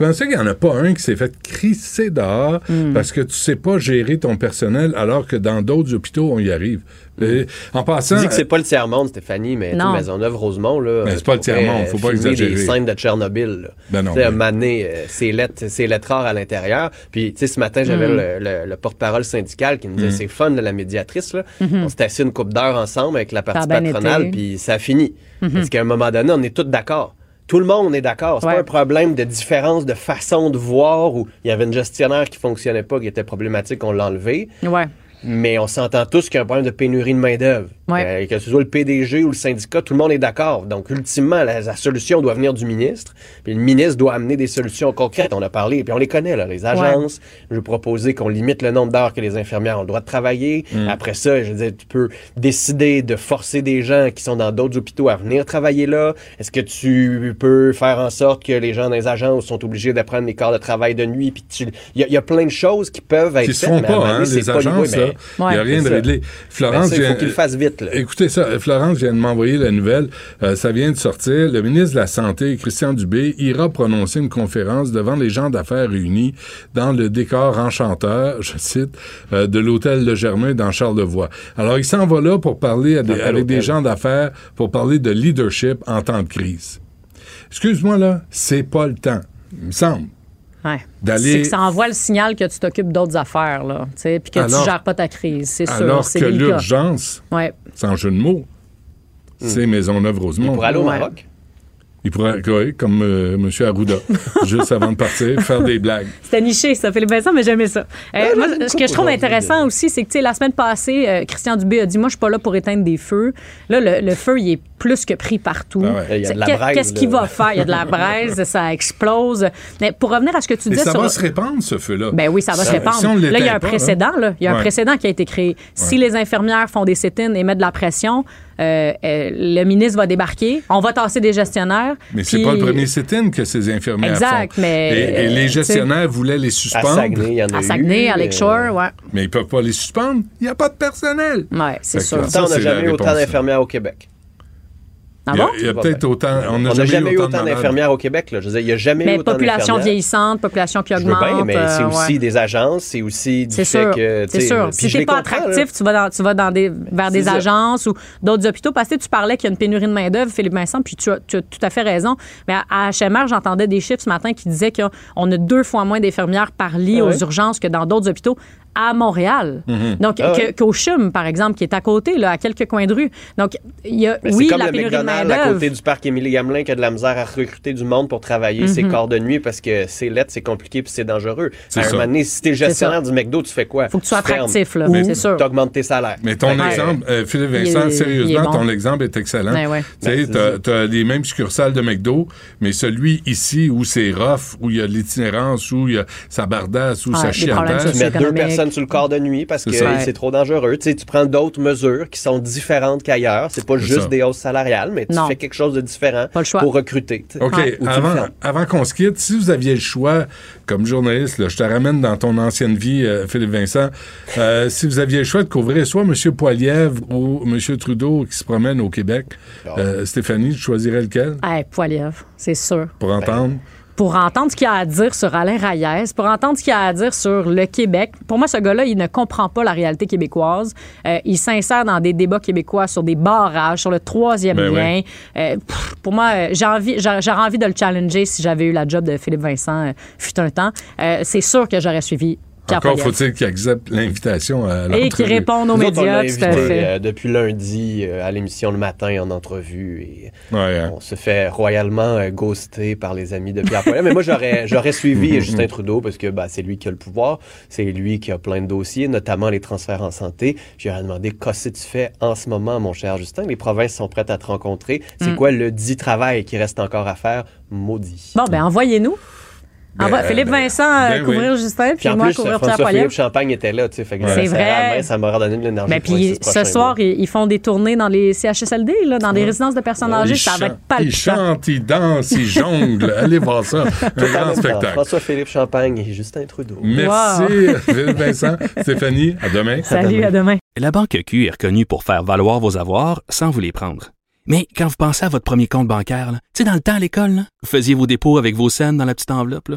[SPEAKER 3] Ça qu'il n'y en a pas un qui s'est fait crisser dehors
[SPEAKER 16] Hmm.
[SPEAKER 3] parce que tu sais pas gérer ton personnel alors que dans d'autres hôpitaux, on y arrive? Euh, En
[SPEAKER 15] Tu
[SPEAKER 3] passant...
[SPEAKER 15] dis que c'est pas le tiers-monde, Stéphanie, mais tu sais,
[SPEAKER 3] Non.
[SPEAKER 15] Maisonneuve-Rosemont, là.
[SPEAKER 3] Mais c'est pas le tiers-monde, faut pas
[SPEAKER 15] euh,
[SPEAKER 3] exagérer.
[SPEAKER 15] des scènes de Tchernobyl, là.
[SPEAKER 3] Ben non,
[SPEAKER 15] Tu moment donné, euh, c'est lettres, c'est lettres rares à l'intérieur. Puis, tu sais, ce matin, j'avais
[SPEAKER 3] Mm.
[SPEAKER 15] le, le- le porte-parole syndical qui me disait,
[SPEAKER 3] Mm.
[SPEAKER 15] c'est fun, de la médiatrice, là. On s'est assis une coupe d'heures ensemble avec la partie patronale, puis ça a fini. Parce qu'à un moment donné, on est tous d'accord. Tout le monde est d'accord. C'est
[SPEAKER 16] Ouais.
[SPEAKER 15] pas un problème de différence de façon de voir où il y avait une gestionnaire qui fonctionnait pas, qui était problématique, on l'a enlevé.
[SPEAKER 16] Ouais.
[SPEAKER 15] Mais on s'entend tous qu'il y a un problème de pénurie de main-d'œuvre.
[SPEAKER 16] Ouais.
[SPEAKER 15] Euh, que ce soit le PDG ou le syndicat, tout le monde est d'accord. Donc, ultimement, la, la solution doit venir du ministre. Puis le ministre doit amener des solutions concrètes. On a parlé, puis on les connaît, là, les agences. Je vais proposer qu'on limite le nombre d'heures que les infirmières ont le droit de travailler.
[SPEAKER 3] Mm.
[SPEAKER 15] Après ça, je veux dire, tu peux décider de forcer des gens qui sont dans d'autres hôpitaux à venir travailler là. Est-ce que tu peux faire en sorte que les gens dans les agences sont obligés de prendre les quarts de travail de nuit? Puis tu- il y, a- il y a plein de choses qui peuvent être faites, mais
[SPEAKER 3] pas, hein, les
[SPEAKER 15] pas
[SPEAKER 3] agences,
[SPEAKER 15] oui.
[SPEAKER 3] Il n'y a rien de
[SPEAKER 15] ça.
[SPEAKER 3] réglé.
[SPEAKER 15] Ben,
[SPEAKER 3] Florence
[SPEAKER 15] ça, il faut
[SPEAKER 3] vient-
[SPEAKER 15] qu'il le fasse vite. là.
[SPEAKER 3] Écoutez ça, Florence vient de m'envoyer la nouvelle. Euh, ça vient de sortir. Le ministre de la Santé, Christian Dubé, ira prononcer une conférence devant les gens d'affaires réunis dans le décor enchanteur, je cite, euh, de l'hôtel Le Germain dans Charlevoix. Alors, il s'en va là pour parler à des- avec des gens d'affaires, pour parler de leadership en temps de crise. Excuse-moi, là, c'est pas le temps, il me semble.
[SPEAKER 16] Ouais. C'est que ça envoie le signal que tu t'occupes d'autres affaires, là, tu sais, puis que
[SPEAKER 3] Alors-
[SPEAKER 16] tu gères pas ta crise, c'est sûr.
[SPEAKER 3] Alors
[SPEAKER 16] c'est
[SPEAKER 3] que l'urgence,
[SPEAKER 16] Ouais.
[SPEAKER 3] sans jeu de mots, c'est Maisonneuve-Rosemont.
[SPEAKER 15] Il pourrait aller au
[SPEAKER 16] Ouais.
[SPEAKER 15] Maroc?
[SPEAKER 3] Il pourrait, oui, comme euh, M. Arruda, juste avant de partir, faire des blagues.
[SPEAKER 16] C'était niché, ça, Philippe Vincent, mais j'aimais ça. Euh, moi, ce que je trouve intéressant aussi, c'est que, la semaine passée, euh, Christian Dubé a dit Moi, je suis pas là pour éteindre des feux. Là, le, le feu, il est plus que pris partout.
[SPEAKER 15] Ah ouais. Il y a de la
[SPEAKER 16] Qu'est-
[SPEAKER 15] braise,
[SPEAKER 16] Qu'est-ce qu'il va faire? Il y a de la braise, ça explose. Mais pour revenir à ce que tu disais
[SPEAKER 3] ça
[SPEAKER 16] sur.
[SPEAKER 3] va se répandre, ce feu-là.
[SPEAKER 16] Ben oui, ça va se répandre.
[SPEAKER 3] si
[SPEAKER 16] là, il y a un
[SPEAKER 3] pas,
[SPEAKER 16] précédent.
[SPEAKER 3] hein?
[SPEAKER 16] Là. Il y a un
[SPEAKER 3] Ouais.
[SPEAKER 16] précédent qui a été créé. Si les infirmières font des sit-ins et mettent de la pression, euh, euh, le ministre va débarquer. On va tasser des gestionnaires.
[SPEAKER 3] Mais c'est
[SPEAKER 16] puis-
[SPEAKER 3] pas le premier sit-in que ces infirmières
[SPEAKER 16] Exact,
[SPEAKER 3] font.
[SPEAKER 16] mais,
[SPEAKER 3] Et, et les
[SPEAKER 16] euh,
[SPEAKER 3] gestionnaires voulaient les suspendre.
[SPEAKER 15] Saguenay, il y en a
[SPEAKER 16] À
[SPEAKER 15] eu,
[SPEAKER 16] Saguenay, à
[SPEAKER 15] euh,
[SPEAKER 16] Lakeshore, ouais.
[SPEAKER 3] Mais ils peuvent pas les suspendre. Il n'y a pas de personnel.
[SPEAKER 16] Ouais, c'est sûr.
[SPEAKER 3] ça,
[SPEAKER 15] on n'a jamais eu autant d'infirmières au Québec.
[SPEAKER 16] Ah
[SPEAKER 3] il y a,
[SPEAKER 16] bon?
[SPEAKER 3] il y a
[SPEAKER 15] Ça va
[SPEAKER 3] peut-être autant. On n'a jamais, eu autant,
[SPEAKER 15] d'infirmières au Québec. Là. Je veux dire, il n'y a jamais
[SPEAKER 16] Mais
[SPEAKER 15] eu autant
[SPEAKER 16] population vieillissante, population qui
[SPEAKER 15] Je veux
[SPEAKER 16] augmente.
[SPEAKER 15] bien, mais c'est
[SPEAKER 16] euh,
[SPEAKER 15] aussi
[SPEAKER 16] ouais.
[SPEAKER 15] des agences, c'est aussi du
[SPEAKER 16] C'est
[SPEAKER 15] fait
[SPEAKER 16] sûr,
[SPEAKER 15] que... tu
[SPEAKER 16] c'est sûr. Si t'es
[SPEAKER 15] les
[SPEAKER 16] pas attractif,
[SPEAKER 15] là.
[SPEAKER 16] tu vas, dans, tu vas dans des, vers des
[SPEAKER 15] ça.
[SPEAKER 16] agences ou d'autres hôpitaux. Parce que tu parlais qu'il y a une pénurie de main-d'œuvre, Philippe Vincent, puis tu as, tu as tout à fait raison. Mais à, à HMR, j'entendais des chiffres ce matin qui disaient qu'on a deux fois moins d'infirmières par lit
[SPEAKER 15] Ah
[SPEAKER 16] aux urgences que dans d'autres hôpitaux à Montréal.
[SPEAKER 3] Mhm.
[SPEAKER 16] Donc,
[SPEAKER 15] Ah ouais?
[SPEAKER 16] qu'au CHUM, par exemple, qui est à côté, là, à quelques coins de rue. Donc, il y a,
[SPEAKER 15] Mais
[SPEAKER 16] oui,
[SPEAKER 15] c'est comme
[SPEAKER 16] la
[SPEAKER 15] le
[SPEAKER 16] pénurie
[SPEAKER 15] McDonald's à côté du parc Émilie Gamelin qui a de la misère à recruter du monde pour travailler ses
[SPEAKER 16] Mhm.
[SPEAKER 15] corps de nuit parce que c'est lettre, c'est compliqué puis c'est dangereux.
[SPEAKER 3] C'est
[SPEAKER 15] À un
[SPEAKER 3] ça.
[SPEAKER 15] moment donné, si t'es gestionnaire du McDo, tu fais quoi?
[SPEAKER 16] Faut que tu sois attractif, là, c'est sûr.
[SPEAKER 15] t'augmentes tes salaires.
[SPEAKER 3] Mais ton exemple, euh, Philippe Vincent,
[SPEAKER 16] est
[SPEAKER 3] sérieusement,
[SPEAKER 16] bon.
[SPEAKER 3] ton exemple est excellent.
[SPEAKER 16] Ben ouais.
[SPEAKER 3] Tu sais,
[SPEAKER 15] Ben,
[SPEAKER 3] t'as les mêmes succursales de McDo, mais celui ici où c'est rough, où il y a de l'itinérance, où il y a sa bardasse, où ça
[SPEAKER 16] des problèmes
[SPEAKER 3] chiantasse.
[SPEAKER 15] Personnes sur le corps de nuit parce que c'est trop dangereux. Tu sais, tu prends d'autres mesures qui sont différentes qu'ailleurs. C'est pas juste
[SPEAKER 3] ça.
[SPEAKER 15] des hausses salariales, mais tu
[SPEAKER 16] Non.
[SPEAKER 15] fais quelque chose de différent
[SPEAKER 16] Pas le choix.
[SPEAKER 15] pour recruter. tu sais.
[SPEAKER 3] OK,
[SPEAKER 15] le
[SPEAKER 3] avant, avant qu'on se quitte, si vous aviez le choix, comme journaliste, là, je te ramène dans ton ancienne vie, euh, Philippe Vincent, euh, si vous aviez le choix de couvrir soit M. Poilièvre ou M. Trudeau qui se promène au Québec,
[SPEAKER 15] Ah.
[SPEAKER 3] euh, Stéphanie, tu choisirais lequel?
[SPEAKER 16] Hey, Poilievre, c'est sûr.
[SPEAKER 3] pour entendre?
[SPEAKER 16] Pour entendre ce qu'il a à dire sur Alain Reyes, pour entendre ce qu'il a à dire sur le Québec. Pour moi, ce gars-là, il ne comprend pas la réalité québécoise. Euh, il s'insère dans des débats québécois sur des barrages, sur le troisième
[SPEAKER 3] Ben
[SPEAKER 16] lien. Euh, pff, pour moi, euh, j'ai envie, j'a- j'aurais envie de le challenger si j'avais eu la job de Philippe Vincent fut un temps. C'est sûr que j'aurais suivi
[SPEAKER 3] Encore faut-il qu'il accepte l'invitation à
[SPEAKER 16] Et
[SPEAKER 3] l'entrevue.
[SPEAKER 16] qu'il réponde aux
[SPEAKER 15] Nous autres, on
[SPEAKER 16] médias,
[SPEAKER 15] l'a
[SPEAKER 16] tout à
[SPEAKER 15] invité,
[SPEAKER 16] fait.
[SPEAKER 15] euh, depuis lundi euh, à l'émission le matin en entrevue et
[SPEAKER 3] Ouais, hein.
[SPEAKER 15] on se fait royalement euh, ghoster par les amis de Pierre Poilievre. Mais moi, j'aurais, j'aurais suivi Justin Trudeau parce que bah, c'est lui qui a le pouvoir, c'est lui qui a plein de dossiers, notamment les transferts en santé. J'aurais demandé qu'est-ce que tu fais en ce moment, mon cher Justin? Les provinces sont prêtes à te rencontrer. C'est
[SPEAKER 16] Mm.
[SPEAKER 15] quoi le dit travail qui reste encore à faire? Maudit.
[SPEAKER 16] Bon, ben envoyez-nous.
[SPEAKER 15] Ben,
[SPEAKER 16] Envoie- Philippe
[SPEAKER 15] ben,
[SPEAKER 16] Vincent euh,
[SPEAKER 15] ben
[SPEAKER 16] couvrir
[SPEAKER 15] oui.
[SPEAKER 16] Justin, puis moi
[SPEAKER 15] plus,
[SPEAKER 16] couvrir Pierre
[SPEAKER 15] François-Philippe
[SPEAKER 16] Poilievre.
[SPEAKER 15] Champagne était là, tu sais.
[SPEAKER 16] C'est vrai.
[SPEAKER 15] main, ça m'a redonné de l'énergie.
[SPEAKER 16] Ben,
[SPEAKER 15] les
[SPEAKER 16] puis ce soir,
[SPEAKER 15] mois.
[SPEAKER 16] ils, ils font des tournées dans les CHSLD, là, dans des résidences de personnes âgées.
[SPEAKER 3] Il
[SPEAKER 16] Ça va
[SPEAKER 3] chante-
[SPEAKER 16] être palpitant.
[SPEAKER 3] Il chante, il danse, il jongle. Allez voir ça.
[SPEAKER 15] Tout
[SPEAKER 3] Un grand spectacle.
[SPEAKER 15] François-Philippe Champagne et Justin Trudeau.
[SPEAKER 3] Merci, Philippe Vincent. Stéphanie, à demain.
[SPEAKER 16] Salut, à demain.
[SPEAKER 9] La Banque Q est reconnue pour faire valoir vos avoirs sans vous les prendre. Mais quand vous pensez à votre premier compte bancaire, là, tu sais, dans le temps à l'école, là, vous faisiez vos dépôts avec vos scènes dans la petite enveloppe. là.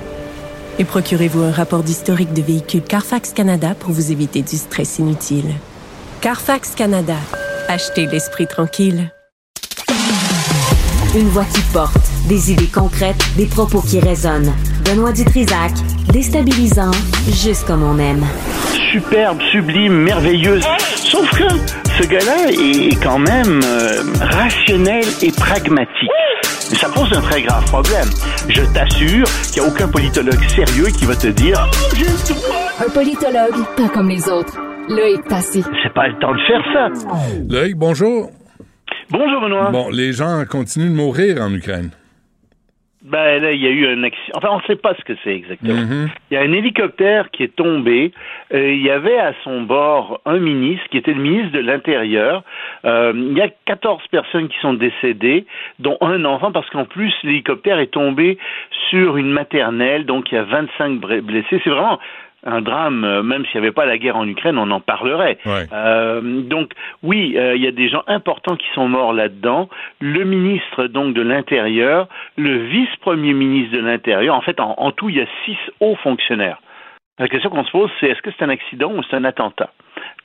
[SPEAKER 10] Et procurez-vous un rapport d'historique de véhicule Carfax Canada pour vous éviter du stress inutile. Carfax Canada. Achetez l'esprit tranquille.
[SPEAKER 2] Une voix qui porte, des idées concrètes, des propos qui résonnent. Benoît Dutrisac, déstabilisant, juste comme on aime.
[SPEAKER 18] superbe, sublime, merveilleuse. Sauf que ce gars-là est quand même euh, rationnel et pragmatique. Ça pose un très grave problème. Je t'assure qu'il n'y a aucun politologue sérieux qui va te dire Oh, droit.
[SPEAKER 19] Un politologue, pas comme les autres. Loïc Passy.
[SPEAKER 18] C'est pas le temps de faire ça.
[SPEAKER 3] Loïc, bonjour.
[SPEAKER 18] Bonjour, Benoît.
[SPEAKER 3] Bon, les gens continuent de mourir en Ukraine.
[SPEAKER 18] Ben là, il y a eu un accident. Enfin, on ne sait pas ce que c'est exactement.
[SPEAKER 3] Mhm.
[SPEAKER 18] Il y a un hélicoptère qui est tombé. Euh, il y avait à son bord un ministre qui était le ministre de l'Intérieur. Euh, il y a 14 personnes qui sont décédées, dont un enfant, parce qu'en plus, l'hélicoptère est tombé sur une maternelle, donc il y a 25 bra- blessés. C'est vraiment un drame, euh, même s'il n'y avait pas la guerre en Ukraine, on en parlerait.
[SPEAKER 3] Ouais.
[SPEAKER 18] Euh, donc oui, euh, il y a des gens importants qui sont morts là-dedans. Le ministre donc de l'Intérieur, le vice-premier ministre de l'Intérieur. En fait, en, en tout, il y a six hauts fonctionnaires. La question qu'on se pose, c'est est-ce que c'est un accident ou c'est un attentat?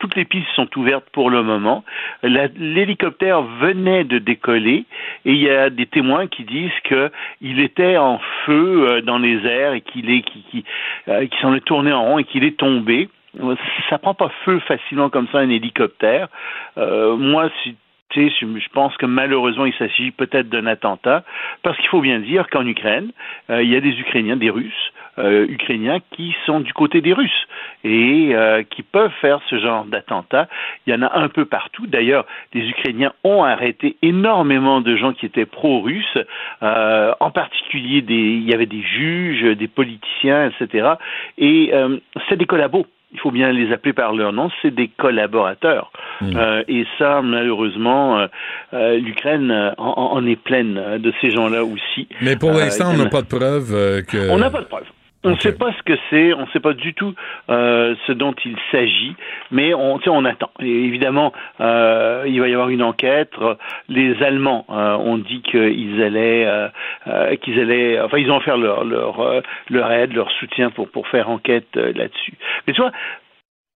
[SPEAKER 18] Toutes les pistes sont ouvertes pour le moment. L'hélicoptère venait de décoller et il y a des témoins qui disent qu'il était en feu euh, dans les airs et qu'il est qui, qui, euh, qu'il s'en est tourné en rond et qu'il est tombé. Ça prend pas feu facilement comme ça un hélicoptère. Euh, moi, si je pense que malheureusement, il s'agit peut-être d'un attentat, parce qu'il faut bien dire qu'en Ukraine, euh, il y a des Ukrainiens, des Russes, euh, Ukrainiens qui sont du côté des Russes et euh, qui peuvent faire ce genre d'attentat. Il y en a un peu partout. D'ailleurs, les Ukrainiens ont arrêté énormément de gens qui étaient pro-russes, euh, en particulier des, il y avait des juges, des politiciens, etc. Et c'est des collabos il faut bien les appeler par leur nom, c'est des collaborateurs. Euh, et ça, malheureusement, euh, euh, l'Ukraine en, en est pleine de ces gens-là aussi.
[SPEAKER 3] Mais pour l'instant, on n'a pas de preuve euh, que...
[SPEAKER 18] on n'a pas de preuves. On ne sait pas ce que c'est, on ne sait pas du tout euh, ce dont il s'agit, mais on, on attend. Et évidemment, euh, il va y avoir une enquête. Les Allemands euh, ont dit qu'ils allaient, qu'ils allaient, enfin, ils ont offert leur leur leur aide, leur soutien pour pour faire enquête là-dessus. Mais tu vois,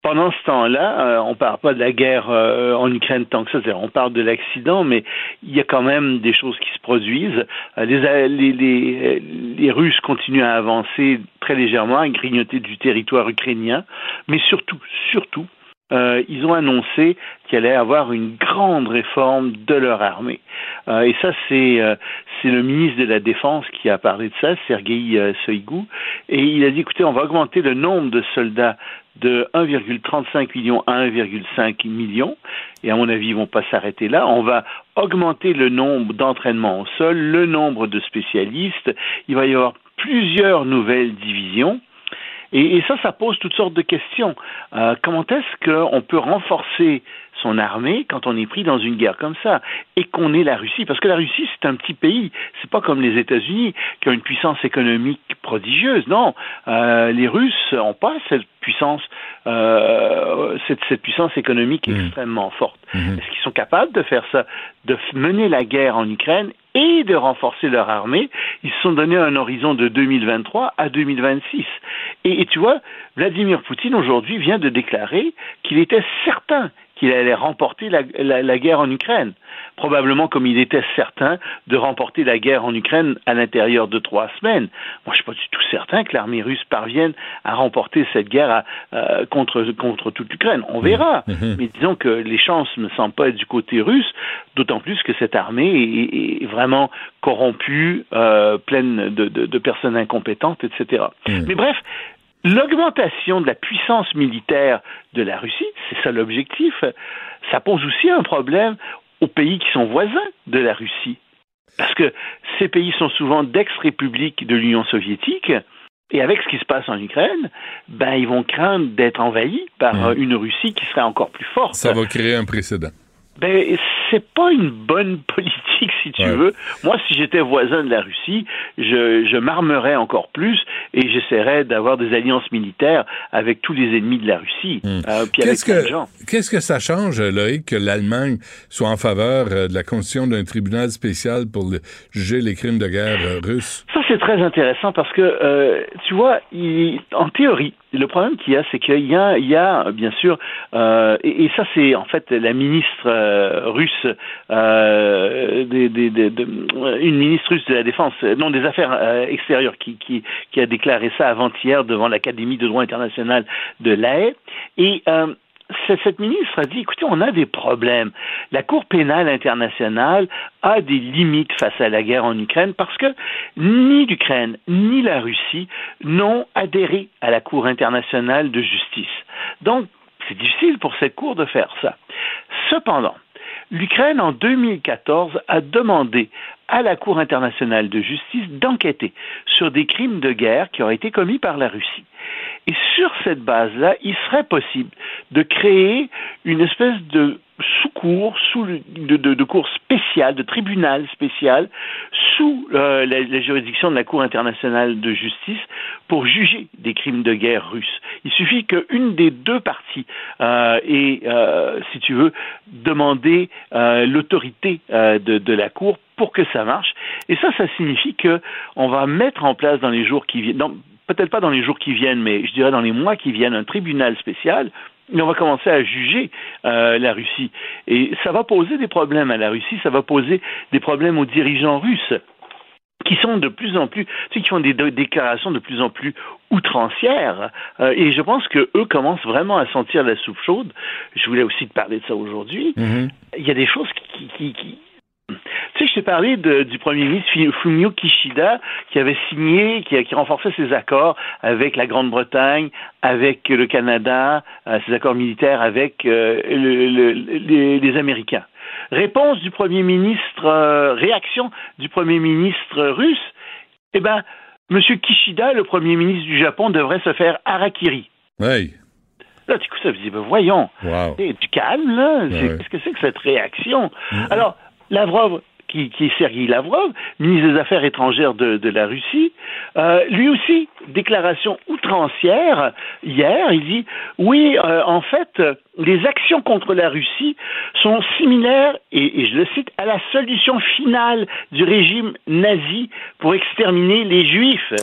[SPEAKER 18] pendant ce temps-là, euh, on parle pas de la guerre euh, en Ukraine tant que ça. On parle de l'accident, mais il y a quand même des choses qui se produisent. Euh, les, les Russes continuent à avancer très légèrement, à grignoter du territoire ukrainien, mais surtout, surtout, euh, ils ont annoncé qu'il allait avoir une grande réforme de leur armée. Euh, et ça, c'est euh, le ministre de la Défense qui a parlé de ça, Sergei euh, Shoigu, et il a dit, écoutez, on va augmenter le nombre de soldats de 1,35 million à 1,5 million, et à mon avis, ils vont pas s'arrêter là. On va augmenter le nombre d'entraînements au sol, le nombre de spécialistes. Il va y avoir plusieurs nouvelles divisions. Et, ça, ça pose toutes sortes de questions. Euh, comment est-ce qu'on peut renforcer son armée quand on est pris dans une guerre comme ça et qu'on est la Russie? Parce que la Russie c'est un petit pays c'est pas comme les États-Unis qui ont une puissance économique prodigieuse non euh, les Russes ont pas cette puissance euh, cette, cette, puissance économique mmh. extrêmement forte mmh. est-ce qu'ils sont capables de faire ça de mener la guerre en Ukraine et de renforcer leur armée. Ils se sont donné un horizon de 2023 à 2026. Et, et tu vois, Vladimir Poutine aujourd'hui vient de déclarer qu'il était certain qu'il allait remporter la, la, guerre en Ukraine. Probablement comme il était certain de remporter la guerre en Ukraine à l'intérieur de trois semaines. Moi, je suis pas du tout certain que l'armée russe parvienne à remporter cette guerre euh, contre, contre toute l'Ukraine. On verra. Mmh. Mmh. Mais disons que les chances ne semblent pas être du côté russe, d'autant plus que cette armée est, vraiment corrompue, euh, pleine de, de, de, personnes incompétentes, etc. Mmh. Mais bref, L'augmentation de la puissance militaire de la Russie, c'est ça l'objectif, ça pose aussi un problème aux pays qui sont voisins de la Russie. Parce que ces pays sont souvent d'ex-républiques de l'Union soviétique, et avec ce qui se passe en Ukraine, ben, ils vont craindre d'être envahis par mmh. une Russie qui serait encore plus forte.
[SPEAKER 3] Ça va créer un précédent.
[SPEAKER 18] Ben, c'est pas une bonne politique, si tu veux. Moi, si j'étais voisin de la Russie, je, je m'armerais encore plus et j'essaierais d'avoir des alliances militaires avec tous les ennemis de la Russie.
[SPEAKER 3] Hmm. Euh, qu'est-ce que qu'est-ce que ça change, Loïc, que l'Allemagne soit en faveur euh, de la constitution d'un tribunal spécial pour juger les crimes de guerre euh, russes?
[SPEAKER 18] Ça, c'est très intéressant parce que, tu vois, en théorie, le problème qu'il y a, c'est qu'il y a, il y a bien sûr, euh, et, et, ça c'est en fait la ministre euh, russe, euh, une ministre russe de la défense, non des affaires euh, extérieures, qui, a déclaré ça avant-hier devant l'Académie de droit international de l'AE. Et euh, cette ministre a dit, écoutez, on a des problèmes. La Cour pénale internationale a des limites face à la guerre en Ukraine parce que ni l'Ukraine ni la Russie n'ont adhéré à la Cour internationale de justice. Donc, c'est difficile pour cette Cour de faire ça. Cependant, l'Ukraine, en 2014, a demandé à la Cour internationale de justice d'enquêter sur des crimes de guerre qui ont été commis par la Russie. Et sur cette base-là, il serait possible de créer une espèce de sous-cour, sous, de, de, de, cour spéciale, de tribunal spécial, sous euh, la, juridiction de la Cour internationale de justice pour juger des crimes de guerre russes. Il suffit qu'une des deux parties euh, ait, euh, si tu veux, demandé l'autorité de, de la Cour pour que ça marche. Et ça, ça signifie que on va mettre en place dans les jours qui viennent, peut-être pas dans les jours qui viennent, mais je dirais dans les mois qui viennent, un tribunal spécial on va commencer à juger euh, la Russie. Et ça va poser des problèmes à la Russie, ça va poser des problèmes aux dirigeants russes qui sont de plus en plus, tu sais, qui font des déclarations de plus en plus outrancières. Euh, et je pense que eux commencent vraiment à sentir la soupe chaude. Je voulais aussi te parler de ça aujourd'hui. Mm-hmm. Il y a des choses qui, qui, qui tu sais, je t'ai parlé du premier ministre Fumio Kishida qui avait signé, qui, qui renforçait ses accords avec la Grande-Bretagne, avec le Canada, euh, ses accords militaires avec euh, les, Américains. Réponse du premier ministre, euh, réaction du premier ministre russe, eh ben, M. Kishida, le premier ministre du Japon, devrait se faire harakiri.
[SPEAKER 3] Oui.
[SPEAKER 18] Là, du coup, ça faisait, ben, voyons, du calme, là. Qu'est-ce que c'est que cette réaction? Mm-hmm. Alors, Lavrov, qui, qui, est Sergei Lavrov, ministre des Affaires étrangères de, de la Russie, euh, lui aussi, déclaration outrancière hier, il dit oui, euh, en fait, les actions contre la Russie sont similaires, et, et, je le cite, à la solution finale du régime nazi pour exterminer les Juifs.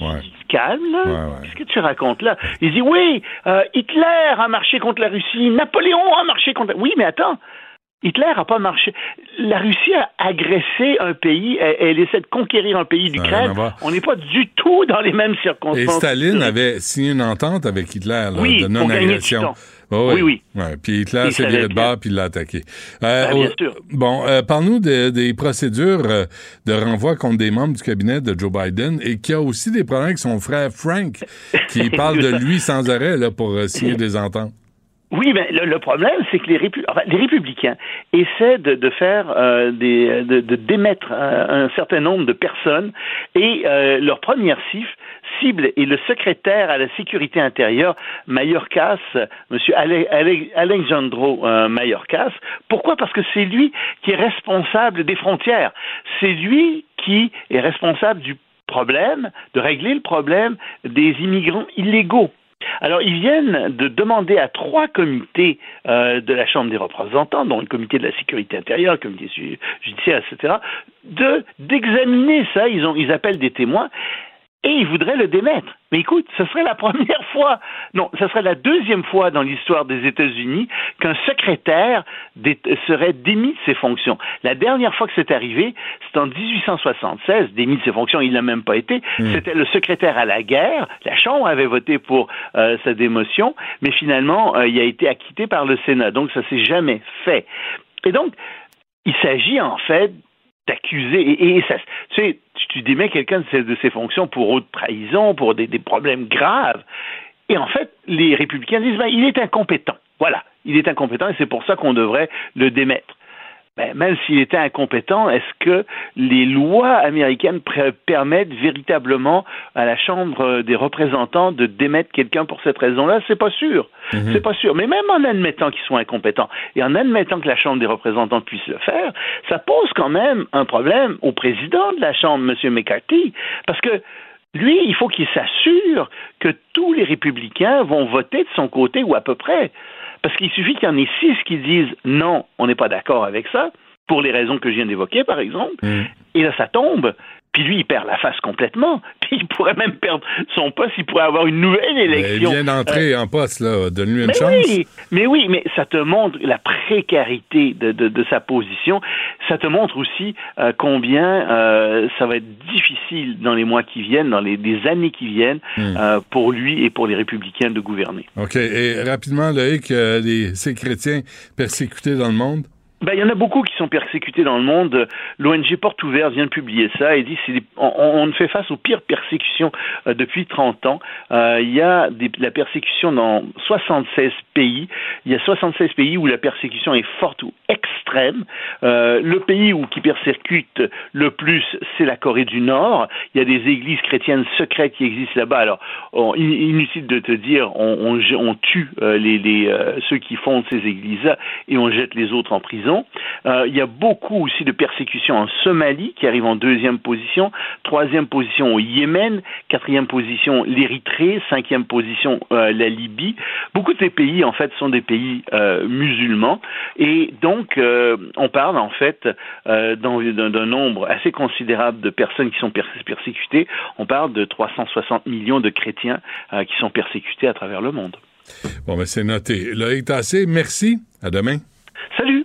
[SPEAKER 18] Ouais. Calme, là. Qu'est-ce que tu racontes là? Il dit oui, euh, Hitler a marché contre la Russie, Napoléon a marché contre. Oui, mais attends, Hitler n'a pas marché. La Russie a agressé un pays, elle, essaie de conquérir un pays d'Ukraine. On n'est pas du tout dans les mêmes circonstances.
[SPEAKER 3] Et Staline avait signé une entente avec Hitler de non-agression.
[SPEAKER 18] oui, oui.
[SPEAKER 3] Puis Hitler s'est viré de bas puis il l'a attaqué.
[SPEAKER 18] Euh, ah, bien sûr.
[SPEAKER 3] Bon, euh, parle-nous des procédures euh, de renvoi contre des membres du cabinet de Joe Biden et qui a aussi des problèmes avec son frère Frank, qui parle de lui sans arrêt là, pour signer des ententes.
[SPEAKER 18] Oui, mais le, problème, c'est que les, les, républicains essaient de, faire euh, des, de, démettre euh, un certain nombre de personnes et euh, leur première cible est le secrétaire à la sécurité intérieure, Mayorkas, M. Alejandro euh, Mayorkas. Pourquoi? Parce que c'est lui qui est responsable des frontières. C'est lui qui est responsable du problème, de régler le problème des immigrants illégaux. Alors, ils viennent de demander à trois comités euh, de la Chambre des représentants, dont le comité de la sécurité intérieure, le comité judiciaire, etc., de d'examiner ça. Ils, appellent des témoins et il voudrait le démettre. Mais écoute, ce serait la première fois, non, ce serait la deuxième fois dans l'histoire des États-Unis qu'un secrétaire serait démis de ses fonctions. La dernière fois que c'est arrivé, c'est en 1876, démis de ses fonctions, il n'a même pas été. Hmm. C'était le secrétaire à la guerre. La Chambre avait voté pour euh, sa démotion, mais finalement, euh, il a été acquitté par le Sénat. Donc, ça s'est jamais fait. Et donc, il s'agit en fait d'accuser. Et, tu sais, tu démets quelqu'un de ses, fonctions pour haute trahison, pour des, problèmes graves. Et en fait, les républicains disent, ben, il est incompétent. Voilà, il est incompétent et c'est pour ça qu'on devrait le démettre. Ben, même s'il était incompétent, est-ce que les lois américaines permettent véritablement à la Chambre des représentants de démettre quelqu'un pour cette raison-là? C'est pas sûr. Mhm. C'est pas sûr. Mais même en admettant qu'ils soient incompétents et en admettant que la Chambre des représentants puisse le faire, ça pose quand même un problème au président de la Chambre, M. McCarthy, parce que lui, il faut qu'il s'assure que tous les républicains vont voter de son côté ou à peu près. Parce qu'il suffit qu'il y en ait six qui disent non, on n'est pas d'accord avec ça, pour les raisons que je viens d'évoquer, par exemple, mm. et là, ça tombe. Puis lui, il perd la face complètement. Puis il pourrait même perdre son poste. Il pourrait avoir une nouvelle élection.
[SPEAKER 3] il vient d'entrer euh, en poste, là. Donne-lui une
[SPEAKER 18] mais
[SPEAKER 3] chance.
[SPEAKER 18] Oui, mais oui, mais ça te montre la précarité de, de, sa position. Ça te montre aussi euh, combien euh, ça va être difficile dans les mois qui viennent, dans les, années qui viennent, hmm. pour lui et pour les républicains de gouverner.
[SPEAKER 3] OK. Et rapidement, Loïc, les, ces chrétiens persécutés dans le monde?
[SPEAKER 18] Ben, il y en a beaucoup qui sont persécutés dans le monde. L'ONG Porte Ouverte vient de publier ça et dit c'est on, fait face aux pires persécutions euh, depuis 30 ans. Euh, il y a des, la persécution dans 76 pays. Il y a 76 pays où la persécution est forte ou extrême. Euh, le pays où qui persécute le plus, c'est la Corée du Nord. Il y a des églises chrétiennes secrètes qui existent là-bas. Alors, inutile de te dire, on, on, tue les, ceux qui fondent ces églises-là et on jette les autres en prison. Euh, il y a beaucoup aussi de persécutions en Somalie qui arrive en deuxième position, troisième position au Yémen, quatrième position l'Érythrée, cinquième position euh, la Libye. Beaucoup de ces pays en fait sont des pays euh, musulmans et donc on parle en fait d'un nombre assez considérable de personnes qui sont persécutées. On parle de 360 millions de chrétiens qui sont persécutés à travers le monde.
[SPEAKER 3] Bon, mais ben, c'est noté. Loïc Tassé, merci. À demain.
[SPEAKER 18] Salut.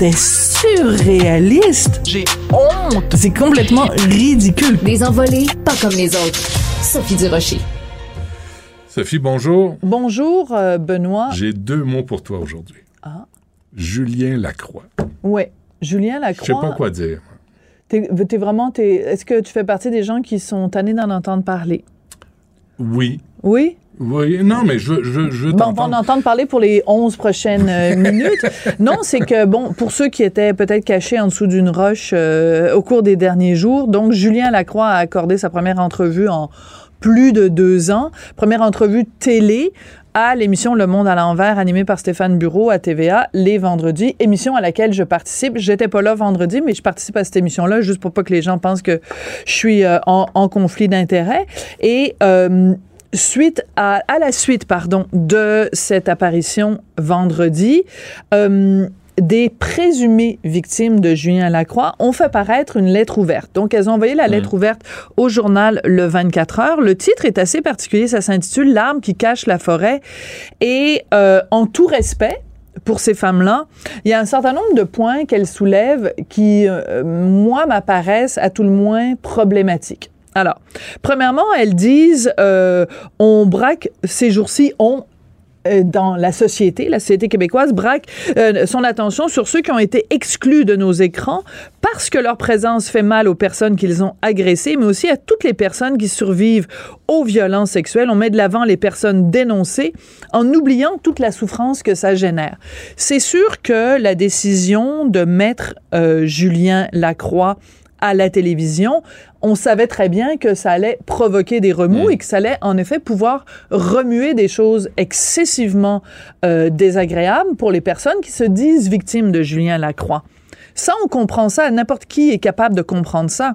[SPEAKER 20] C'était surréaliste. J'ai honte. C'est complètement ridicule.
[SPEAKER 19] Des envolées, pas comme les autres. Sophie Durocher.
[SPEAKER 3] Sophie, bonjour.
[SPEAKER 20] Bonjour, euh, Benoît.
[SPEAKER 3] J'ai deux mots pour toi aujourd'hui. Ah. Julien Lacroix.
[SPEAKER 20] Oui, Julien Lacroix.
[SPEAKER 3] Je sais pas quoi dire.
[SPEAKER 20] T'es es vraiment. Est-ce que tu fais partie des gens qui sont tannés d'en entendre parler?
[SPEAKER 3] Oui.
[SPEAKER 20] Oui?
[SPEAKER 3] Oui, non, mais je, je, je
[SPEAKER 20] bon, on va en entendre parler pour les 11 prochaines euh, minutes. non, c'est que, bon, pour ceux qui étaient peut-être cachés en dessous d'une roche euh, au cours des derniers jours, donc Julien Lacroix a accordé sa première entrevue en plus de deux ans, première entrevue télé à l'émission Le Monde à l'envers animée par Stéphane Bureau à TVA les vendredis, émission à laquelle je participe. J'étais pas là vendredi, mais je participe à cette émission-là juste pour pas que les gens pensent que je suis euh, en, conflit d'intérêts. Et suite à, à la suite, pardon, de cette apparition vendredi, euh, des présumées victimes de Julien Lacroix ont fait paraître une lettre ouverte. Donc, elles ont envoyé la lettre ouverte au journal Le 24 heures. Le titre est assez particulier. Ça s'intitule L'arme qui cache la forêt. Et euh, en tout respect, pour ces femmes-là, il y a un certain nombre de points qu'elles soulèvent qui, euh, moi, m'apparaissent à tout le moins problématiques. Alors, premièrement, elles disent euh, on braque ces jours-ci, on euh, dans la société, la société québécoise braque euh, son attention sur ceux qui ont été exclus de nos écrans parce que leur présence fait mal aux personnes qu'ils ont agressées, mais aussi à toutes les personnes qui survivent aux violences sexuelles. On met de l'avant les personnes dénoncées en oubliant toute la souffrance que ça génère. C'est sûr que la décision de mettre euh, Julien Lacroix à la télévision, on savait très bien que ça allait provoquer des remous et que ça allait en effet pouvoir remuer des choses excessivement euh, désagréables pour les personnes qui se disent victimes de Julien Lacroix. Ça, on comprend ça. N'importe qui est capable de comprendre ça.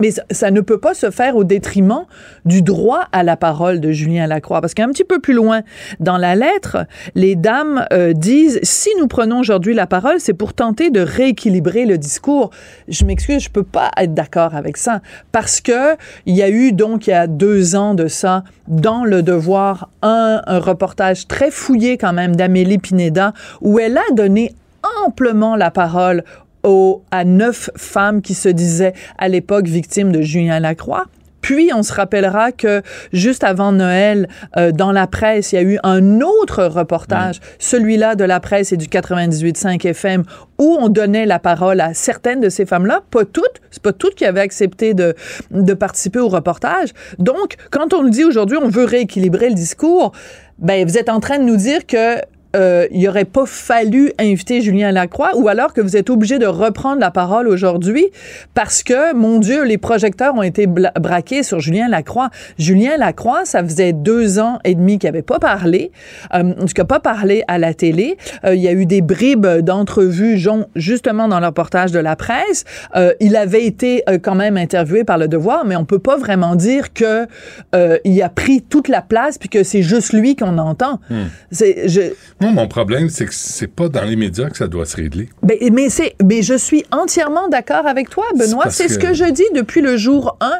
[SPEAKER 20] Mais ça, ne peut pas se faire au détriment du droit à la parole de Julien Lacroix. Parce qu'un petit peu plus loin dans la lettre, les dames euh, disent si nous prenons aujourd'hui la parole, c'est pour tenter de rééquilibrer le discours. Je m'excuse, je peux pas être d'accord avec ça. Parce que il y a eu, donc, il y a deux ans de ça, dans Le Devoir, un, un reportage très fouillé quand même d'Amélie Pineda, où elle a donné amplement la parole à neuf femmes qui se disaient à l'époque victimes de Julien Lacroix. Puis, on se rappellera que juste avant Noël, euh, dans la presse, il y a eu un autre reportage, celui-là de la presse et du 98.5 FM, où on donnait la parole à certaines de ces femmes-là, pas toutes, c'est pas toutes qui avaient accepté de, de participer au reportage. Donc, quand on nous dit aujourd'hui, on veut rééquilibrer le discours, ben, vous êtes en train de nous dire que euh, il aurait pas fallu inviter Julien Lacroix ou alors que vous êtes obligé de reprendre la parole aujourd'hui parce que, mon Dieu, les projecteurs ont été braqués sur Julien Lacroix. Julien Lacroix, ça faisait deux ans et demi qu'il n'avait pas parlé, euh, en tout cas pas parlé à la télé. Euh, il y a eu des bribes d'entrevues, justement dans le reportage de la presse. Euh, il avait été euh, quand même interviewé par Le Devoir, mais on peut pas vraiment dire que euh, il a pris toute la place puis que c'est juste lui qu'on entend.
[SPEAKER 3] Hmm.
[SPEAKER 20] C'est, je,
[SPEAKER 3] Moi, mon problème, c'est que c'est pas dans les médias que ça doit se régler.
[SPEAKER 20] Ben, mais, c'est, mais je suis entièrement d'accord avec toi, Benoît. C'est ce
[SPEAKER 3] que-
[SPEAKER 20] que je dis depuis le jour 1.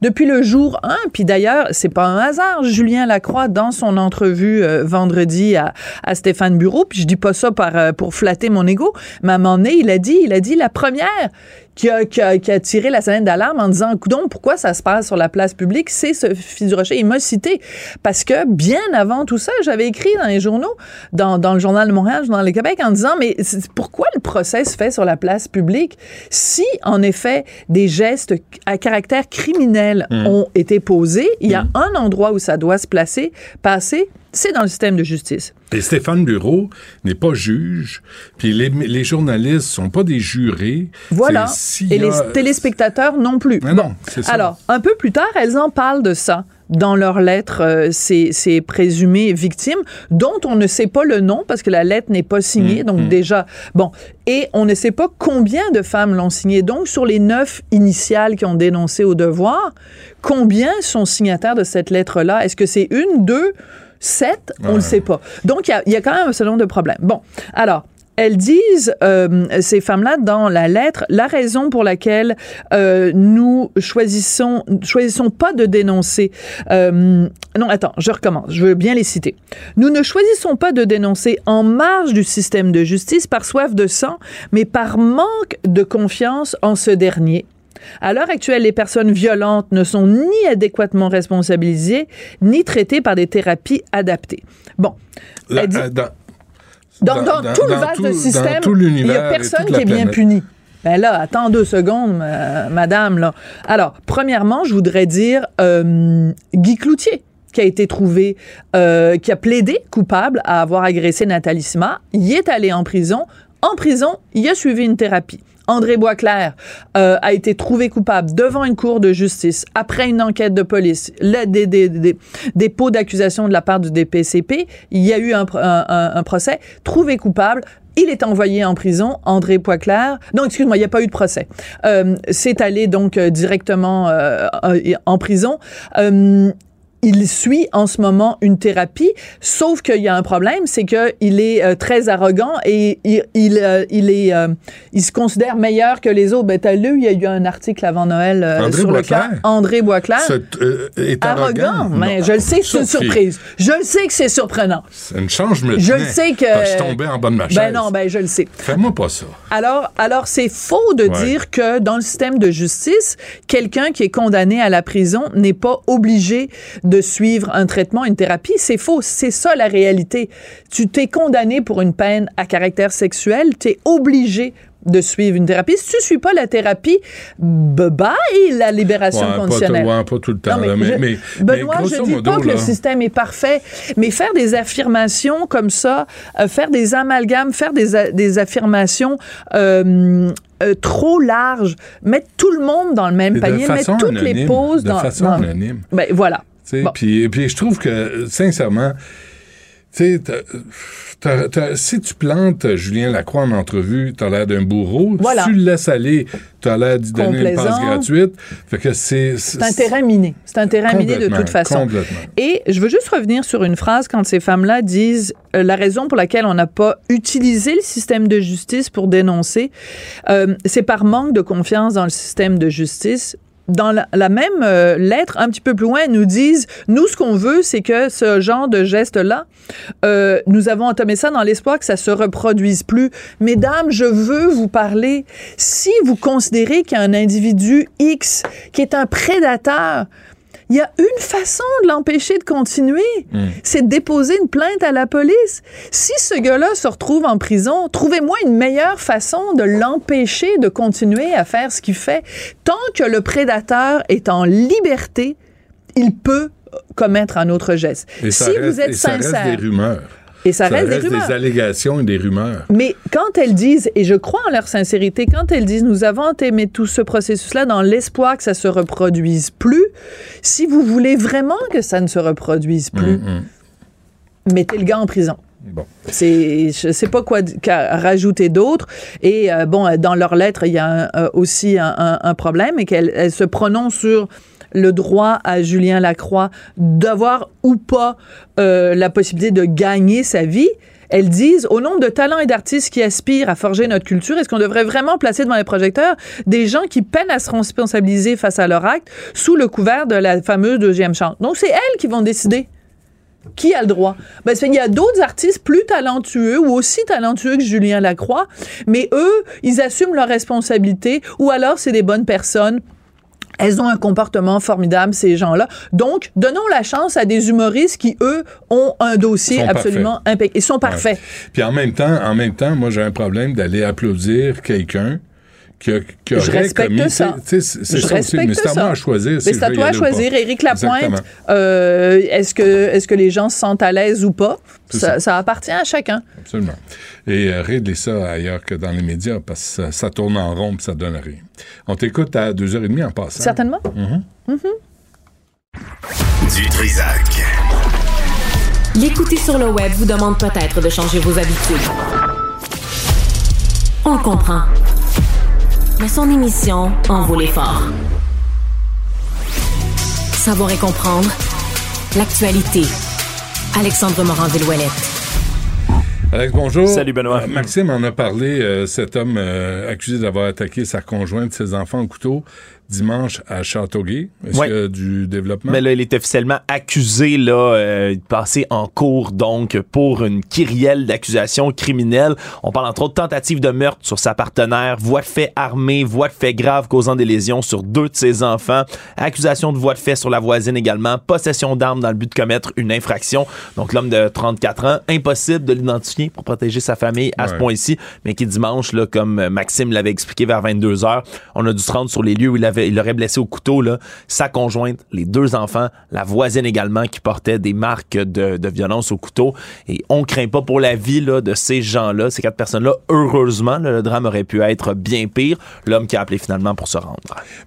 [SPEAKER 20] Depuis le jour 1, puis d'ailleurs, c'est pas un hasard, Julien Lacroix, dans son entrevue euh, vendredi à, à Stéphane Bureau, puis je dis pas ça par, euh, pour flatter mon ego, mais à un moment donné, il a dit, il a dit la première qui a, qui a, qui a tiré la sonnette d'alarme en disant, coudon, pourquoi ça se passe sur la place publique, c'est Sophie Durocher. Il m'a cité, parce que bien avant tout ça, j'avais écrit dans les journaux, dans, dans le Journal de Montréal, dans le Québec, en disant, mais pourquoi le procès se fait sur la place publique si, en effet, des gestes à caractère criminel
[SPEAKER 3] Mm.
[SPEAKER 20] ont été posés, il y a un endroit où ça doit se placer, passer, c'est dans le système de justice.
[SPEAKER 3] Et Stéphane Bureau n'est pas juge, puis les, les journalistes sont pas des jurés.
[SPEAKER 20] Voilà. Et
[SPEAKER 3] a-
[SPEAKER 20] les téléspectateurs non plus.
[SPEAKER 3] Mais non, c'est ça.
[SPEAKER 20] Alors, un peu plus tard, elles en parlent de ça dans leur lettre, euh, ces, ces présumées victimes, dont on ne sait pas le nom parce que la lettre n'est pas signée.
[SPEAKER 3] Mm,
[SPEAKER 20] donc
[SPEAKER 3] mm.
[SPEAKER 20] déjà, bon, et on ne sait pas combien de femmes l'ont signée. Donc, sur les neuf initiales qui ont dénoncé au devoir, combien sont signataires de cette lettre-là? Est-ce que c'est une, deux, sept? On ne
[SPEAKER 3] Ouais.
[SPEAKER 20] le sait pas. Donc, il y a, il y a quand même un certain nombre de problèmes. Bon, alors, elles disent, euh, ces femmes-là, dans la lettre, la raison pour laquelle euh, nous choisissons, choisissons pas de dénoncer. euh, non, attends, je recommence. Je veux bien les citer. Nous ne choisissons pas de dénoncer en marge du système de justice par soif de sang, mais par manque de confiance en ce dernier. À l'heure actuelle, les personnes violentes ne sont ni adéquatement responsabilisées, ni traitées par des thérapies adaptées. Bon.
[SPEAKER 3] La-
[SPEAKER 20] dit-
[SPEAKER 3] euh, dans,
[SPEAKER 20] dans, dans
[SPEAKER 3] dans-
[SPEAKER 20] tout le vaste
[SPEAKER 3] tout-
[SPEAKER 20] système,
[SPEAKER 3] tout
[SPEAKER 20] il n'y a personne qui est bien puni. Ben là, attends deux secondes, ma- madame. Là. Alors, premièrement, je voudrais dire euh, Guy Cloutier qui a été trouvé, euh, qui a plaidé coupable à avoir agressé Nathalie Sima. Il est allé en prison. En prison, il a suivi une thérapie. André Boisclair euh, a été trouvé coupable devant une cour de justice après une enquête de police, le, des, des, des- dépôt d'accusation de la part du DPCP. Il y a eu un, un- un- procès. Trouvé coupable. Il est envoyé en prison, André Poiclair. Non, excuse-moi, il n'y a pas eu de procès. Euh, c'est allé donc euh, directement euh, en prison. Il suit en ce moment une thérapie, sauf qu'il y a un problème, c'est qu'il est euh, très arrogant et il, il, euh, il est, euh, il se considère meilleur que les autres. Ben, t'as lu, il y a eu un article avant Noël
[SPEAKER 3] André
[SPEAKER 20] sur
[SPEAKER 3] Boisclair?
[SPEAKER 20] le cas. André Boisclair.
[SPEAKER 3] Est arrogant.
[SPEAKER 20] mais
[SPEAKER 3] Non.
[SPEAKER 20] je le sais que c'est une surprise. Je le sais que c'est surprenant.
[SPEAKER 3] C'est une chance, je me
[SPEAKER 20] Je le sais que.
[SPEAKER 3] je tombais en bas de ma chaise.
[SPEAKER 20] Ben non, ben je le sais.
[SPEAKER 3] Fais-moi pas ça.
[SPEAKER 20] Alors, alors c'est faux de
[SPEAKER 3] Ouais.
[SPEAKER 20] dire que dans le système de justice, quelqu'un qui est condamné à la prison n'est pas obligé de suivre un traitement, une thérapie. C'est faux. C'est ça la réalité. Tu t'es condamné pour une peine à caractère sexuel, tu es obligé de suivre une thérapie. Si tu suis pas la thérapie, bye la libération
[SPEAKER 3] Ouais, pas,
[SPEAKER 20] conditionnelle.
[SPEAKER 3] tout- ouais, pas tout le temps.
[SPEAKER 20] Non,
[SPEAKER 3] là, mais,
[SPEAKER 20] je-
[SPEAKER 3] mais,
[SPEAKER 20] Benoît,
[SPEAKER 3] mais
[SPEAKER 20] je
[SPEAKER 3] grosso
[SPEAKER 20] dis
[SPEAKER 3] modo,
[SPEAKER 20] pas que
[SPEAKER 3] là,
[SPEAKER 20] le système est parfait, mais faire des affirmations comme ça, euh, faire des amalgames, faire des, affirmations euh, euh, trop larges, mettre tout le monde dans le même
[SPEAKER 3] de
[SPEAKER 20] panier, mettre toutes les pauses
[SPEAKER 3] de
[SPEAKER 20] dans...
[SPEAKER 3] façon
[SPEAKER 20] dans-
[SPEAKER 3] anonyme.
[SPEAKER 20] Ben, voilà. Bon.
[SPEAKER 3] Puis, puis je trouve que, sincèrement, si tu plantes Julien Lacroix en entrevue, t'as l'air d'un bourreau.
[SPEAKER 20] Voilà.
[SPEAKER 3] Si tu le laisses aller, t'as l'air d'y donner une passe gratuite. Fait que c'est...
[SPEAKER 20] C'est un terrain miné. C'est un terrain miné de toute façon. Et je veux juste revenir sur une phrase quand ces femmes-là disent euh, la raison pour laquelle on n'a pas utilisé le système de justice pour dénoncer, euh, c'est par manque de confiance dans le système de justice. Dans la, même euh, lettre, un petit peu plus loin, nous disent, nous, ce qu'on veut, c'est que ce genre de geste-là, euh, nous avons entamé ça dans l'espoir que ça se reproduise plus. Mesdames, je veux vous parler. Si vous considérez qu'il y a un individu X qui est un prédateur, il y a une façon de l'empêcher de continuer, c'est de déposer une plainte à la police. Si ce gars-là se retrouve en prison, trouvez-moi une meilleure façon de l'empêcher de continuer à faire ce qu'il fait. Tant que le prédateur est en liberté, il peut commettre un autre geste.
[SPEAKER 3] Et ça
[SPEAKER 20] si
[SPEAKER 3] reste,
[SPEAKER 20] vous êtes
[SPEAKER 3] et ça reste
[SPEAKER 20] sincère,
[SPEAKER 3] des rumeurs.
[SPEAKER 20] Et ça reste des rumeurs.
[SPEAKER 3] allégations et des rumeurs.
[SPEAKER 20] mais quand elles disent, et je crois en leur sincérité, quand elles disent nous avons entamé tout ce processus-là dans l'espoir que ça se reproduise plus, si vous voulez vraiment que ça ne se reproduise plus,
[SPEAKER 3] Hum, hum.
[SPEAKER 20] mettez le gars en prison.
[SPEAKER 3] Bon.
[SPEAKER 20] C'est, je sais pas quoi rajouter d'autre. Et euh, bon, dans leur lettre, il y a un- euh, aussi un, un- un problème et qu'elle elle se prononce sur le droit à Julien Lacroix d'avoir ou pas euh, la possibilité de gagner sa vie. Elles disent, au nombre de talents et d'artistes qui aspirent à forger notre culture, est-ce qu'on devrait vraiment placer devant les projecteurs des gens qui peinent à se responsabiliser face à leur acte sous le couvert de la fameuse deuxième chance? Donc, c'est elles qui vont décider. Qui a le droit? Ben, il y a d'autres artistes plus talentueux ou aussi talentueux que Julien Lacroix, mais eux, ils assument leurs responsabilités ou alors c'est des bonnes personnes. Elles ont un comportement formidable, ces gens-là. Donc, donnons la chance à des humoristes qui, eux, ont un dossier absolument impeccable. Ils sont parfaits.
[SPEAKER 3] Puis en même temps, en même temps, moi j'ai un problème d'aller applaudir quelqu'un qui,
[SPEAKER 20] Je respecte ça.
[SPEAKER 3] tu sais, C'est c'est
[SPEAKER 20] Je
[SPEAKER 3] ça aussi, mais
[SPEAKER 20] respecte
[SPEAKER 3] c'est à moi à choisir. Si
[SPEAKER 20] c'est à toi à choisir. Éric Lapointe, euh, est-ce que, est-ce que les gens se sentent à l'aise ou pas? Ça,
[SPEAKER 3] ça.
[SPEAKER 20] ça appartient à chacun.
[SPEAKER 3] Absolument. Et euh, régler ça ailleurs que dans les médias parce que ça, ça tourne en rond et ça donne rien. On t'écoute à 2h30 en passant.
[SPEAKER 20] Certainement.
[SPEAKER 3] Mhm.
[SPEAKER 1] Du Trisac.
[SPEAKER 2] L'écouter sur le web vous demande peut-être de changer vos habitudes. On comprend. Mais son émission en vaut l'effort. Savoir et comprendre l'actualité. Alexandre Morin-Villouellette.
[SPEAKER 3] Alex, bonjour.
[SPEAKER 21] Salut, Benoît.
[SPEAKER 3] Euh, Maxime en a parlé, euh, cet homme euh, accusé d'avoir attaqué sa conjointe, ses enfants au couteau, dimanche à Châteauguay. Est-ce
[SPEAKER 21] Ouais.
[SPEAKER 3] qu'il y a du développement?
[SPEAKER 21] Mais là, il est officiellement accusé, là, euh, de passer en cours, donc, pour une kyrielle d'accusations criminelles. On parle entre autres de tentative de meurtre sur sa partenaire, voie de fait armée, voie de fait grave causant des lésions sur deux de ses enfants, accusation de voie de fait sur la voisine également, possession d'armes dans le but de commettre une infraction. Donc, l'homme de 34 ans, impossible de l'identifier pour protéger sa famille à ce point-ci, mais qui dimanche, là, comme Maxime l'avait expliqué vers 22 heures, on a dû se rendre sur les lieux où il avait, il aurait blessé au couteau, là, sa conjointe, les deux enfants, la voisine également qui portait des marques de, de violence au couteau. Et on craint pas pour la vie, là, de ces gens-là, ces quatre personnes-là. Heureusement, là, le drame aurait pu être bien pire. L'homme qui a appelé finalement pour se rendre.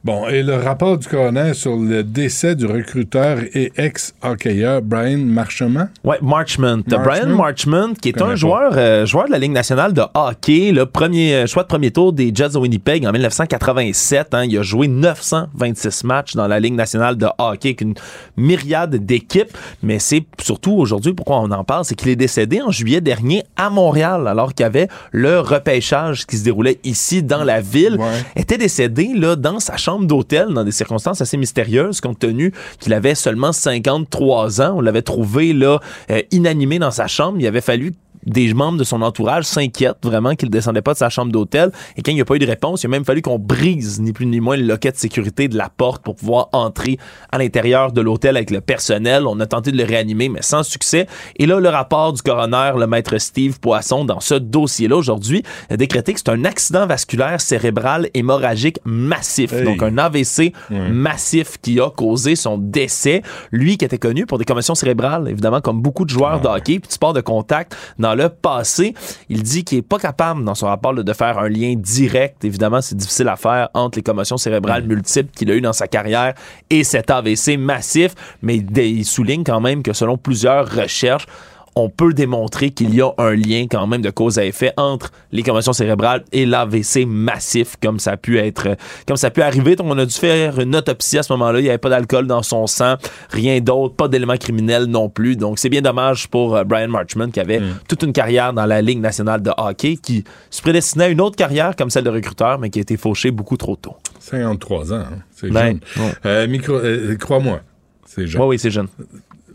[SPEAKER 3] Bon, et le rapport du coroner sur le décès du recruteur et ex-hockeyeur Brian Marchement?
[SPEAKER 21] Ouais, Marchment.
[SPEAKER 3] Marchment.
[SPEAKER 21] Brian Marchment, qui est un joueur, euh, joueur de la Ligue nationale de hockey, le premier euh, choix de premier tour des Jets de Winnipeg en 1987. hein. il a joué 926 matchs dans la Ligue nationale de hockey avec une myriade d'équipes. Mais c'est surtout aujourd'hui pourquoi on en parle, c'est qu'il est décédé en juillet dernier à Montréal, alors qu'il y avait le repêchage qui se déroulait ici dans la ville. Était décédé là dans sa chambre d'hôtel dans des circonstances assez mystérieuses compte tenu qu'il avait seulement 53 ans. On l'avait trouvé là euh, inanimé dans sa chambre. Il avait fallu des membres de son entourage s'inquiètent vraiment qu'il ne descendait pas de sa chambre d'hôtel. Et quand il n'y a pas eu de réponse, il a même fallu qu'on brise ni plus ni moins le loquet de sécurité de la porte pour pouvoir entrer à l'intérieur de l'hôtel avec le personnel. On a tenté de le réanimer, mais sans succès. Et là, le rapport du coroner, le maître Steve Poisson, dans ce dossier-là aujourd'hui, a décrété que c'est un accident vasculaire cérébral hémorragique massif. Donc un AVC massif qui a causé son décès. Lui qui était connu pour des commotions cérébrales, évidemment, comme beaucoup de joueurs de hockey, puis de sport de contact dans le passé. Il dit qu'il est pas capable, dans son rapport, là, de faire un lien direct. Évidemment, c'est difficile à faire entre les commotions cérébrales multiples qu'il a eues dans sa carrière et cet AVC massif, mais il souligne quand même que selon plusieurs recherches, on peut démontrer qu'il y a un lien quand même de cause à effet entre les commotions cérébrales et l'AVC massif, comme ça a pu être, comme ça a pu arriver. Donc, on a dû faire une autopsie à ce moment-là. Il n'y avait pas d'alcool dans son sang, rien d'autre, pas d'éléments criminels non plus. Donc, c'est bien dommage pour euh, Brian Marchman qui avait toute une carrière dans la Ligue nationale de hockey, qui se prédestinait à une autre carrière comme celle de recruteur, mais qui a été fauché beaucoup trop tôt.
[SPEAKER 3] 53 ans, hein. c'est
[SPEAKER 21] Ben,
[SPEAKER 3] jeune. Euh, euh, crois-moi, c'est jeune.
[SPEAKER 21] Oui, c'est jeune.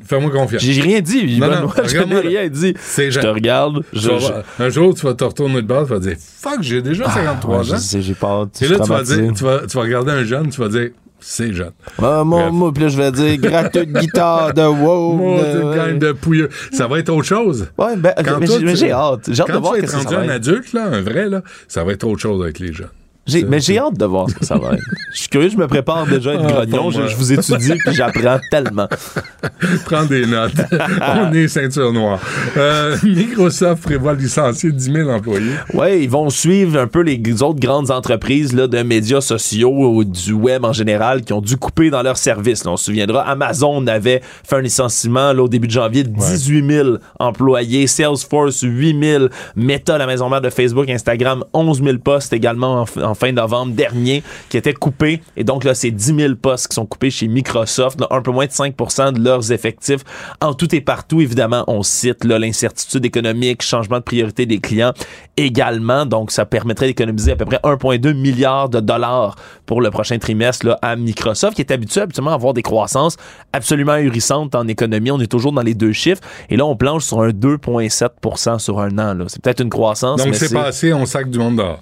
[SPEAKER 3] Fais-moi confiance.
[SPEAKER 21] J'ai rien dit,
[SPEAKER 3] Non, non,
[SPEAKER 21] je n'ai rien dit.
[SPEAKER 3] C'est
[SPEAKER 21] Je te regarde, je-
[SPEAKER 3] Tu
[SPEAKER 21] je-
[SPEAKER 3] Un jour, tu vas te retourner de base, tu vas dire Fuck, j'ai déjà 53
[SPEAKER 21] Ah, ouais, je
[SPEAKER 3] ans.
[SPEAKER 21] sais, j'ai peur.
[SPEAKER 3] Et
[SPEAKER 21] je
[SPEAKER 3] là, tu vas,
[SPEAKER 21] traumatisé.
[SPEAKER 3] dire, tu, vas, tu vas regarder un jeune, tu vas dire C'est jeune.
[SPEAKER 21] Ah, moi, moi, puis là, je vais dire gratteux de guitare de wow.
[SPEAKER 3] Moi,
[SPEAKER 21] de-
[SPEAKER 3] gang de pouilleux. Ça va être autre chose.
[SPEAKER 21] Ouais, ben, mais j'ai- mais j'ai hâte. J'ai hâte
[SPEAKER 3] quand
[SPEAKER 21] de voir
[SPEAKER 3] tu vas
[SPEAKER 21] qu'est-ce
[SPEAKER 3] être
[SPEAKER 21] que ça
[SPEAKER 3] rendu
[SPEAKER 21] va
[SPEAKER 3] un adulte, là, un vrai, là, ça va être autre chose avec les jeunes.
[SPEAKER 21] J'ai- mais j'ai hâte de voir ce que ça va être. Je suis curieux, je me prépare déjà à être
[SPEAKER 3] Ah,
[SPEAKER 21] grognon. Je, vous étudie puis j'apprends tellement.
[SPEAKER 3] Prends des notes. On est ceinture noire. Euh, Microsoft prévoit licencier 10 000 employés.
[SPEAKER 21] Ouais, ils vont suivre un peu les autres grandes entreprises là, de médias sociaux ou du web en général qui ont dû couper dans leurs services. là. on se souviendra, Amazon avait fait un licenciement là, au début de janvier de 18 000 employés, Salesforce 8 000, Meta, la maison mère de Facebook, Instagram 11 000 postes également en, f- en fin novembre dernier qui étaient coupés. Et donc là, c'est 10 000 postes qui sont coupés chez Microsoft, là, un peu moins de 5% de leurs effectifs. En tout et partout, évidemment, on cite l'incertitude économique, changement de priorité des clients également. Donc, ça permettrait d'économiser à peu près 1,2 milliard de dollars pour le prochain trimestre là, à Microsoft, qui est habitué habituellement à avoir des croissances absolument ahurissantes en économie. On est toujours dans les deux chiffres. Et là, on planche sur un 2,7% sur un an. C'est peut-être une croissance.
[SPEAKER 3] Donc, c'est pas assez, on sac du monde dehors.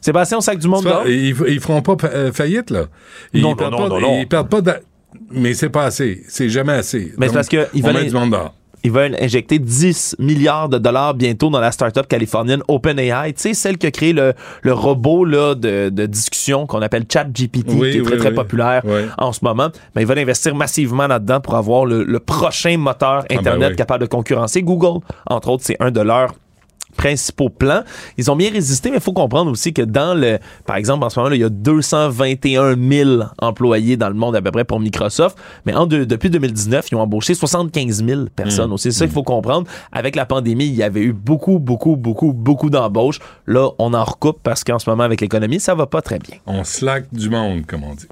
[SPEAKER 21] C'est passé au sac du monde
[SPEAKER 3] pas-
[SPEAKER 21] d'or?
[SPEAKER 3] Ils, ils feront pas euh, faillite, là. Ils
[SPEAKER 21] Non,
[SPEAKER 3] perdent
[SPEAKER 21] non,
[SPEAKER 3] pas,
[SPEAKER 21] non, non.
[SPEAKER 3] Ils perdent pas d'a- Mais c'est pas assez. C'est jamais assez.
[SPEAKER 21] Mais c'est parce que ils
[SPEAKER 3] on met
[SPEAKER 21] veulent-
[SPEAKER 3] du monde dehors.
[SPEAKER 21] Ils veulent injecter 10 milliards de dollars bientôt dans la start-up californienne OpenAI. Tu sais, celle qui a créé le, le robot là, de, de discussion qu'on appelle ChatGPT,
[SPEAKER 3] Oui,
[SPEAKER 21] qui est très,
[SPEAKER 3] oui,
[SPEAKER 21] très
[SPEAKER 3] oui.
[SPEAKER 21] populaire
[SPEAKER 3] Oui.
[SPEAKER 21] en ce moment. Mais ils veulent investir massivement là-dedans pour avoir le, le prochain moteur
[SPEAKER 3] ben
[SPEAKER 21] Internet
[SPEAKER 3] oui.
[SPEAKER 21] capable de concurrencer Google. Entre autres, c'est un de leurs principaux plans. Ils ont bien résisté, mais il faut comprendre aussi que dans le, par exemple, en ce moment, il y a 221 000 employés dans le monde à peu près pour Microsoft, mais en de- depuis 2019, ils ont embauché 75 000 personnes
[SPEAKER 3] Mm.
[SPEAKER 21] aussi. C'est ça qu'il faut comprendre. Avec la pandémie, il y avait eu beaucoup, beaucoup, beaucoup, beaucoup d'embauches. Là, on en recoupe parce qu'en ce moment, avec l'économie, ça va pas très bien.
[SPEAKER 3] On slack du monde, comme on dit.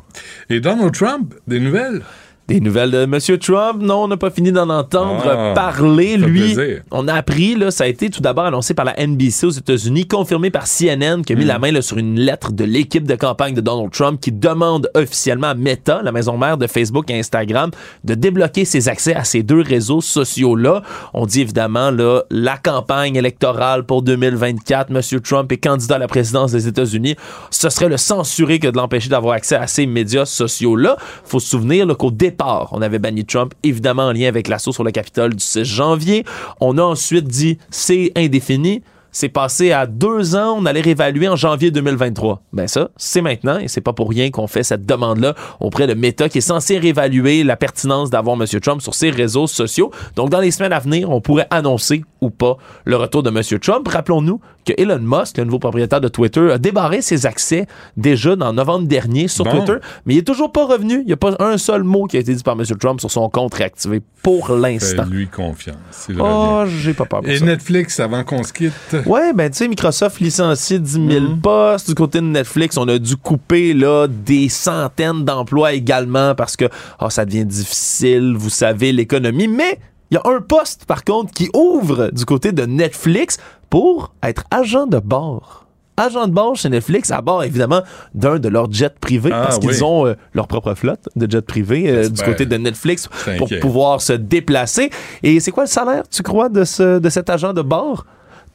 [SPEAKER 3] Et Donald Trump, des nouvelles?
[SPEAKER 21] Des nouvelles de M. Trump, non, on n'a pas fini d'en entendre
[SPEAKER 3] Ah,
[SPEAKER 21] parler. Lui,
[SPEAKER 3] plaisir.
[SPEAKER 21] on a appris, là, ça a été tout d'abord annoncé par la NBC aux États-Unis, confirmé par CNN, qui a mis
[SPEAKER 3] Mm.
[SPEAKER 21] la main là, sur une lettre de l'équipe de campagne de Donald Trump qui demande officiellement à Meta, la maison mère de Facebook et Instagram, de débloquer ses accès à ces deux réseaux sociaux-là. On dit évidemment, là, la campagne électorale pour 2024, M. Trump est candidat à la présidence des États-Unis. Ce serait le censurer que de l'empêcher d'avoir accès à ces médias sociaux-là. Faut se souvenir qu'au départ, on avait banni Trump, évidemment en lien avec l'assaut sur le Capitole du 6 janvier. On a ensuite dit c'est indéfini. C'est passé à deux ans, on allait réévaluer en janvier 2023. Ben ça, c'est maintenant et c'est pas pour rien qu'on fait cette demande-là auprès de Meta qui est censé réévaluer la pertinence d'avoir M. Trump sur ses réseaux sociaux. Donc dans les semaines à venir, on pourrait annoncer ou pas le retour de M. Trump. Rappelons-nous que Elon Musk, le nouveau propriétaire de Twitter, a débarré ses accès déjà dans novembre dernier sur
[SPEAKER 3] Bon.
[SPEAKER 21] Twitter, mais il est toujours pas revenu. Il n'y a pas un seul mot qui a été dit par M. Trump sur son compte réactivé pour l'instant.
[SPEAKER 3] Fais-lui confiance.
[SPEAKER 21] Oh, j'ai pas peur pour
[SPEAKER 3] Et
[SPEAKER 21] ça.
[SPEAKER 3] Netflix, avant qu'on se quitte.
[SPEAKER 21] Ouais, ben tu sais, Microsoft licencie 10 000
[SPEAKER 3] Mm-hmm.
[SPEAKER 21] postes. Du côté de Netflix, on a dû couper là des centaines d'emplois également parce que oh, ça devient difficile, vous savez, l'économie. Mais il y a un poste, par contre, qui ouvre du côté de Netflix pour être agent de bord. Agent de bord chez Netflix, à bord évidemment d'un de leurs jets privés,
[SPEAKER 3] Ah,
[SPEAKER 21] parce qu'ils
[SPEAKER 3] oui.
[SPEAKER 21] ont euh, leur propre flotte de jets privés euh, du côté de Netflix pour pouvoir se déplacer. Et c'est quoi le salaire, tu crois, de, ce, de cet agent de bord?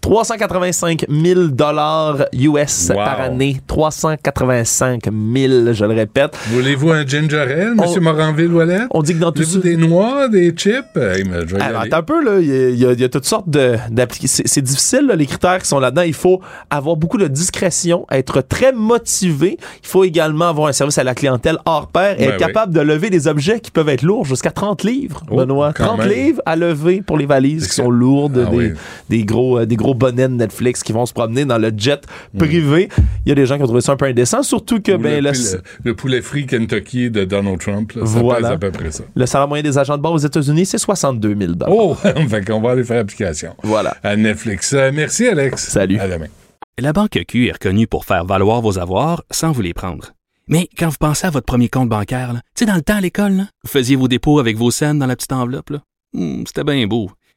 [SPEAKER 21] 385 000 dollars US
[SPEAKER 3] Wow.
[SPEAKER 21] par année. 385 000, je le répète.
[SPEAKER 3] Voulez-vous un ginger ale,
[SPEAKER 21] On-
[SPEAKER 3] M. Moranville-Ouellet?
[SPEAKER 21] On dit que dans tout ça...
[SPEAKER 3] des noix, des chips? Hey,
[SPEAKER 21] Alors, attends un peu, là. Il y a, y y toutes sortes d'applications. C'est difficile, là, les critères qui sont là-dedans. Il faut avoir beaucoup de discrétion, être très motivé. Il faut également avoir un service à la clientèle hors pair et
[SPEAKER 3] Ben
[SPEAKER 21] être capable de lever des objets qui peuvent être lourds jusqu'à 30 livres,
[SPEAKER 3] Oh,
[SPEAKER 21] Benoît.
[SPEAKER 3] quand
[SPEAKER 21] 30
[SPEAKER 3] même.
[SPEAKER 21] livres à lever pour les valises qui sont lourdes,
[SPEAKER 3] Ah
[SPEAKER 21] des,
[SPEAKER 3] oui.
[SPEAKER 21] des gros, euh, des gros bonnets de Netflix qui vont se promener dans le jet privé. Il y a des gens qui ont trouvé ça un peu indécent, surtout que,
[SPEAKER 3] Ou
[SPEAKER 21] ben,
[SPEAKER 3] le,
[SPEAKER 21] le,
[SPEAKER 3] poulet- le poulet frit Kentucky de Donald Trump, là, ça
[SPEAKER 21] Voilà.
[SPEAKER 3] pèse à peu près ça.
[SPEAKER 21] le salaire moyen des agents de bord aux États-Unis, c'est 62 000
[SPEAKER 3] Oh, fait qu'on va aller faire application.
[SPEAKER 21] Voilà.
[SPEAKER 3] À Netflix. Euh, merci, Alex.
[SPEAKER 21] Salut.
[SPEAKER 3] À demain.
[SPEAKER 9] La Banque Q est reconnue pour faire valoir vos avoirs sans vous les prendre. Mais quand vous pensez à votre premier compte bancaire, tu sais, dans le temps à l'école, là, vous faisiez vos dépôts avec vos scènes dans la petite enveloppe. Hmm, C'était bien beau.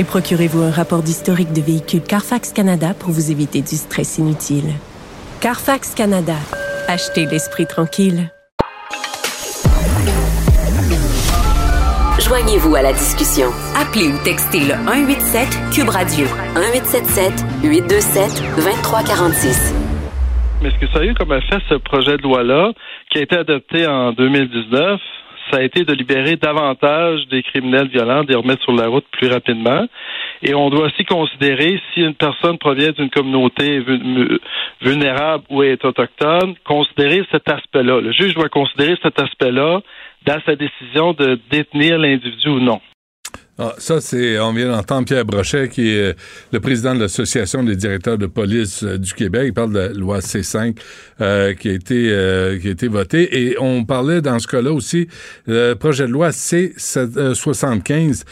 [SPEAKER 10] Et procurez-vous un rapport d'historique de véhicule Carfax Canada pour vous éviter du stress inutile. Carfax Canada. Achetez l'esprit tranquille.
[SPEAKER 19] Joignez-vous à la discussion. Appelez ou textez le 187 Cube Radio 1877 827 2346.
[SPEAKER 22] Mais ce que ça a eu comme effet, ce projet de loi-là, qui a été adopté en 2019, ça a été de libérer davantage des criminels violents, de les remettre sur la route plus rapidement. Et on doit aussi considérer si une personne provient d'une communauté vu- vulnérable ou est autochtone, considérer cet aspect-là. Le juge doit considérer cet aspect-là dans sa décision de détenir l'individu ou non.
[SPEAKER 3] Ah, ça, c'est, on vient d'entendre Pierre Brochet, qui est le président de l'Association des directeurs de police euh, du Québec. Il parle de la loi C5 euh, qui, a été, euh, qui a été votée. Et on parlait dans ce cas-là aussi, le projet de loi C75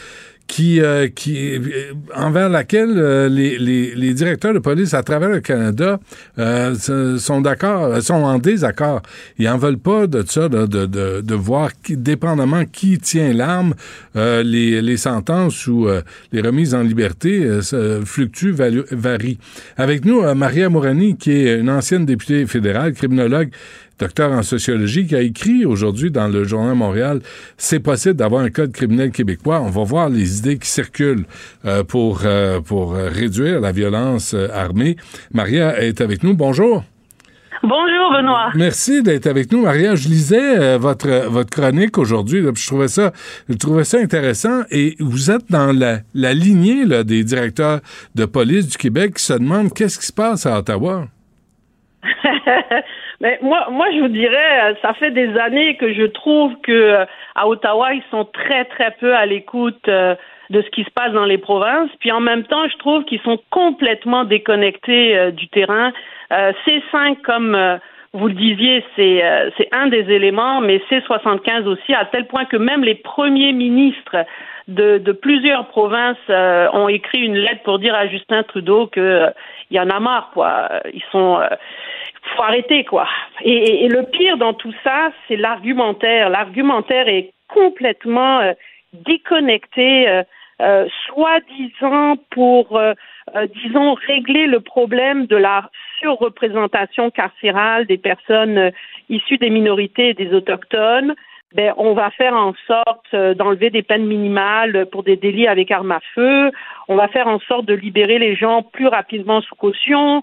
[SPEAKER 3] qui, euh, qui euh, envers laquelle euh, les, les, les directeurs de police à travers le Canada euh, sont d'accord, sont en désaccord. Ils en veulent pas de ça, de, de, de, voir qui, dépendamment qui tient l'arme, euh, les, les sentences ou euh, les remises en liberté euh, fluctuent, varient. Avec nous, euh, Maria Morani, qui est une ancienne députée fédérale, criminologue, docteur en sociologie, qui a écrit aujourd'hui dans le Journal Montréal, c'est possible d'avoir un code criminel québécois. On va voir les idées qui circulent euh, pour, euh, pour euh, réduire la violence euh, armée. Maria est avec nous. Bonjour.
[SPEAKER 23] Bonjour Benoît.
[SPEAKER 3] Merci d'être avec nous, Maria. Je lisais euh, votre votre chronique aujourd'hui, je trouvais ça je trouvais ça intéressant. Et vous êtes dans la, la lignée là, des directeurs de police du Québec qui se demandent qu'est-ce qui se passe à Ottawa?
[SPEAKER 23] Mais moi, moi, je vous dirais, euh, ça fait des années que je trouve que euh, à Ottawa, ils sont très, très peu à l'écoute euh, de ce qui se passe dans les provinces. Puis en même temps, je trouve qu'ils sont complètement déconnectés du terrain. Euh, C5, comme vous le disiez, c'est c'est un des éléments, mais C75 aussi, à tel point que même les premiers ministres de, de plusieurs provinces euh, ont écrit une lettre pour dire à Justin Trudeau que euh, il y en a marre, quoi. Ils sont euh, faut arrêter quoi. Et, et- et le pire dans tout ça, c'est l'argumentaire. L'argumentaire est complètement euh, déconnecté, euh, euh, soi-disant pour, euh, euh, disons, régler le problème de la surreprésentation carcérale des personnes euh, issues des minorités et des autochtones. Ben, on va faire en sorte d'enlever des peines minimales pour des délits avec arme à feu. On va faire en sorte de libérer les gens plus rapidement sous caution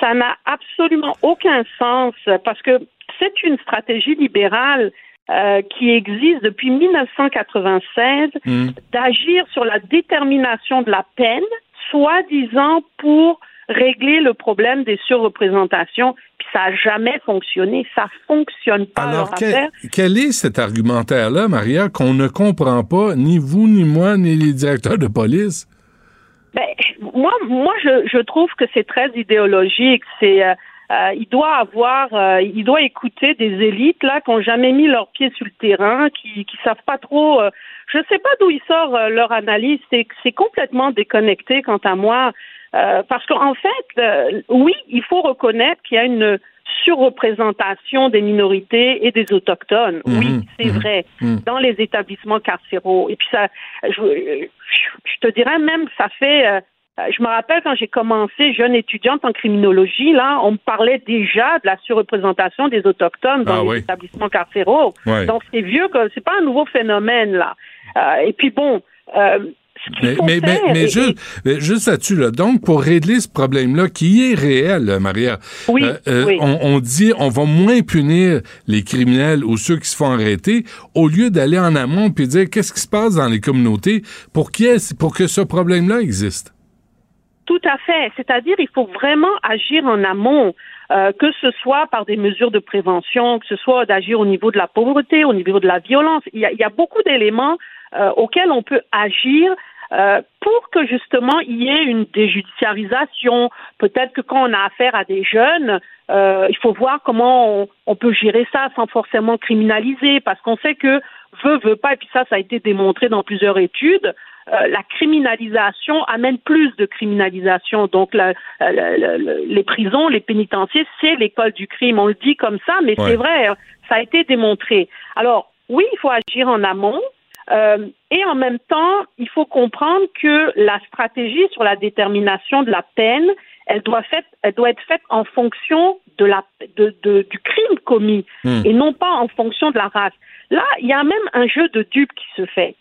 [SPEAKER 23] ça n'a absolument aucun sens parce que c'est une stratégie libérale euh, qui existe depuis 1996
[SPEAKER 3] Hmm.
[SPEAKER 23] d'agir sur la détermination de la peine, soi-disant pour régler le problème des surreprésentations. Puis ça n'a jamais fonctionné. Ça fonctionne pas
[SPEAKER 3] Alors,
[SPEAKER 23] leur
[SPEAKER 3] quel,
[SPEAKER 23] affaire.
[SPEAKER 3] quel est cet argumentaire-là, Maria, qu'on ne comprend pas, ni vous, ni moi, ni les directeurs de police?
[SPEAKER 23] Ben, moi, moi, je, je trouve que c'est très idéologique. C'est, euh, euh, il doit avoir, euh, il doit écouter des élites là qui n'ont jamais mis leurs pieds sur le terrain, qui, qui savent pas trop. euh, je sais pas d'où il sort euh, leur analyse. C'est, c'est complètement déconnecté quant à moi, Euh, parce qu'en fait, euh, oui, il faut reconnaître qu'il y a une surreprésentation des minorités et des autochtones. Oui,
[SPEAKER 3] Mhm,
[SPEAKER 23] c'est
[SPEAKER 3] mhm,
[SPEAKER 23] vrai
[SPEAKER 3] mhm.
[SPEAKER 23] dans les établissements carcéraux. Et puis ça, je, je te dirais même, ça fait. euh, je me rappelle quand j'ai commencé jeune étudiante en criminologie, là, on me parlait déjà de la surreprésentation des autochtones dans
[SPEAKER 3] Ah
[SPEAKER 23] les
[SPEAKER 3] oui.
[SPEAKER 23] établissements carcéraux. Donc c'est vieux, c'est pas un nouveau phénomène là. Euh, et puis bon. Euh,
[SPEAKER 3] Mais, mais, mais, mais juste, mais juste là-dessus, là, donc, pour régler ce problème-là, qui est réel, là, Maria,
[SPEAKER 23] Oui,
[SPEAKER 3] euh, euh,
[SPEAKER 23] oui.
[SPEAKER 3] On, on dit on va moins punir les criminels ou ceux qui se font arrêter, au lieu d'aller en amont puis dire qu'est-ce qui se passe dans les communautés pour, y ait- pour que ce problème-là existe.
[SPEAKER 23] Tout à fait. C'est-à-dire, il faut vraiment agir en amont, euh, que ce soit par des mesures de prévention, que ce soit d'agir au niveau de la pauvreté, au niveau de la violence. Il y a, il y a beaucoup d'éléments euh, auxquels on peut agir. Euh, pour que justement il y ait une déjudiciarisation, peut-être que quand on a affaire à des jeunes, euh, il faut voir comment on, on peut gérer ça sans forcément criminaliser, parce qu'on sait que veut veut pas, et puis ça ça a été démontré dans plusieurs études, euh, la criminalisation amène plus de criminalisation. Donc, la- la- la- les prisons, les pénitenciers, c'est l'école du crime. On le dit comme ça, mais
[SPEAKER 24] Ouais.
[SPEAKER 23] c'est vrai, hein, ça a été démontré. Alors, oui, il faut agir en amont. Euh, et en même temps, il faut comprendre que la stratégie sur la détermination de la peine, elle doit, fait, elle doit être faite en fonction de la, de, de- du crime commis
[SPEAKER 24] Hmm.
[SPEAKER 23] et non pas en fonction de la race. Là, il y a même un jeu de dupes qui se fait.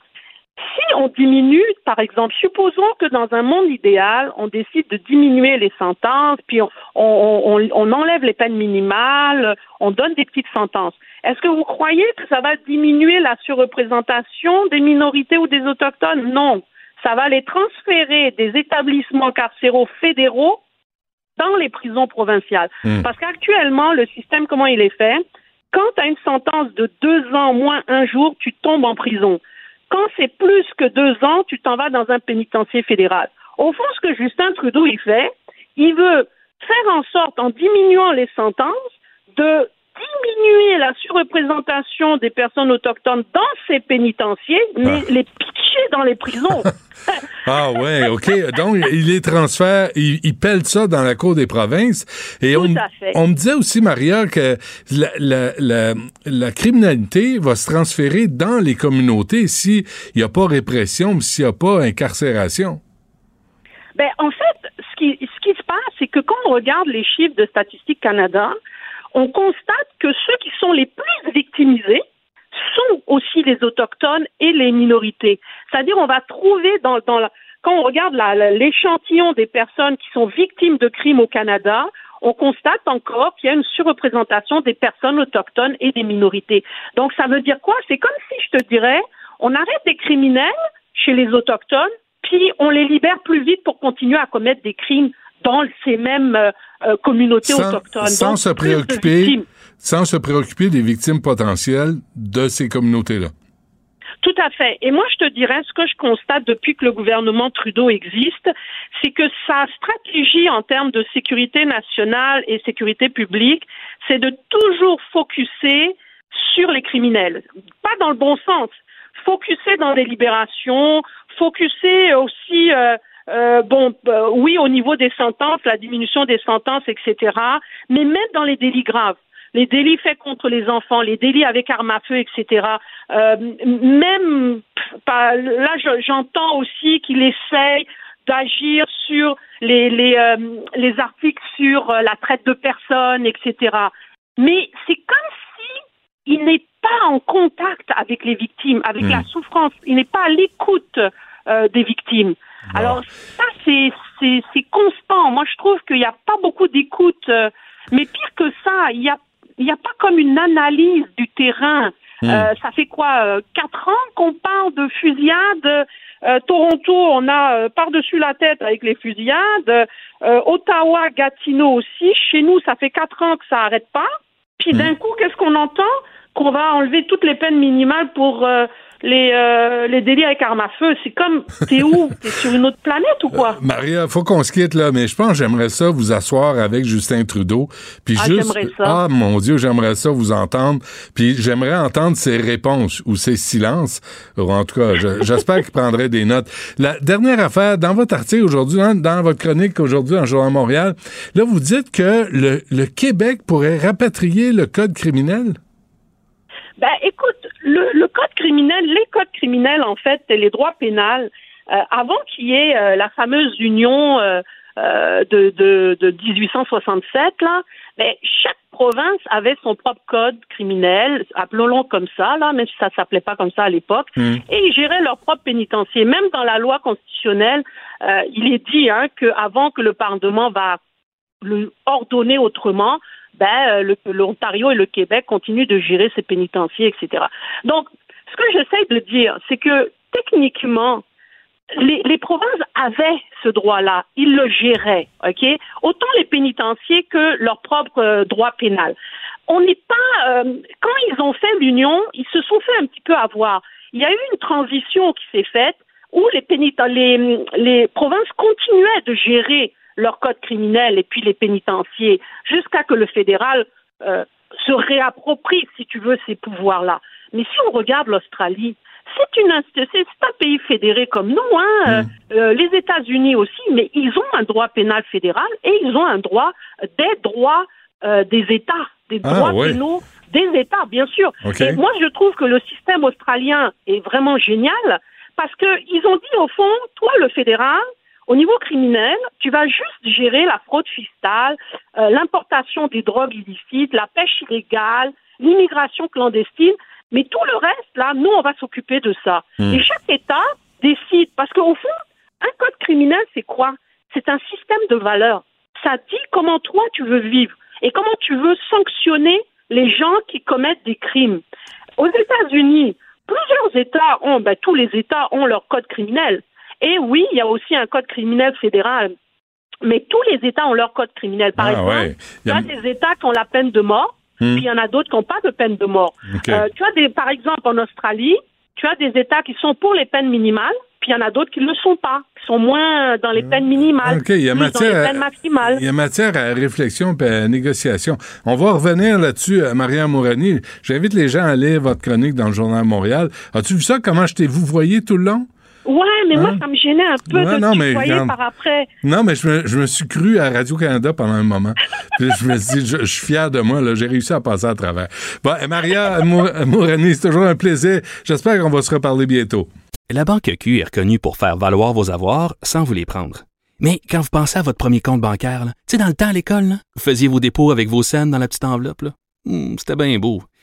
[SPEAKER 23] Si on diminue, par exemple, supposons que dans un monde idéal, on décide de diminuer les sentences, puis on, on- on- on enlève les peines minimales, on donne des petites sentences. Est-ce que vous croyez que ça va diminuer la surreprésentation des minorités ou des autochtones? Non. Ça va les transférer des établissements carcéraux fédéraux dans les prisons provinciales.
[SPEAKER 24] Hmm.
[SPEAKER 23] Parce qu'actuellement, le système, comment il est fait? Quand tu as une sentence de deux ans moins un jour, tu tombes en prison. Quand c'est plus que deux ans, tu t'en vas dans un pénitencier fédéral. Au fond, ce que Justin Trudeau il fait, il veut faire en sorte, en diminuant les sentences, de diminuer la surreprésentation des personnes autochtones dans ces pénitenciers, mais les pitcher dans les prisons.
[SPEAKER 3] Ah ouais, OK. Donc, il les transfère, il, il pèle ça dans la cour des provinces. Et on,
[SPEAKER 23] à fait.
[SPEAKER 3] on me disait aussi, Maria, que la, la, la, la criminalité va se transférer dans les communautés s'il n'y a pas répression, s'il n'y a pas incarcération.
[SPEAKER 23] Ben, en fait, ce qui, ce qui se passe, c'est que quand on regarde les chiffres de Statistique Canada, on constate que ceux qui sont les plus victimisés sont aussi les autochtones et les minorités. C'est-à-dire, on va trouver dans, la, quand on regarde l'échantillon des personnes qui sont victimes de crimes au Canada, on constate encore qu'il y a une surreprésentation des personnes autochtones et des minorités. Donc, ça veut dire quoi? C'est comme si je te dirais, on arrête des criminels chez les autochtones, puis on les libère plus vite pour continuer à commettre des crimes dans ces mêmes euh, communautés
[SPEAKER 3] Sans,
[SPEAKER 23] autochtones.
[SPEAKER 3] sans
[SPEAKER 23] Donc,
[SPEAKER 3] se préoccuper, sans se préoccuper des victimes potentielles de ces communautés-là.
[SPEAKER 23] Tout à fait. Et moi, je te dirais, ce que je constate depuis que le gouvernement Trudeau existe, c'est que sa stratégie en termes de sécurité nationale et sécurité publique, c'est de toujours focuser sur les criminels. Pas dans le bon sens. Focuser dans les libérations, focuser aussi, euh, euh, bon, euh, oui, au niveau des sentences, la diminution des sentences, etc., mais même dans les délits graves les délits faits contre les enfants, les délits avec armes à feu, etc. Euh, même, là, je- j'entends aussi qu'il essaye d'agir sur les, les, les articles sur la traite de personnes, etc. Mais c'est comme si il n'est pas en contact avec les victimes, avec
[SPEAKER 24] Hmm.
[SPEAKER 23] la souffrance. Il n'est pas à l'écoute des victimes. Alors ça, c'est c'est c'est constant. Moi, je trouve qu'il n'y a pas beaucoup d'écoute. euh, mais pire que ça, il y a il n'y a pas comme une analyse du terrain.
[SPEAKER 24] Hmm.
[SPEAKER 23] Euh, ça fait quoi euh, Quatre ans qu'on parle de fusillade. Euh, Toronto, on a euh, par-dessus la tête avec les fusillades. Euh, Ottawa, Gatineau aussi. Chez nous, ça fait quatre ans que ça arrête pas. Puis d'un coup, qu'est-ce qu'on entend? Qu'on va enlever toutes les peines minimales pour euh, les, euh, les délits avec arme à feu. C'est comme, t'es où? T'es sur une autre planète ou quoi?
[SPEAKER 3] Maria, faut qu'on se quitte là, mais je pense que j'aimerais ça vous asseoir avec Justin Trudeau. Puis
[SPEAKER 23] Ah,
[SPEAKER 3] juste,
[SPEAKER 23] j'aimerais ça.
[SPEAKER 3] ah mon Dieu, j'aimerais ça vous entendre. Puis j'aimerais entendre ses réponses ou ses silences. Ou en tout cas, je- j'espère qu'il prendrait des notes. La dernière affaire, dans votre article aujourd'hui, hein, dans votre chronique aujourd'hui en Journal Montréal, là vous dites que le, le Québec pourrait rapatrier le code criminel.
[SPEAKER 23] Ben, écoute, le, le code criminel, les codes criminels, en fait, et les droits pénals, euh, avant qu'il y ait euh, la fameuse union euh, euh, de, de, de 1867, là, ben, chaque province avait son propre code criminel, appelons-le comme ça, là, même si ça s'appelait pas comme ça à l'époque, et ils géraient leur propre pénitencier. Même dans la loi constitutionnelle, euh, il est dit hein, qu'avant que le Parlement va le ordonner autrement, ben, euh, l'Ontario et le Québec continuent de gérer ces pénitenciers, etc. Donc, ce que j'essaie de dire, c'est que techniquement, les, provinces avaient ce droit-là, ils le géraient, ok? Autant les pénitenciers que leur propre euh, droit pénal. On n'est pas euh, quand ils ont fait l'union, ils se sont fait un petit peu avoir. Il y a eu une transition qui s'est faite où les, les, les provinces continuaient de gérer leur code criminel et puis les pénitenciers jusqu'à que le fédéral euh, se réapproprie, si tu veux, ces pouvoirs-là. Mais si on regarde l'Australie, c'est une c'est un pays fédéré comme nous, hein. euh, euh, les États-Unis aussi, mais ils ont un droit pénal fédéral et ils ont un droit des droits euh, des États, des
[SPEAKER 24] Ah,
[SPEAKER 23] droits
[SPEAKER 24] ouais.
[SPEAKER 23] pénaux des États, bien sûr. Et moi, je trouve que le système australien est vraiment génial parce qu'ils ont dit au fond, toi, le fédéral, au niveau criminel, tu vas juste gérer la fraude fiscale, euh, l'importation des drogues illicites, la pêche illégale, l'immigration clandestine, mais tout le reste, là, nous, on va s'occuper de ça.
[SPEAKER 24] Hmm.
[SPEAKER 23] Et chaque État décide, parce qu'au fond, un code criminel, c'est quoi? C'est un système de valeurs. Ça dit comment toi, tu veux vivre et comment tu veux sanctionner les gens qui commettent des crimes. Aux États-Unis, plusieurs États ont, ben, tous les États ont leur code criminel. Et oui, il y a aussi un code criminel fédéral. Mais tous les États ont leur code criminel. Par
[SPEAKER 3] Ah,
[SPEAKER 23] exemple,
[SPEAKER 3] ouais. Il y a-
[SPEAKER 23] des États qui ont la peine de mort,
[SPEAKER 3] Hmm.
[SPEAKER 23] puis il y en a d'autres qui n'ont pas de peine de mort. Euh, tu as des, par exemple, en Australie, tu as des États qui sont pour les peines minimales, puis il y en a d'autres qui ne le sont pas, qui sont moins dans les peines minimales,
[SPEAKER 3] OK, il y a matière
[SPEAKER 23] les
[SPEAKER 3] à-
[SPEAKER 23] peines maximales.
[SPEAKER 3] Il y a matière à réflexion et à négociation. On va revenir là-dessus, à Maria Mourani. J'invite les gens à lire votre chronique dans le Journal Montréal. As-tu vu ça, comment je t'ai vous voyé tout le long?
[SPEAKER 23] Ouais, mais moi,
[SPEAKER 3] Hein?
[SPEAKER 23] ça me gênait un peu
[SPEAKER 3] Ouais,
[SPEAKER 23] de
[SPEAKER 3] non,
[SPEAKER 23] te
[SPEAKER 3] mais
[SPEAKER 23] par après.
[SPEAKER 3] Non, mais je me, je me suis cru à Radio-Canada pendant un moment. Puis je me suis dit, je, je suis fier de moi, là, j'ai réussi à passer à travers. Bon, et Maria Mour- Mourani, c'est toujours un plaisir. J'espère qu'on va se reparler bientôt.
[SPEAKER 9] La Banque Q est reconnue pour faire valoir vos avoirs sans vous les prendre. Mais quand vous pensez à votre premier compte bancaire, là, tu sais, dans le temps à l'école, là, vous faisiez vos dépôts avec vos scènes dans la petite enveloppe. là. Hmm, C'était bien beau.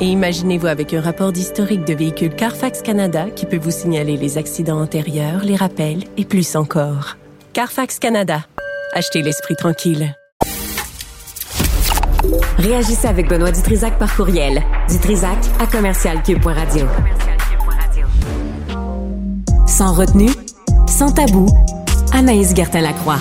[SPEAKER 10] Et imaginez-vous avec un rapport d'historique de véhicule Carfax Canada qui peut vous signaler les accidents antérieurs, les rappels et plus encore. Carfax Canada. Achetez l'esprit tranquille.
[SPEAKER 2] Réagissez avec Benoît Dutrisac par courriel. Dutrisac à commercialcube.radio. Sans retenue, sans tabou, Anaïs Gertin-Lacroix.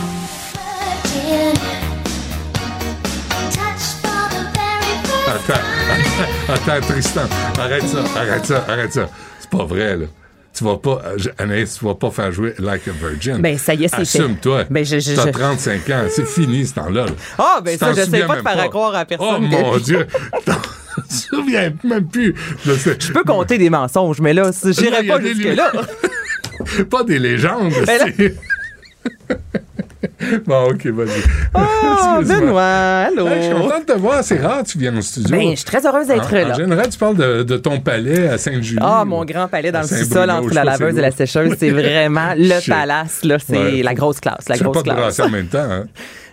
[SPEAKER 3] Attends, Tristan, arrête ça, arrête ça, arrête ça. C'est pas vrai, là. Tu vas pas, euh, je- Anaïs, tu vas pas faire jouer Like a Virgin.
[SPEAKER 25] Ben, ça y est, c'est fait.
[SPEAKER 3] Assume-toi.
[SPEAKER 25] Ben, je- je-
[SPEAKER 3] T'as
[SPEAKER 25] je-
[SPEAKER 3] 35 ans, c'est fini ce temps-là. là.
[SPEAKER 25] Ah, ben
[SPEAKER 3] Tu
[SPEAKER 25] ça, j'essaie
[SPEAKER 3] souviens
[SPEAKER 25] pas de faire croire à personne
[SPEAKER 3] Oh mon Dieu! T'en souviens même plus. Je, sais.
[SPEAKER 25] Je peux compter des mensonges, mais là, j'irai pas jusque-là.
[SPEAKER 3] pas des légendes.
[SPEAKER 25] Ben là-
[SPEAKER 3] Bon, OK, vas-y.
[SPEAKER 25] Oh. Benoît, allô?
[SPEAKER 3] Hey, je suis content de te voir. C'est rare que tu viennes au studio.
[SPEAKER 25] Ben, je suis très heureuse d'être
[SPEAKER 3] En-
[SPEAKER 25] là.
[SPEAKER 3] En général, tu parles de, de ton palais à Sainte-Julie.
[SPEAKER 25] Ah,
[SPEAKER 3] ou
[SPEAKER 25] mon grand palais dans le sous-sol entre la laveuse et la sécheuse, c'est vraiment le palace. Là, c'est
[SPEAKER 3] Ouais,
[SPEAKER 25] la grosse classe, la
[SPEAKER 3] Tu
[SPEAKER 25] grosse
[SPEAKER 3] pas de
[SPEAKER 25] classe.
[SPEAKER 3] en même temps, hein?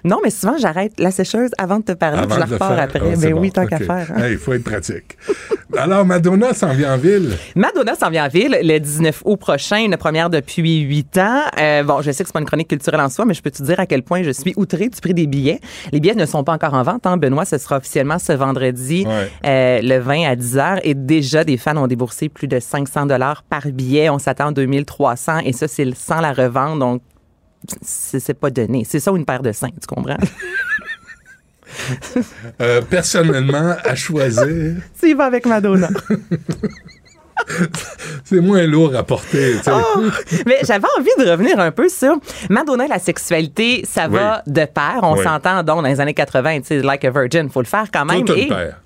[SPEAKER 25] Non, mais souvent, j'arrête la sécheuse avant de te parler, puis je la repars après.
[SPEAKER 3] Ah, bon.
[SPEAKER 25] oui, tant qu'à faire. hein.
[SPEAKER 3] Hey, Il faut être pratique. Alors, Madonna s'en vient en ville.
[SPEAKER 25] Madonna s'en vient en ville le 19 août prochain, une première depuis huit ans. Euh, bon, je sais que c'est pas une chronique culturelle en soi, mais je peux te dire à quel point je suis outrée du prix des billets. Les billets ne sont pas encore en vente. Hein. Benoît, ce sera officiellement ce vendredi,
[SPEAKER 3] Ouais.
[SPEAKER 25] euh, le 20 à 10 heures. Et déjà, des fans ont déboursé plus de 500 dollars par billet. On s'attend à 2300 et ça, c'est sans la revente. Donc, c'est c'est pas donné. C'est ça ou une paire de seins, tu comprends?
[SPEAKER 3] Euh, personnellement, à choisir,
[SPEAKER 25] tu y vas avec Madonna.
[SPEAKER 3] c'est moins lourd à porter.
[SPEAKER 25] Oh! Mais j'avais envie de revenir un peu sur Madonna et la sexualité, ça
[SPEAKER 3] Oui.
[SPEAKER 25] va de pair. On
[SPEAKER 3] Oui.
[SPEAKER 25] s'entend donc dans les années 80, tu sais, like a virgin, faut le faire quand même.
[SPEAKER 3] Tout une
[SPEAKER 25] Et-
[SPEAKER 3] paire.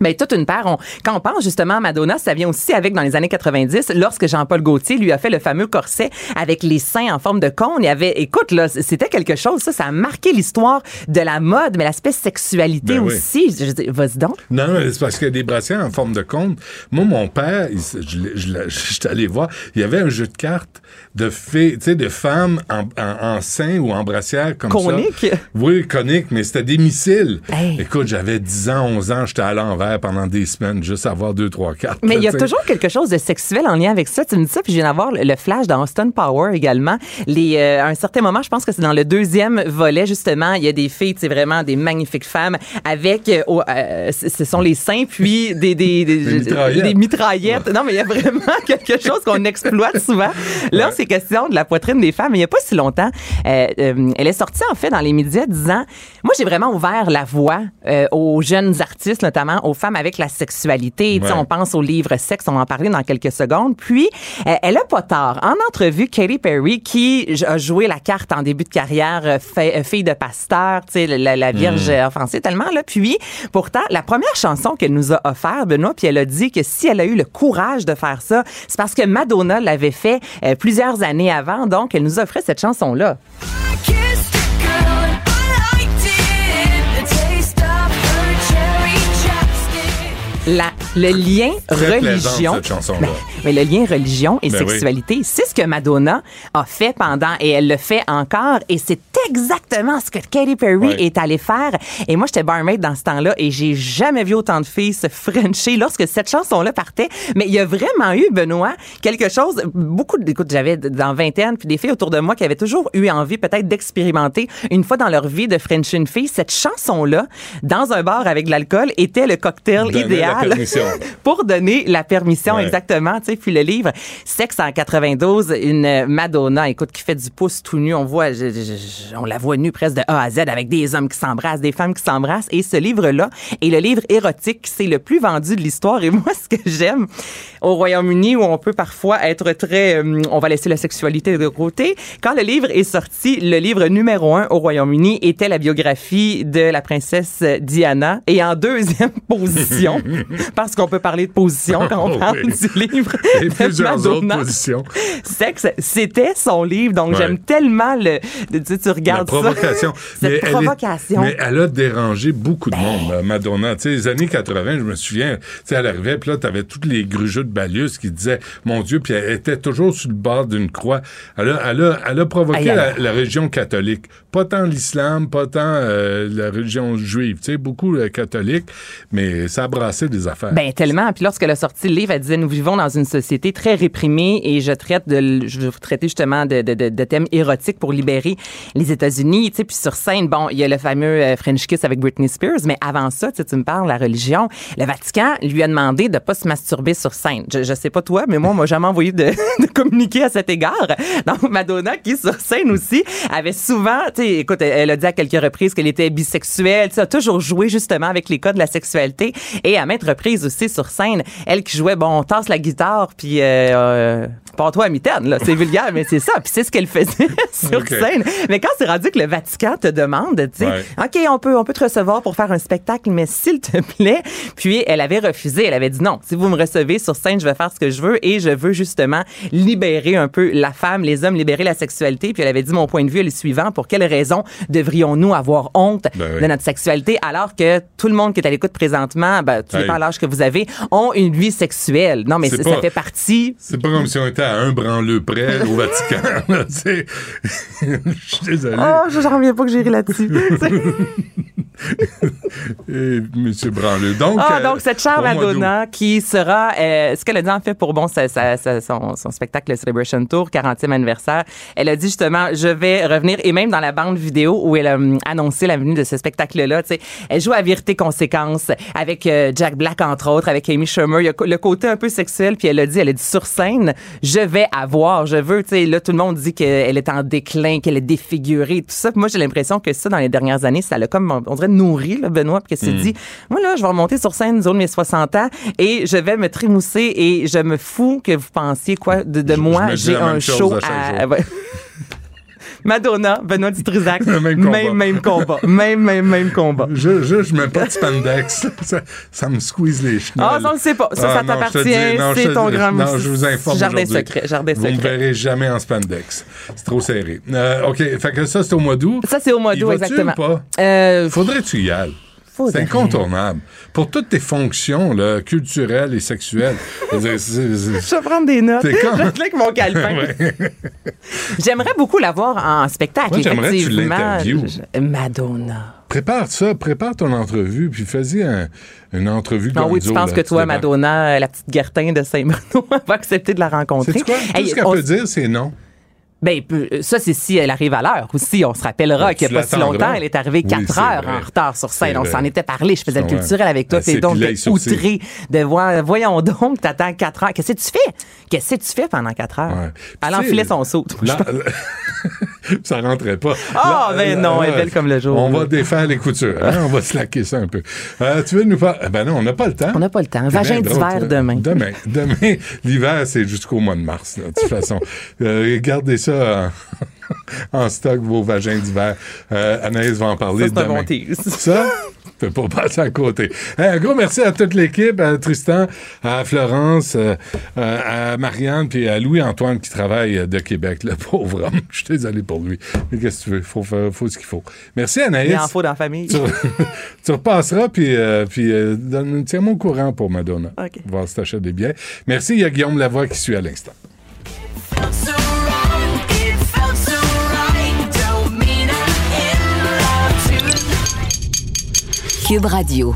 [SPEAKER 25] Ben, toute une paire. On- quand on pense justement à Madonna, ça vient aussi avec dans les années 90, lorsque Jean-Paul Gaultier lui a fait le fameux corset avec les seins en forme de cône. Il y avait, écoute, là, c'était quelque chose, ça, ça a marqué l'histoire de la mode, mais l'aspect sexualité
[SPEAKER 3] Ben oui.
[SPEAKER 25] aussi. Je, je dis, vas-y donc.
[SPEAKER 3] Non, non, mais c'est parce qu'il y a des brassières en forme de compte. Moi, mon père, il je je allé voir, il y avait un jeu de cartes de filles, tu sais, de femmes en, en, en sein ou en brassière comme
[SPEAKER 25] Conique?
[SPEAKER 3] ça. Oui, conique, mais c'était des missiles.
[SPEAKER 25] Hey.
[SPEAKER 3] Écoute, j'avais 10 ans, 11 ans, j'étais à l'envers pendant des semaines, juste avoir deux, trois cartes.
[SPEAKER 25] Mais il y a toujours quelque chose de sexuel en lien avec ça. Tu me dis ça, puis je viens d'avoir le, flash dans Austin Power également. Les, euh, à un certain moment, je pense que c'est dans le deuxième volet, justement, il y a des filles, c'est vraiment des magnifiques femmes avec, euh, euh, ce sont les seins, puis des, des, des,
[SPEAKER 3] Des mitraillettes.
[SPEAKER 25] Non, mais il y a vraiment quelque chose qu'on exploite souvent. Là, c'est question de la poitrine des femmes. Il n'y a pas si longtemps, elle est sortie, en fait, dans les médias disant, moi, j'ai vraiment ouvert la voie aux jeunes artistes, notamment aux femmes avec la sexualité.
[SPEAKER 24] Ouais.
[SPEAKER 25] On pense au livre Sexe, on va en parler dans quelques secondes. Puis, euh, elle a pas tort. En entrevue, Katy Perry, qui a joué la carte en début de carrière, euh, euh, fille de pasteur, tu sais, la, la Vierge
[SPEAKER 24] Mm.
[SPEAKER 25] euh, offensée tellement, là. Puis, pourtant, la première chanson qu'elle nous a offert, Benoît, puis elle a dit que si elle a eu le courage de faire ça, c'est parce que Madonna l'avait fait euh, plusieurs années avant. Donc, elle nous offrait cette chanson-là. La, le lien
[SPEAKER 3] Très
[SPEAKER 25] religion.
[SPEAKER 3] cette chanson-là.
[SPEAKER 25] Ben, mais le lien religion et
[SPEAKER 3] Ben oui.
[SPEAKER 25] sexualité, c'est ce que Madonna a fait pendant et elle le fait encore et c'est exactement ce que Katy Perry est allée faire. Et moi, j'étais barmaid dans ce temps-là et j'ai jamais vu autant de filles se frencher lorsque cette chanson-là partait. Mais il y a vraiment eu, Benoît, quelque chose, beaucoup, écoute, j'avais dans vingtaine, puis des filles autour de moi qui avaient toujours eu envie peut-être d'expérimenter une fois dans leur vie de frencher une fille. Cette chanson-là, dans un bar avec de l'alcool, était le cocktail idéal
[SPEAKER 3] permission.
[SPEAKER 25] pour donner la permission
[SPEAKER 3] Ouais.
[SPEAKER 25] exactement. Tu sais, puis le livre Sexe en 92, une Madonna, écoute, qui fait du pouce tout nu. On voit, je- je- je- on la voit nue presque de A à Z avec des hommes qui s'embrassent, des femmes qui s'embrassent. Et ce livre-là est le livre érotique, c'est le plus vendu de l'histoire. Et moi, ce que j'aime au Royaume-Uni, où on peut parfois être très, euh, on va laisser la sexualité de côté. Quand le livre est sorti, le livre numéro un au Royaume-Uni était la biographie de la princesse Diana. Et en deuxième position, parce qu'on peut parler de position quand on
[SPEAKER 3] Oh,
[SPEAKER 25] parle
[SPEAKER 3] oui.
[SPEAKER 25] du livre
[SPEAKER 3] Et
[SPEAKER 25] de
[SPEAKER 3] plusieurs
[SPEAKER 25] Madonna.
[SPEAKER 3] autres positions.
[SPEAKER 25] Sexe, c'était son livre. Donc,
[SPEAKER 3] Ouais.
[SPEAKER 25] j'aime tellement le. Tu, tu
[SPEAKER 3] La
[SPEAKER 25] regardes
[SPEAKER 3] provocation.
[SPEAKER 25] ça. Cette
[SPEAKER 3] Mais elle est-
[SPEAKER 25] provocation. Ben.
[SPEAKER 3] mais elle a dérangé beaucoup de monde, euh, Madonna. Tu sais, les années 80, je me souviens, tu sais, elle arrivait, puis là, t'avais tous les grugeux de Balius qui disaient, mon Dieu, puis elle était toujours sur le bord d'une croix. Elle a, elle a, elle a provoqué
[SPEAKER 25] Aïe,
[SPEAKER 3] la, la religion catholique. Pas tant l'islam, pas tant euh, la religion juive. Tu sais, beaucoup euh, catholique, mais ça a brassé des affaires.
[SPEAKER 25] Ben tellement. Puis lorsqu'elle a sorti le livre, elle disait nous vivons dans une société très réprimée et je traite de, je veux traiter justement de, de, de, thèmes érotiques pour libérer les États-Unis. Tu sais, puis sur scène, bon, il y a le fameux euh, French kiss avec Britney Spears, mais avant ça, tu me parles la religion. Le Vatican lui a demandé de pas se masturber sur scène. Je, je sais pas toi, mais moi, on m'a jamais envoyé de, de communiquer à cet égard. Donc Madonna, qui sur scène aussi, avait souvent, tu sais, écoute, elle, elle a dit à quelques reprises qu'elle était bisexuelle. Tu sais, a toujours joué justement avec les codes de la sexualité et à maintes reprises aussi sur scène, elle qui jouait, bon, on tasse la guitare, puis euh, euh, Pars-toi à mitaine, là. C'est vulgaire, mais c'est ça. Puis c'est ce qu'elle faisait sur scène. Mais quand c'est rendu que le Vatican te demande, tu sais,
[SPEAKER 3] Ouais.
[SPEAKER 25] OK, on peut, on peut te recevoir pour faire un spectacle, mais s'il te plaît. Puis elle avait refusé. Elle avait dit non. Si vous me recevez sur scène, je vais faire ce que je veux et je veux justement libérer un peu la femme, les hommes, libérer la sexualité. Puis elle avait dit mon point de vue est le suivant. Pour quelle raison devrions-nous avoir honte
[SPEAKER 3] Ben oui.
[SPEAKER 25] de notre sexualité alors que tout le monde qui est à l'écoute présentement, ben, tout
[SPEAKER 3] Hey.
[SPEAKER 25] Dépend l'âge que vous avez, ont une vie sexuelle. Non, mais ça
[SPEAKER 3] pas-
[SPEAKER 25] fait partie
[SPEAKER 3] C'est pas comme si on était à un branleux près au Vatican. là. Je suis désolé.
[SPEAKER 25] Oh, je- j'en reviens pas que j'ai ri là-dessus.
[SPEAKER 3] Et Monsieur Branleux. Donc,
[SPEAKER 25] Ah,
[SPEAKER 3] euh,
[SPEAKER 25] donc cette chère. Madonna qui sera, euh, ce qu'elle a dit en fait pour bon sa- sa- sa- son, son spectacle le Celebration Tour, 40e anniversaire, elle a dit justement, je vais revenir, et même dans la bande vidéo où elle a hum, annoncé la venue de ce spectacle-là, tu sais, elle joue à Vérité Conséquence avec euh, Jack Black entre autres, avec Amy Schumer, il y a le côté un peu sexuel, puis elle a dit, elle a dit sur scène, je vais avoir, je veux, tu sais, là tout le monde dit qu'elle est en déclin, qu'elle est défigurée, tout ça, Puis moi j'ai l'impression que ça dans les dernières années, ça l'a comme, on dirait nourri, là, Benoît, puis qu'elle s'est
[SPEAKER 3] Hmm.
[SPEAKER 25] dit, moi là, je vais remonter sur scène de mes 60 ans et je vais me trémousser et je me fous que vous pensiez quoi de, de moi. J'ai un show
[SPEAKER 3] à
[SPEAKER 25] Madonna, Benoît Dutrisac,
[SPEAKER 3] même combat.
[SPEAKER 25] même, même combat. Même, même, même combat.
[SPEAKER 3] Je, je, je mets pas de spandex. ça, ça me squeeze les cheveux.
[SPEAKER 25] Ah, ça, on le sait pas. Ça, ça
[SPEAKER 3] je te
[SPEAKER 25] t'appartient. C'est ton grand
[SPEAKER 3] Non, je vous informe
[SPEAKER 25] Jardin secret. Jardin
[SPEAKER 3] Vous me
[SPEAKER 25] secret.
[SPEAKER 3] verrez jamais en spandex. C'est trop serré. Euh, OK, fait que ça, c'est au mois d'août.
[SPEAKER 25] Ça, c'est au mois d'août, exactement.
[SPEAKER 3] ou pas?
[SPEAKER 25] Euh,
[SPEAKER 3] Faudrait que tu y ailles. C'est incontournable. Pour toutes tes fonctions là, culturelles et sexuelles. Je veux dire, c'est- c'est-
[SPEAKER 25] Je vais prendre des notes.
[SPEAKER 3] T'es comme-
[SPEAKER 25] Je vais avec mon calepin.
[SPEAKER 3] Ouais.
[SPEAKER 25] J'aimerais beaucoup la voir en spectacle.
[SPEAKER 3] Moi, j'aimerais que tu l'interviewes.
[SPEAKER 25] Madonna.
[SPEAKER 3] Prépare ça, prépare ton entrevue, puis fais-y un- une entrevue
[SPEAKER 25] Non, oui,
[SPEAKER 3] gonzo,
[SPEAKER 25] tu penses que toi. Madonna, la petite Gertin de Saint-Bruno, va accepter de la rencontrer.
[SPEAKER 3] Quoi? Tout
[SPEAKER 25] Hey,
[SPEAKER 3] ce qu'elle
[SPEAKER 25] on-
[SPEAKER 3] peut dire, c'est non.
[SPEAKER 25] Ben, peu- ça, c'est si elle arrive à l'heure. Aussi, on se rappellera
[SPEAKER 3] Ben,
[SPEAKER 25] qu'il n'y a pas si longtemps, elle est arrivée
[SPEAKER 3] Oui,
[SPEAKER 25] 4
[SPEAKER 3] c'est
[SPEAKER 25] heures
[SPEAKER 3] vrai.
[SPEAKER 25] en retard sur scène.
[SPEAKER 3] C'est
[SPEAKER 25] On s'en était parlé. Je faisais le culturel avec toi. T'es
[SPEAKER 3] s'est
[SPEAKER 25] donc outré de voir. Voyons donc, t'attends 4 heures. Qu'est-ce que tu fais? Qu'est-ce que tu fais pendant 4 heures?
[SPEAKER 3] Ouais.
[SPEAKER 25] Elle enfilait son saut.
[SPEAKER 3] Ça rentrait pas.
[SPEAKER 25] Ah,
[SPEAKER 3] Là,
[SPEAKER 25] ben non, elle est belle comme le jour.
[SPEAKER 3] On va défaire les coutures. hein, on va se laquer ça un peu. Euh, tu veux nous parler? Ben non, on n'a pas le temps.
[SPEAKER 25] On n'a pas le temps.
[SPEAKER 3] C'est
[SPEAKER 25] Vagin
[SPEAKER 3] drôle,
[SPEAKER 25] d'hiver demain.
[SPEAKER 3] Demain. Demain, l'hiver, c'est jusqu'au mois de mars, là, de toute façon. Euh, gardez ça en, en stock, vos vagins d'hiver. Euh, Anaïs va en parler
[SPEAKER 25] Ça, c'est un
[SPEAKER 3] demain.
[SPEAKER 25] bon tease.
[SPEAKER 3] Ça, tu peux pas passer à côté. Hey, un gros merci à toute l'équipe, à Tristan, à Florence, euh, euh, à Marianne, puis à Louis-Antoine qui travaille de Québec, le pauvre homme. Je suis désolé pour lui. Mais qu'est-ce que tu veux? Faut faire, faut ce qu'il faut. Merci Anaïs.
[SPEAKER 25] Il en faut dans la famille.
[SPEAKER 3] Tu, tu repasseras, puis, euh, puis euh, tiens-moi au courant pour Madonna.
[SPEAKER 25] OK.
[SPEAKER 3] Voir si t'achètes des billets. Merci, il y a Guillaume Lavoie qui suit à l'instant.
[SPEAKER 19] Cube Radio.